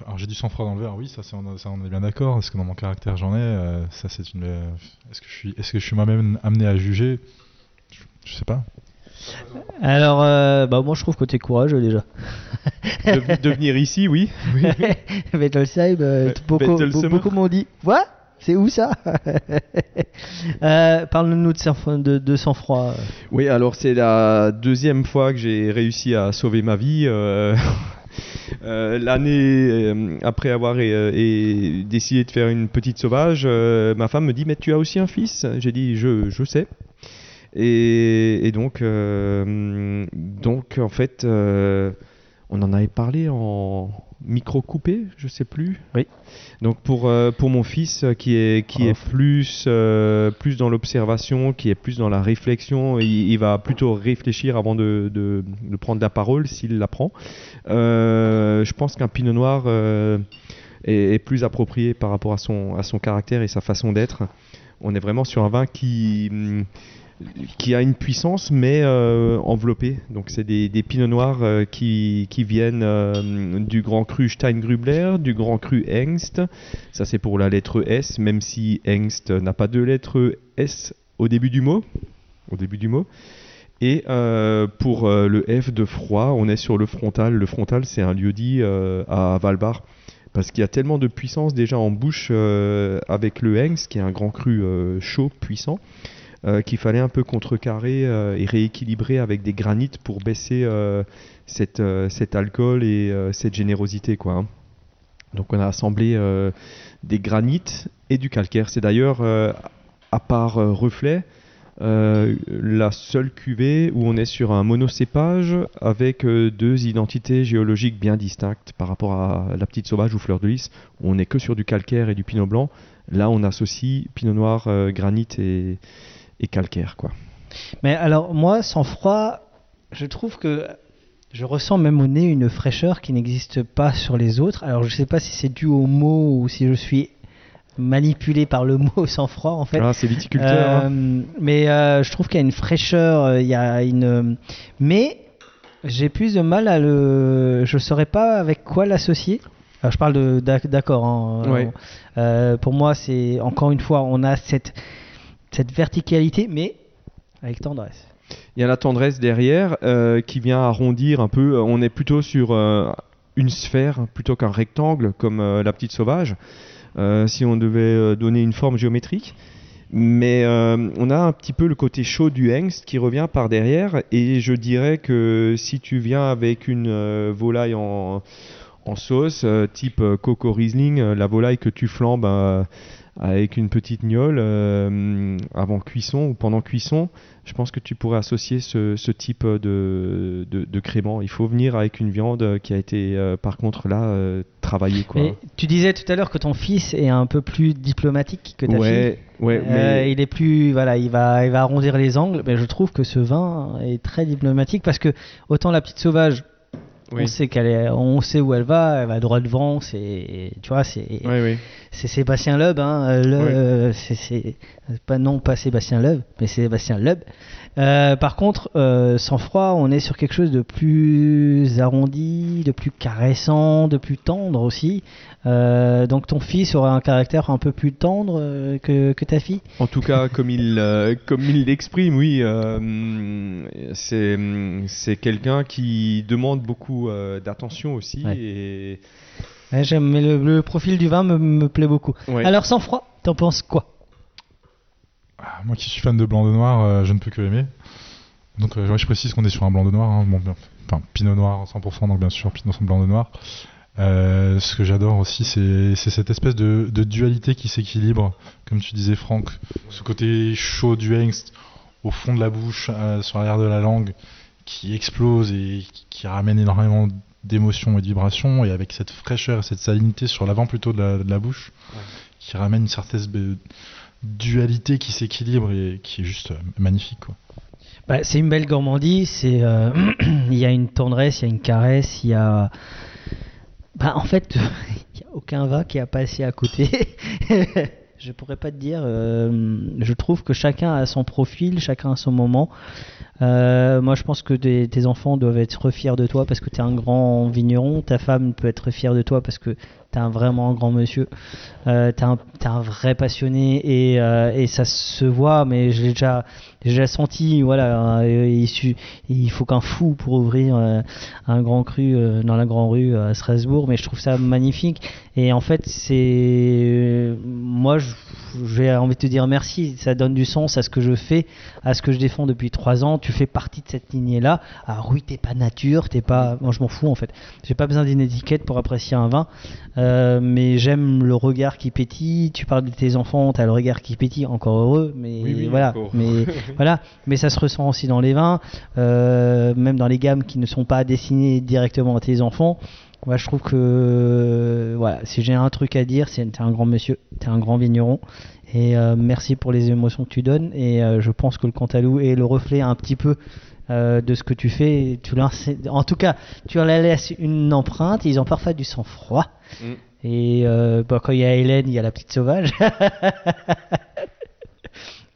Speaker 3: Alors j'ai du sang-froid dans le verre, oui, ça, c'est- on, ça on est bien d'accord. Est-ce que dans mon caractère j'en ai? Euh, Ça c'est une. euh, Est-ce que je suis, est-ce que je suis moi-même amené à juger? Je, je sais pas.
Speaker 1: Alors, euh, bah, moi, je trouve que t'es courageux déjà.
Speaker 2: De, de venir ici, oui. oui.
Speaker 1: Bettelsheim, euh, beaucoup, beaucoup m'ont dit Quoi? C'est où ça? Euh, Parle-nous de, sang- de, de sang-froid.
Speaker 2: Oui, alors c'est la deuxième fois que j'ai réussi à sauver ma vie. euh, euh, L'année euh, après avoir et décidé de faire une petite sauvage, euh, ma femme me dit Mais tu as aussi un fils? J'ai dit Je, je sais. Et, et donc, euh, donc, en fait, euh, on en avait parlé en micro coupé, je sais plus.
Speaker 1: Oui.
Speaker 2: Donc pour, euh, pour mon fils qui est, qui est plus, euh, plus dans l'observation, qui est plus dans la réflexion, il, il va plutôt réfléchir avant de, de, de prendre la parole s'il la prend. Euh, je pense qu'un pinot noir est, est plus approprié par rapport à son, à son caractère et sa façon d'être. On est vraiment sur un vin qui, qui a une puissance mais euh, enveloppée. Donc c'est des, des pinots noirs euh, qui, viennent euh, du grand cru Steingrubler, du grand cru Hengst. Ça c'est pour la lettre S, même si Hengst n'a pas de lettre S au début du mot. Au début du mot. Et pour le F de froid, on est sur le frontal. Le frontal, c'est un lieu-dit euh, à Valbar. Parce qu'il y a tellement de puissance déjà en bouche avec le Hengst, qui est un grand cru chaud, puissant, euh, qu'il fallait un peu contrecarrer euh, et rééquilibrer avec des granites pour baisser euh, cette, cet alcool et cette générosité. Quoi, hein. Donc on a assemblé des granites et du calcaire. C'est d'ailleurs, à part Reflet, la seule cuvée où on est sur un monocépage avec deux identités géologiques bien distinctes par rapport à la petite sauvage ou fleur de lys, où on n'est que sur du calcaire et du pinot blanc. Là, on associe pinot noir, euh, granit et, et calcaire. Quoi.
Speaker 1: Mais alors, moi, sans froid, je trouve que je ressens même au nez une fraîcheur qui n'existe pas sur les autres. Alors, je sais pas si c'est dû au mot ou si je suis manipulé par le mot sans froid en fait.
Speaker 2: Ah, c'est viticulteur. hein.
Speaker 1: Euh, mais euh, je trouve qu'il y a une fraîcheur, euh, il y a une. Mais j'ai plus de mal à le. Je saurais pas avec quoi l'associer. Alors, je parle de d'accord. hein.
Speaker 2: Ouais.
Speaker 1: Euh, pour moi, c'est encore une fois, on a cette cette verticalité, mais avec tendresse.
Speaker 2: Il y a la tendresse derrière euh, qui vient arrondir un peu. On est plutôt sur euh, une sphère plutôt qu'un rectangle comme euh, la petite sauvage. euh, si on devait euh, donner une forme géométrique. Mais euh, on a un petit peu le côté chaud du hengst qui revient par derrière. Et je dirais que si tu viens avec une euh, volaille en, en sauce, euh, type euh, Coco Riesling, euh, la volaille que tu flambes euh, avec une petite gnôle euh, avant cuisson ou pendant cuisson, je pense que tu pourrais associer ce, ce type de, de, de crément. Il faut venir avec une viande qui a été, euh, par contre, là, euh, travaillée. Quoi.
Speaker 1: Mais tu disais tout à l'heure que ton fils est un peu plus diplomatique que ta
Speaker 2: Ouais,
Speaker 1: fille.
Speaker 2: ouais, mais-
Speaker 1: il est plus, voilà, il va, il va arrondir les angles. Mais je trouve que ce vin est très diplomatique parce que autant la petite sauvage,
Speaker 2: Oui.
Speaker 1: on sait qu'elle est, on sait où elle va, elle va droit devant. C'est, tu vois, c'est,
Speaker 2: Oui, oui.
Speaker 1: c'est Sébastien Loeb. Hein, le- c'est, c'est- pas non pas Sébastien Loeb, mais Sébastien Loeb. Euh, par contre, euh, sans froid, on est sur quelque chose de plus arrondi, de plus caressant, de plus tendre aussi. Euh, donc ton fils aura un caractère un peu plus tendre que, que ta fille?
Speaker 2: En tout cas, comme il comme il l'exprime, oui, c'est c'est quelqu'un qui demande beaucoup d'attention aussi
Speaker 1: Ouais.
Speaker 2: et
Speaker 1: Ouais, j'aime, mais le, le profil du vin me, me plaît beaucoup.
Speaker 2: Ouais.
Speaker 1: Alors sans froid, t'en penses quoi?
Speaker 3: Moi qui suis fan de blanc de noir, euh, je ne peux que aimer. Donc euh, je précise qu'on est sur un blanc de noir, hein, bon, enfin pinot noir 100%, donc bien sûr pinot blanc de noir. Euh, ce que j'adore aussi, c'est cette espèce de, de dualité qui s'équilibre, comme tu disais Franck, ce côté chaud du hengst au fond de la bouche, euh, sur l'arrière de la langue, qui explose et qui, qui ramène énormément d'émotions et de vibrations, et avec cette fraîcheur et cette salinité sur l'avant plutôt de la, de la bouche, qui ramène une certaine dualité qui s'équilibre et qui est juste euh, magnifique. Quoi.
Speaker 1: Bah, c'est une belle gourmandise, c'est euh, il y a une tendresse, il y a une caresse, il y a bah, en fait il y a aucun vin qui a passé à côté. je pourrais pas te dire euh, je trouve que chacun a son profil, chacun a son moment. Moi je pense que tes enfants doivent être fiers de toi parce que tu es un grand vigneron, ta femme peut être fière de toi parce que tu es un vraiment grand monsieur. Euh, t'es un, t'es vrai passionné et, euh, et ça se voit, mais déjà, j'ai déjà senti, voilà, euh, il, faut qu'un fou pour ouvrir un grand cru dans la Grande Rue à Strasbourg, mais je trouve ça magnifique. Et en fait, c'est. Moi, je- j'ai envie de te dire merci, ça donne du sens à ce que je fais, à ce que je défends depuis trois ans. Tu fais partie de cette lignée-là. Alors, oui, t'es pas nature, t'es pas. Moi, je m'en fous en fait. J'ai pas besoin d'une étiquette pour apprécier un vin. Euh, mais j'aime le regard qui pétille. Tu parles de tes enfants, tu as le regard qui pétille, encore heureux, mais
Speaker 2: Oui, oui,
Speaker 1: voilà. Mais voilà, mais ça se ressent aussi dans les vins, euh, même dans les gammes qui ne sont pas destinées directement à tes enfants. Moi, je trouve que voilà, si j'ai un truc à dire, c'est t'es un grand monsieur, t'es un grand vigneron. Et euh, merci pour les émotions que tu donnes. Et je pense que le Cantalou est le reflet un petit peu euh, de ce que tu fais. Tu leur- en tout cas, tu leur laisses une empreinte. Ils ont parfois du sang-froid.
Speaker 2: Mm.
Speaker 1: Et euh, bah, quand il y a Hélène, il y a la petite sauvage.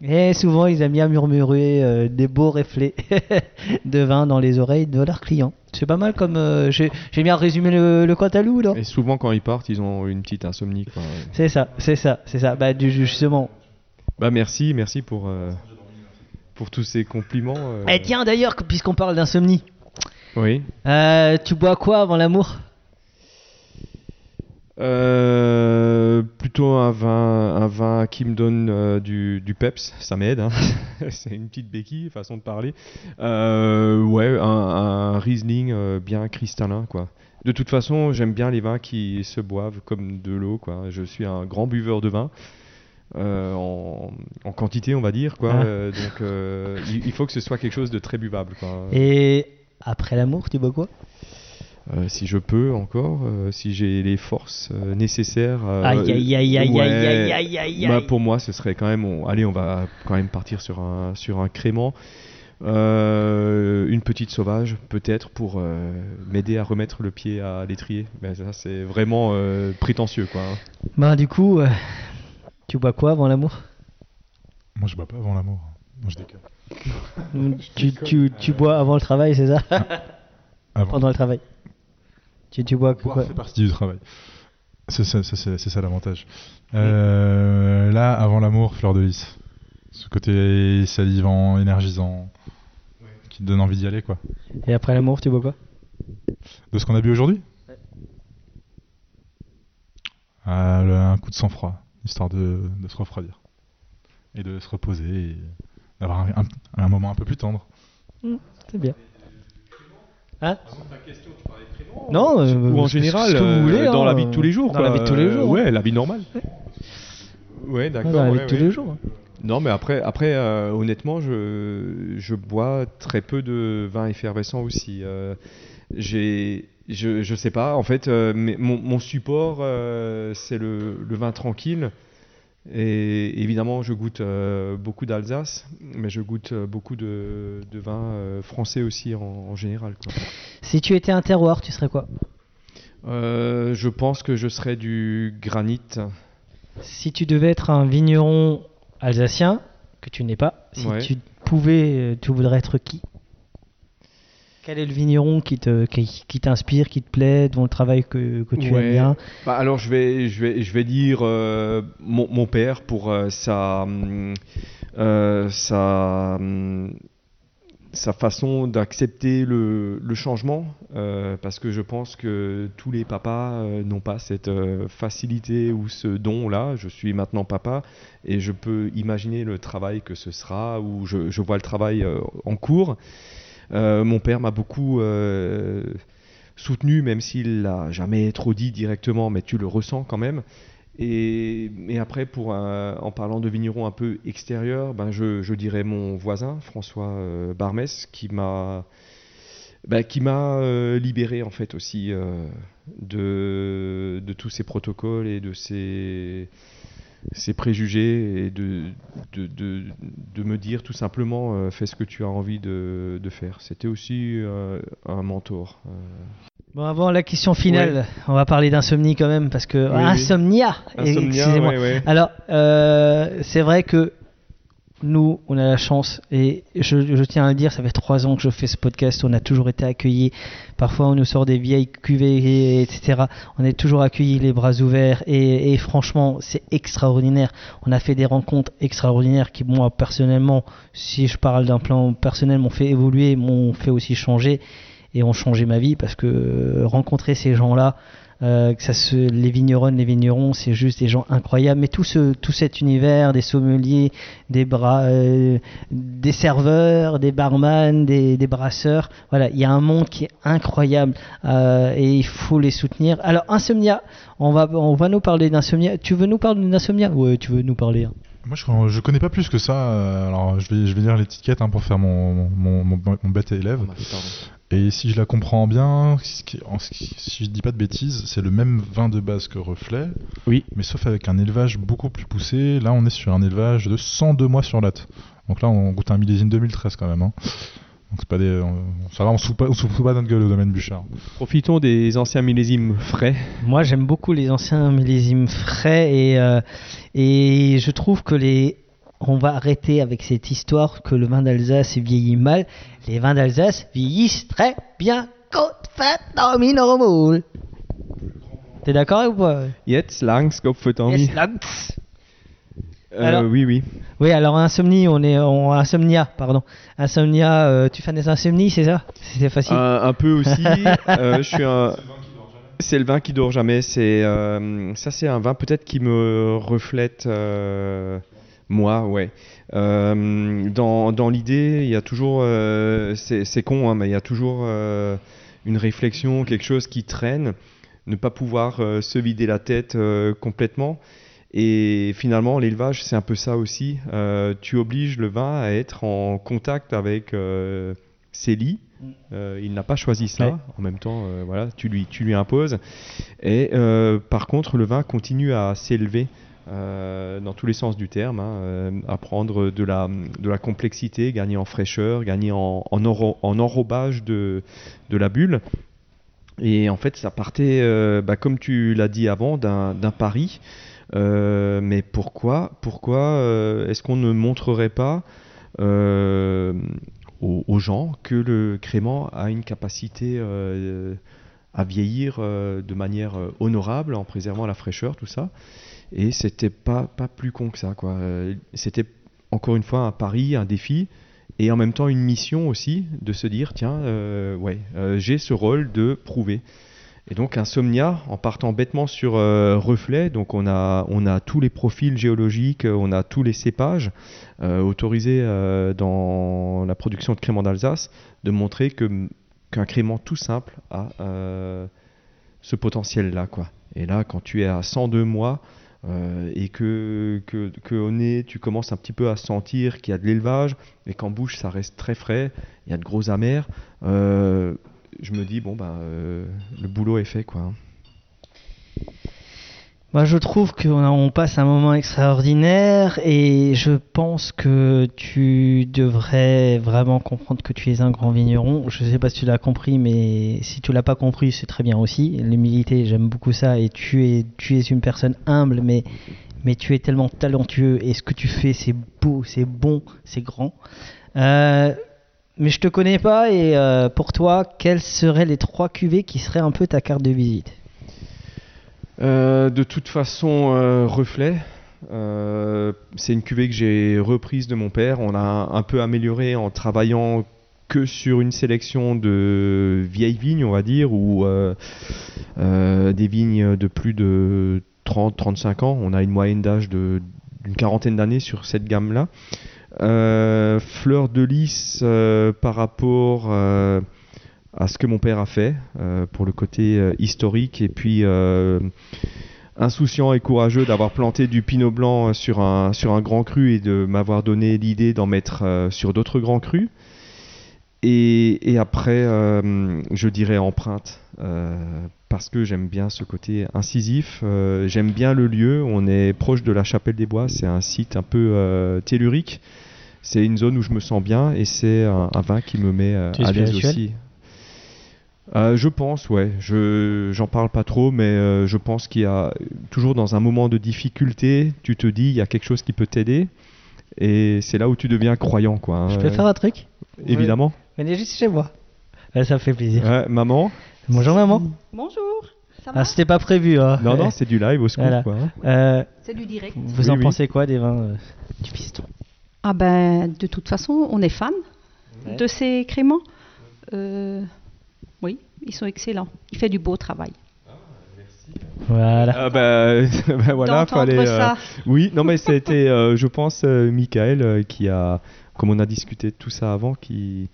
Speaker 1: Et souvent, ils aiment bien murmurer euh, des beaux reflets de vin dans les oreilles de leurs clients. C'est pas mal comme. euh, J'ai bien résumé le, le Cantalou, non?
Speaker 2: Et souvent, quand ils partent, ils ont une petite insomnie.
Speaker 1: C'est ça, c'est ça, c'est ça. Bah, du, justement.
Speaker 2: Bah merci, merci pour, euh, pour tous ces compliments. euh.
Speaker 1: Eh tiens, d'ailleurs, puisqu'on parle d'insomnie,
Speaker 2: Oui.
Speaker 1: euh, tu bois quoi avant l'amour?
Speaker 2: Euh, plutôt un vin, un vin qui me donne euh, du, du peps, ça m'aide. hein. C'est une petite béquille, façon de parler. Euh, ouais, un, un Riesling bien cristallin, quoi. De toute façon, j'aime bien les vins qui se boivent comme de l'eau, quoi. Je suis un grand buveur de vin. Euh, en, en quantité, on va dire, quoi.
Speaker 1: Ah.
Speaker 2: Euh, donc, euh, il, il faut que ce soit quelque chose de très buvable, quoi.
Speaker 1: Et après l'amour, tu bois quoi?
Speaker 2: Si je peux encore, si j'ai les forces nécessaires.
Speaker 1: Aïe, aïe, aïe, aïe,
Speaker 2: ouais,
Speaker 1: aïe, aïe, aïe, aïe, aïe.
Speaker 2: pour moi, ce serait quand même. on- allez, on va quand même partir sur un, sur un crément. Euh, une petite sauvage, peut-être, pour euh, m'aider à remettre le pied à l'étrier. Mais ça, c'est vraiment euh, prétentieux, quoi.
Speaker 1: Bah, du coup, tu bois quoi avant l'amour?
Speaker 3: Moi je bois pas avant l'amour. Moi je déconne.
Speaker 1: tu, tu, tu bois avant le travail, c'est ça?
Speaker 3: Avant.
Speaker 1: Pendant le travail. Tu, tu bois
Speaker 3: Boire
Speaker 1: quoi?
Speaker 3: fait partie du travail. C'est ça, l'avantage. Euh, là, avant l'amour, fleur de lys. Ce côté salivant, énergisant, qui te donne envie d'y aller, quoi.
Speaker 1: Et après l'amour, tu bois quoi?
Speaker 3: De ce qu'on a bu aujourd'hui? Ah, Un coup de sang-froid, histoire de, de se refroidir. Et de se reposer, et d'avoir un, un- un moment un peu plus tendre.
Speaker 1: C'est bien. Hein Non, euh,
Speaker 2: Ou en général,
Speaker 1: ce que vous
Speaker 2: euh,
Speaker 1: voulez,
Speaker 2: dans
Speaker 1: hein,
Speaker 2: la vie de tous les jours.
Speaker 1: Dans la vie de tous les jours. hein.
Speaker 2: ouais, la vie normale. Ouais, d'accord.
Speaker 1: Dans la vie
Speaker 2: ouais,
Speaker 1: de tous
Speaker 2: ouais.
Speaker 1: les jours.
Speaker 2: Non, mais après, après euh, honnêtement, je, je bois très peu de vin effervescent aussi. Euh, j'ai, je, je sais pas, en fait, euh, mais mon, mon support, euh, c'est le, le vin tranquille. Et évidemment, je goûte euh, beaucoup d'Alsace, mais je goûte beaucoup de, de vins français aussi en, en général. quoi.
Speaker 1: Si tu étais un terroir, tu serais quoi?
Speaker 2: Je pense que je serais du granit.
Speaker 1: Si tu devais être un vigneron alsacien, que tu n'es pas, si
Speaker 2: Ouais.
Speaker 1: tu pouvais, tu voudrais être qui? Quel est le vigneron qui te, qui, qui t'inspire, qui te plaît, dont le travail que, que tu
Speaker 2: Ouais.
Speaker 1: aimes bien?
Speaker 2: Bah, alors je vais, je vais, je vais dire euh, mon, mon père pour euh, sa, euh, sa, sa façon d'accepter le, le changement, euh, parce que je pense que tous les papas euh, n'ont pas cette euh, facilité ou ce don-là. Je suis maintenant papa et je peux imaginer le travail que ce sera, ou je, je vois le travail en cours. Euh, mon père m'a beaucoup euh, soutenu, même s'il l'a jamais trop dit directement, mais tu le ressens quand même. Et, après, pour en parlant de vigneron un peu extérieur, ben je, dirais mon voisin, François euh, Barmès, qui m'a ben, qui m'a libéré en fait aussi de, de tous ces protocoles et de ces, ces préjugés et de, de, de, de me dire tout simplement euh, fais ce que tu as envie de, de faire. C'était aussi euh, un mentor. euh.
Speaker 1: Bon, avant la question finale, on va parler d'insomnie quand même, parce que.
Speaker 2: Oui, oui.
Speaker 1: insomnia, Excusez-moi.
Speaker 2: ouais, ouais.
Speaker 1: Alors, c'est vrai que nous, on a la chance, et je, tiens à le dire, ça fait trois ans que je fais ce podcast, on a toujours été accueillis. Parfois, on nous sort des vieilles cuvées, etc. On est toujours accueillis les bras ouverts, et, et franchement, c'est extraordinaire. On a fait des rencontres extraordinaires qui, moi, personnellement, si je parle d'un plan personnel, m'ont fait évoluer, m'ont fait aussi changer et ont changé ma vie parce que euh, rencontrer ces gens-là, euh, que ça se, les vigneronnes, les vignerons, c'est juste des gens incroyables. Mais tout ce, tout cet univers des sommeliers, des bras, euh, des serveurs, des barman, des, des brasseurs, voilà, il y a un monde qui est incroyable euh, et il faut les soutenir. Alors Insomnia, on va, on va nous parler d'Insomnia. Tu veux nous parler d'Insomnia? Ouais, tu veux nous parler. hein.
Speaker 3: Moi, je, je connais pas plus que ça. alors, je vais, je vais lire l'étiquette hein, pour faire mon, mon, mon, mon bête élève.
Speaker 2: Pardon.
Speaker 3: Et si je la comprends bien, si je dis pas de bêtises, c'est le même vin de base que Reflet.
Speaker 2: Oui.
Speaker 3: Mais sauf avec un élevage beaucoup plus poussé. Là, on est sur un élevage de 102 mois sur latte. Donc là, on goûte un millésime 2013 quand même. hein. Donc c'est pas des, on- ça va, on se fout pas, on fout pas notre gueule au domaine Bouchard.
Speaker 2: Profitons des anciens millésimes frais.
Speaker 1: Moi, j'aime beaucoup les anciens millésimes frais et, euh, et je trouve que les. On va arrêter avec cette histoire que le vin d'Alsace vieillit mal. Les vins d'Alsace vieillissent très bien. Côte faite dans mi normal. T'es d'accord ou pas?
Speaker 2: Jetzt langs Kopfvetomie.
Speaker 1: Yes, langs.
Speaker 2: Euh,
Speaker 1: Alors-
Speaker 2: oui, oui.
Speaker 1: Oui, alors insomnie, on est en insomnia, pardon. Insomnia, euh, tu fais des insomnies, c'est ça? C'est facile.
Speaker 2: Un, un peu aussi. euh, je suis un. C'est le vin qui dort jamais. C'est euh, ça, c'est un vin peut-être qui me reflète euh, moi, ouais. Euh, dans dans l'idée, il y a toujours, euh, c'est con, hein, mais il y a toujours euh, une réflexion, quelque chose qui traîne, ne pas pouvoir se vider la tête complètement. Et finalement, l'élevage, c'est un peu ça aussi. Tu obliges le vin à être en contact avec ses lits. Euh, il n'a pas choisi ça.
Speaker 1: Ouais.
Speaker 2: En même temps, euh, voilà, tu lui, tu lui imposes. Et euh, par contre, le vin continue à s'élever euh, dans tous les sens du terme, hein, euh, à prendre de la, complexité, gagner en fraîcheur, gagner en, en, enro- en enrobage de, la bulle. Et en fait, ça partait, euh, bah, comme tu l'as dit avant, d'un pari. Mais pourquoi, pourquoi est-ce qu'on ne montrerait pas aux, aux gens que le crément a une capacité à vieillir de manière honorable en préservant la fraîcheur, tout ça? Et c'était pas, pas plus con que ça, quoi. Euh, C'était encore une fois un pari, un défi. Et en même temps une mission aussi de se dire tiens euh, ouais euh, j'ai ce rôle de prouver et donc Insomnia, en partant bêtement sur reflet, donc on a, on a tous les profils géologiques, on a tous les cépages autorisés dans la production de crément d'Alsace, de montrer que qu'un crément tout simple a ce potentiel-là. quoi. Et là, quand tu es à 102 mois, euh, et que, que, que au nez, tu commences un petit peu à sentir qu'il y a de l'élevage et qu'en bouche, ça reste très frais, il y a de gros amers, euh, je me dis, bon, bah, le boulot est fait, quoi.
Speaker 1: Moi, je trouve qu'on passe un moment extraordinaire et je pense que tu devrais vraiment comprendre que tu es un grand vigneron. Je ne sais pas si tu l'as compris, mais si tu l'as pas compris, c'est très bien aussi. L'humilité, j'aime beaucoup ça et tu es, tu es une personne humble, mais, tu es tellement talentueux et ce que tu fais, c'est beau, c'est bon, c'est grand. Euh, mais je te connais pas et euh, pour toi, quelles seraient les trois cuvées qui seraient un peu ta carte de visite?
Speaker 2: Euh, de toute façon, euh, reflet. Euh, c'est une cuvée que j'ai reprise de mon père. On a un peu amélioré en travaillant que sur une sélection de vieilles vignes, on va dire, ou des vignes de plus de 30-35 ans. On a une moyenne d'âge d'une quarantaine d'années sur cette gamme-là. Fleur de lys par rapport à ce que mon père a fait euh, pour le côté euh, historique et puis euh, insouciant et courageux d'avoir planté du pinot blanc sur un, sur un grand cru et de m'avoir donné l'idée d'en mettre euh, sur d'autres grands crus. Et, et après, euh, je dirais empreinte, euh, parce que j'aime bien ce côté incisif. j'aime bien le lieu. On est proche de la Chapelle des Bois. C'est un site un peu tellurique. C'est une zone où je me sens bien et c'est un, un vin qui me met à l'aise aussi. Euh, je pense, ouais. Je j'en parle pas trop, mais euh, je pense qu'il y a toujours dans un moment de difficulté, tu te dis il y a quelque chose qui peut t'aider, et c'est là où tu deviens croyant, quoi. hein.
Speaker 1: Je peux faire un truc?
Speaker 2: Évidemment.
Speaker 1: Venez juste chez moi. Là, ça me fait plaisir.
Speaker 2: Ouais, maman?
Speaker 1: Bonjour maman.
Speaker 5: Bonjour.
Speaker 1: Ah, c'était pas prévu. Hein.
Speaker 2: Non, non, c'est du live au scoop,
Speaker 1: Voilà.
Speaker 2: quoi. hein.
Speaker 1: Euh,
Speaker 5: C'est du direct.
Speaker 1: Vous
Speaker 2: Oui,
Speaker 1: en
Speaker 2: oui.
Speaker 1: pensez quoi des vins euh, du piston?
Speaker 5: Ah ben, de toute façon, on est fan
Speaker 1: Ouais.
Speaker 5: de ces créments. Euh, oui, ils sont excellents. Il fait du beau travail.
Speaker 1: Voilà.
Speaker 2: Ah bah, bah voilà,
Speaker 5: D'entendre
Speaker 2: fallait.
Speaker 5: ça.
Speaker 2: Oui, non mais c'était, euh, je pense, euh, Michael euh, qui a, comme on a discuté de tout ça avant, qui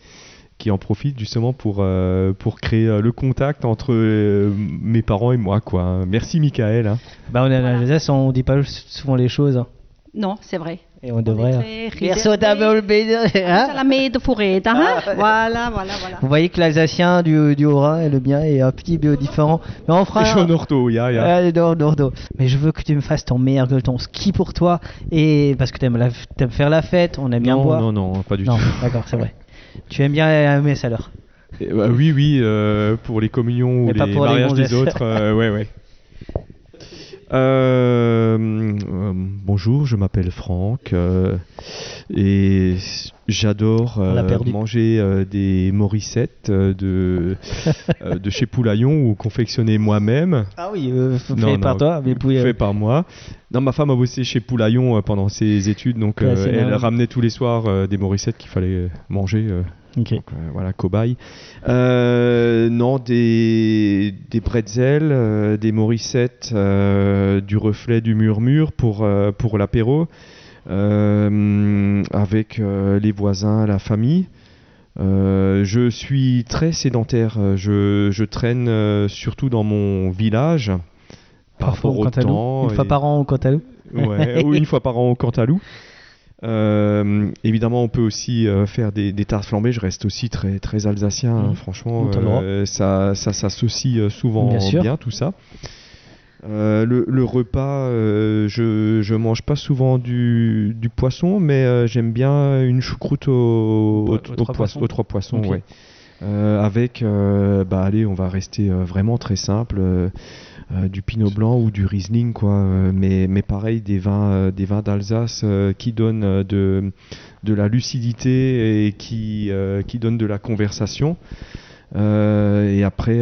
Speaker 2: qui en profite justement pour euh, pour créer euh, le contact entre euh, mes parents et moi quoi. Merci Michael. hein.
Speaker 1: Bah, on est à l'Alsace, on dit pas souvent les choses. hein.
Speaker 5: Non, c'est vrai.
Speaker 1: Et on devrait. hein. belle- hein
Speaker 5: Salamé de forêt, hein Voilà, voilà, voilà.
Speaker 1: Vous voyez que l'Alsacien du, du Haut-Rhin et le mien est un petit peu différent. Mais on fera.
Speaker 2: Et Jean Orto, ya, ya.
Speaker 1: Allez, non, non, non. Mais je veux que tu me fasses ton meilleur gueule, ton ski pour toi. Et parce que t'aimes, la... t'aimes faire la fête, on aime bien
Speaker 2: non,
Speaker 1: boire.
Speaker 2: non, non, pas du
Speaker 1: Non,
Speaker 2: tout.
Speaker 1: d'accord, c'est vrai. Tu aimes bien la messe alors?
Speaker 2: Bah, oui, oui, euh, pour les communions ou
Speaker 1: pas
Speaker 2: les mariages des autres, euh, ouais, ouais. Euh, euh, bonjour, je m'appelle Franck euh, et j'adore manger des morissettes de, de chez Poulaillon ou confectionnées moi-même.
Speaker 1: Ah oui, fait
Speaker 2: Non,
Speaker 1: par
Speaker 2: non,
Speaker 1: toi, mais
Speaker 2: fait par moi. Non, ma femme a bossé chez Poulaillon euh, pendant ses études, donc
Speaker 1: Ouais,
Speaker 2: euh, elle
Speaker 1: marrant.
Speaker 2: ramenait tous les soirs euh, des morissettes qu'il fallait manger. euh,
Speaker 1: Ok.
Speaker 2: donc, voilà, cobaye. Non, des, des bretzels, des morissettes, du reflet, du murmure pour, pour l'apéro, avec les voisins, la famille. Euh, je suis très sédentaire. Je, je traîne euh, surtout dans mon village. Par
Speaker 1: Parfois au Cantalou. Une fois par an au Cantalou.
Speaker 2: Ouais, ou une fois par an au Cantalou. Euh, évidemment, on peut aussi euh, faire des, des tartes flambées. Je reste aussi très, très alsacien, hein,
Speaker 1: Mhm.
Speaker 2: franchement.
Speaker 1: Droit.
Speaker 2: euh, ça, ça s'associe souvent
Speaker 1: Bien
Speaker 2: bien, tout ça. Le, le repas, je, je mange pas souvent du, du poisson, mais j'aime bien une choucroute au,
Speaker 1: Aux
Speaker 2: au-
Speaker 1: trois poissons.
Speaker 2: aux trois poissons.
Speaker 1: Ok.
Speaker 2: ouais. Avec, bah allez, on va rester vraiment très simple. Euh, du pinot blanc ou du riesling quoi euh, mais mais pareil des vins euh, des vins d'Alsace qui donnent de de la lucidité et qui qui donnent de la conversation et après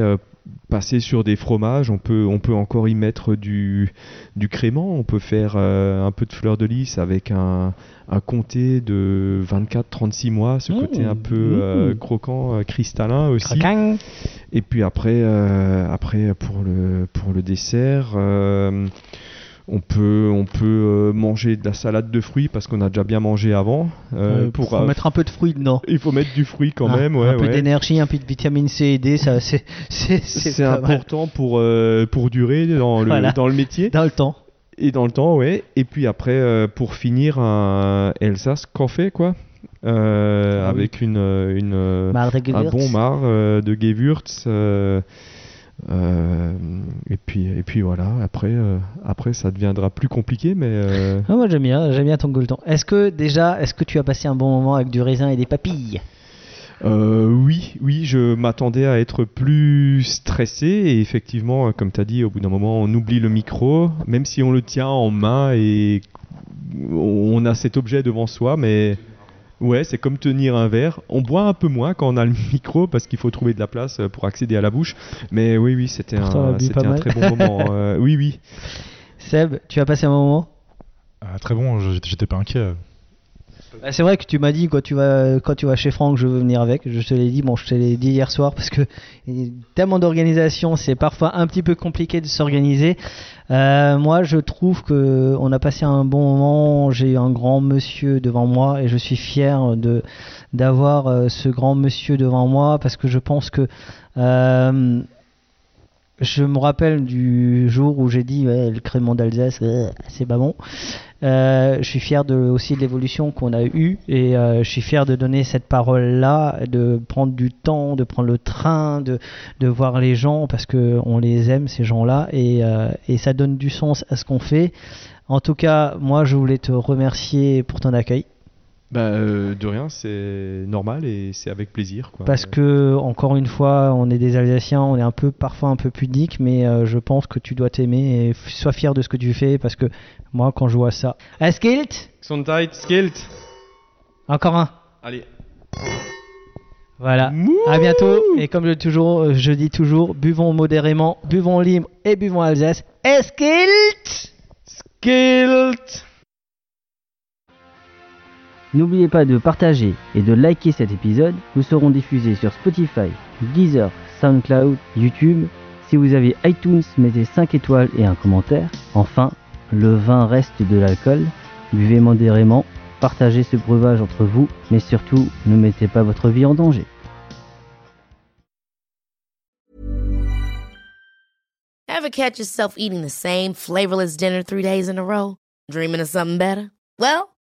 Speaker 2: passer sur des fromages on peut on peut encore y mettre du du crément on peut faire euh, un peu de fleur de lys avec un un comté de 24-36 mois ce
Speaker 1: Mmh.
Speaker 2: côté un peu euh,
Speaker 1: Mmh.
Speaker 2: croquant euh, cristallin aussi. Et puis après, euh, après pour le pour le dessert, euh, on peut on peut euh, manger de la salade de fruits parce qu'on a déjà bien mangé avant. Euh, pour
Speaker 1: faut
Speaker 2: euh,
Speaker 1: mettre un peu de fruits dedans.
Speaker 2: il faut mettre du fruit quand
Speaker 1: Ah,
Speaker 2: même, ouais,
Speaker 1: un peu
Speaker 2: ouais.
Speaker 1: d'énergie, un peu de vitamine C et D, ça c'est c'est mal.
Speaker 2: important pour euh, pour durer dans le
Speaker 1: Voilà.
Speaker 2: dans le métier.
Speaker 1: dans le temps.
Speaker 2: Et dans le temps, ouais. Et puis après, pour finir, un Elsace Café, quoi. Euh,
Speaker 1: Ah oui.
Speaker 2: avec une, euh, une, euh, un bon mar de Gewürz. euh, et, puis, et puis voilà, après, euh, après ça deviendra plus compliqué, mais euh,
Speaker 1: Ah, moi j'aime bien, j'aime bien ton gueuleton. Est-ce que déjà, est-ce que tu as passé un bon moment avec du raisin et des papilles?
Speaker 2: Oui, oui, je m'attendais à être plus stressé et effectivement, comme tu as dit, au bout d'un moment, on oublie le micro, même si on le tient en main et on a cet objet devant soi, mais ouais, c'est comme tenir un verre. On boit un peu moins quand on a le micro parce qu'il faut trouver de la place euh, pour accéder à la bouche, mais oui, oui, c'était un, c'était
Speaker 1: pas
Speaker 2: un
Speaker 1: mal.
Speaker 2: très bon moment. euh, oui, oui.
Speaker 1: Seb, tu as passé un bon moment?
Speaker 3: Ah, très bon, j'étais pas inquiet.
Speaker 1: Bah, C'est vrai que tu m'as dit quand tu vas quand tu vas chez Franck, je veux venir avec. Je te l'ai dit, bon, je te l'ai dit hier soir parce que tellement d'organisation, c'est parfois un petit peu compliqué de s'organiser. Euh, moi, je trouve que on a passé un bon moment. J'ai un grand monsieur devant moi et je suis fier de d'avoir euh, ce grand monsieur devant moi parce que je pense que euh, je me rappelle du jour où j'ai dit ouais, le crémant d'Alsace, c'est pas bon. Euh, je suis fier de, aussi de l'évolution qu'on a eue et euh, je suis fier de donner cette parole-là, de prendre du temps, de prendre le train, de, de voir les gens parce que on les aime ces gens-là et, euh, et ça donne du sens à ce qu'on fait. En tout cas, moi je voulais te remercier pour ton accueil.
Speaker 2: Bah, euh, de rien, c'est normal et c'est avec plaisir. Quoi.
Speaker 1: Parce que, encore une fois, on est des Alsaciens, on est un peu, parfois un peu pudique, mais euh, je pense que tu dois t'aimer et sois fier de ce que tu fais parce que moi, quand je vois ça. Gilt
Speaker 2: Gesundheit, Skilt.
Speaker 1: Encore un.
Speaker 2: Allez.
Speaker 1: Voilà. À bientôt. Et comme je, toujours, euh, je dis toujours, buvons modérément, buvons libre et buvons Alsace. Es gilt
Speaker 2: Skilt
Speaker 6: N'oubliez pas de partager et de liker cet épisode. Nous serons diffusés sur Spotify, Deezer, SoundCloud, YouTube. Si vous avez iTunes, mettez 5 étoiles et un commentaire. Enfin, le vin reste de l'alcool. Buvez modérément, partagez ce breuvage entre vous, mais surtout, ne mettez pas votre vie en danger.
Speaker 7: Ever catch yourself eating the same flavorless dinner three days in a row? Dreaming of something better? Well,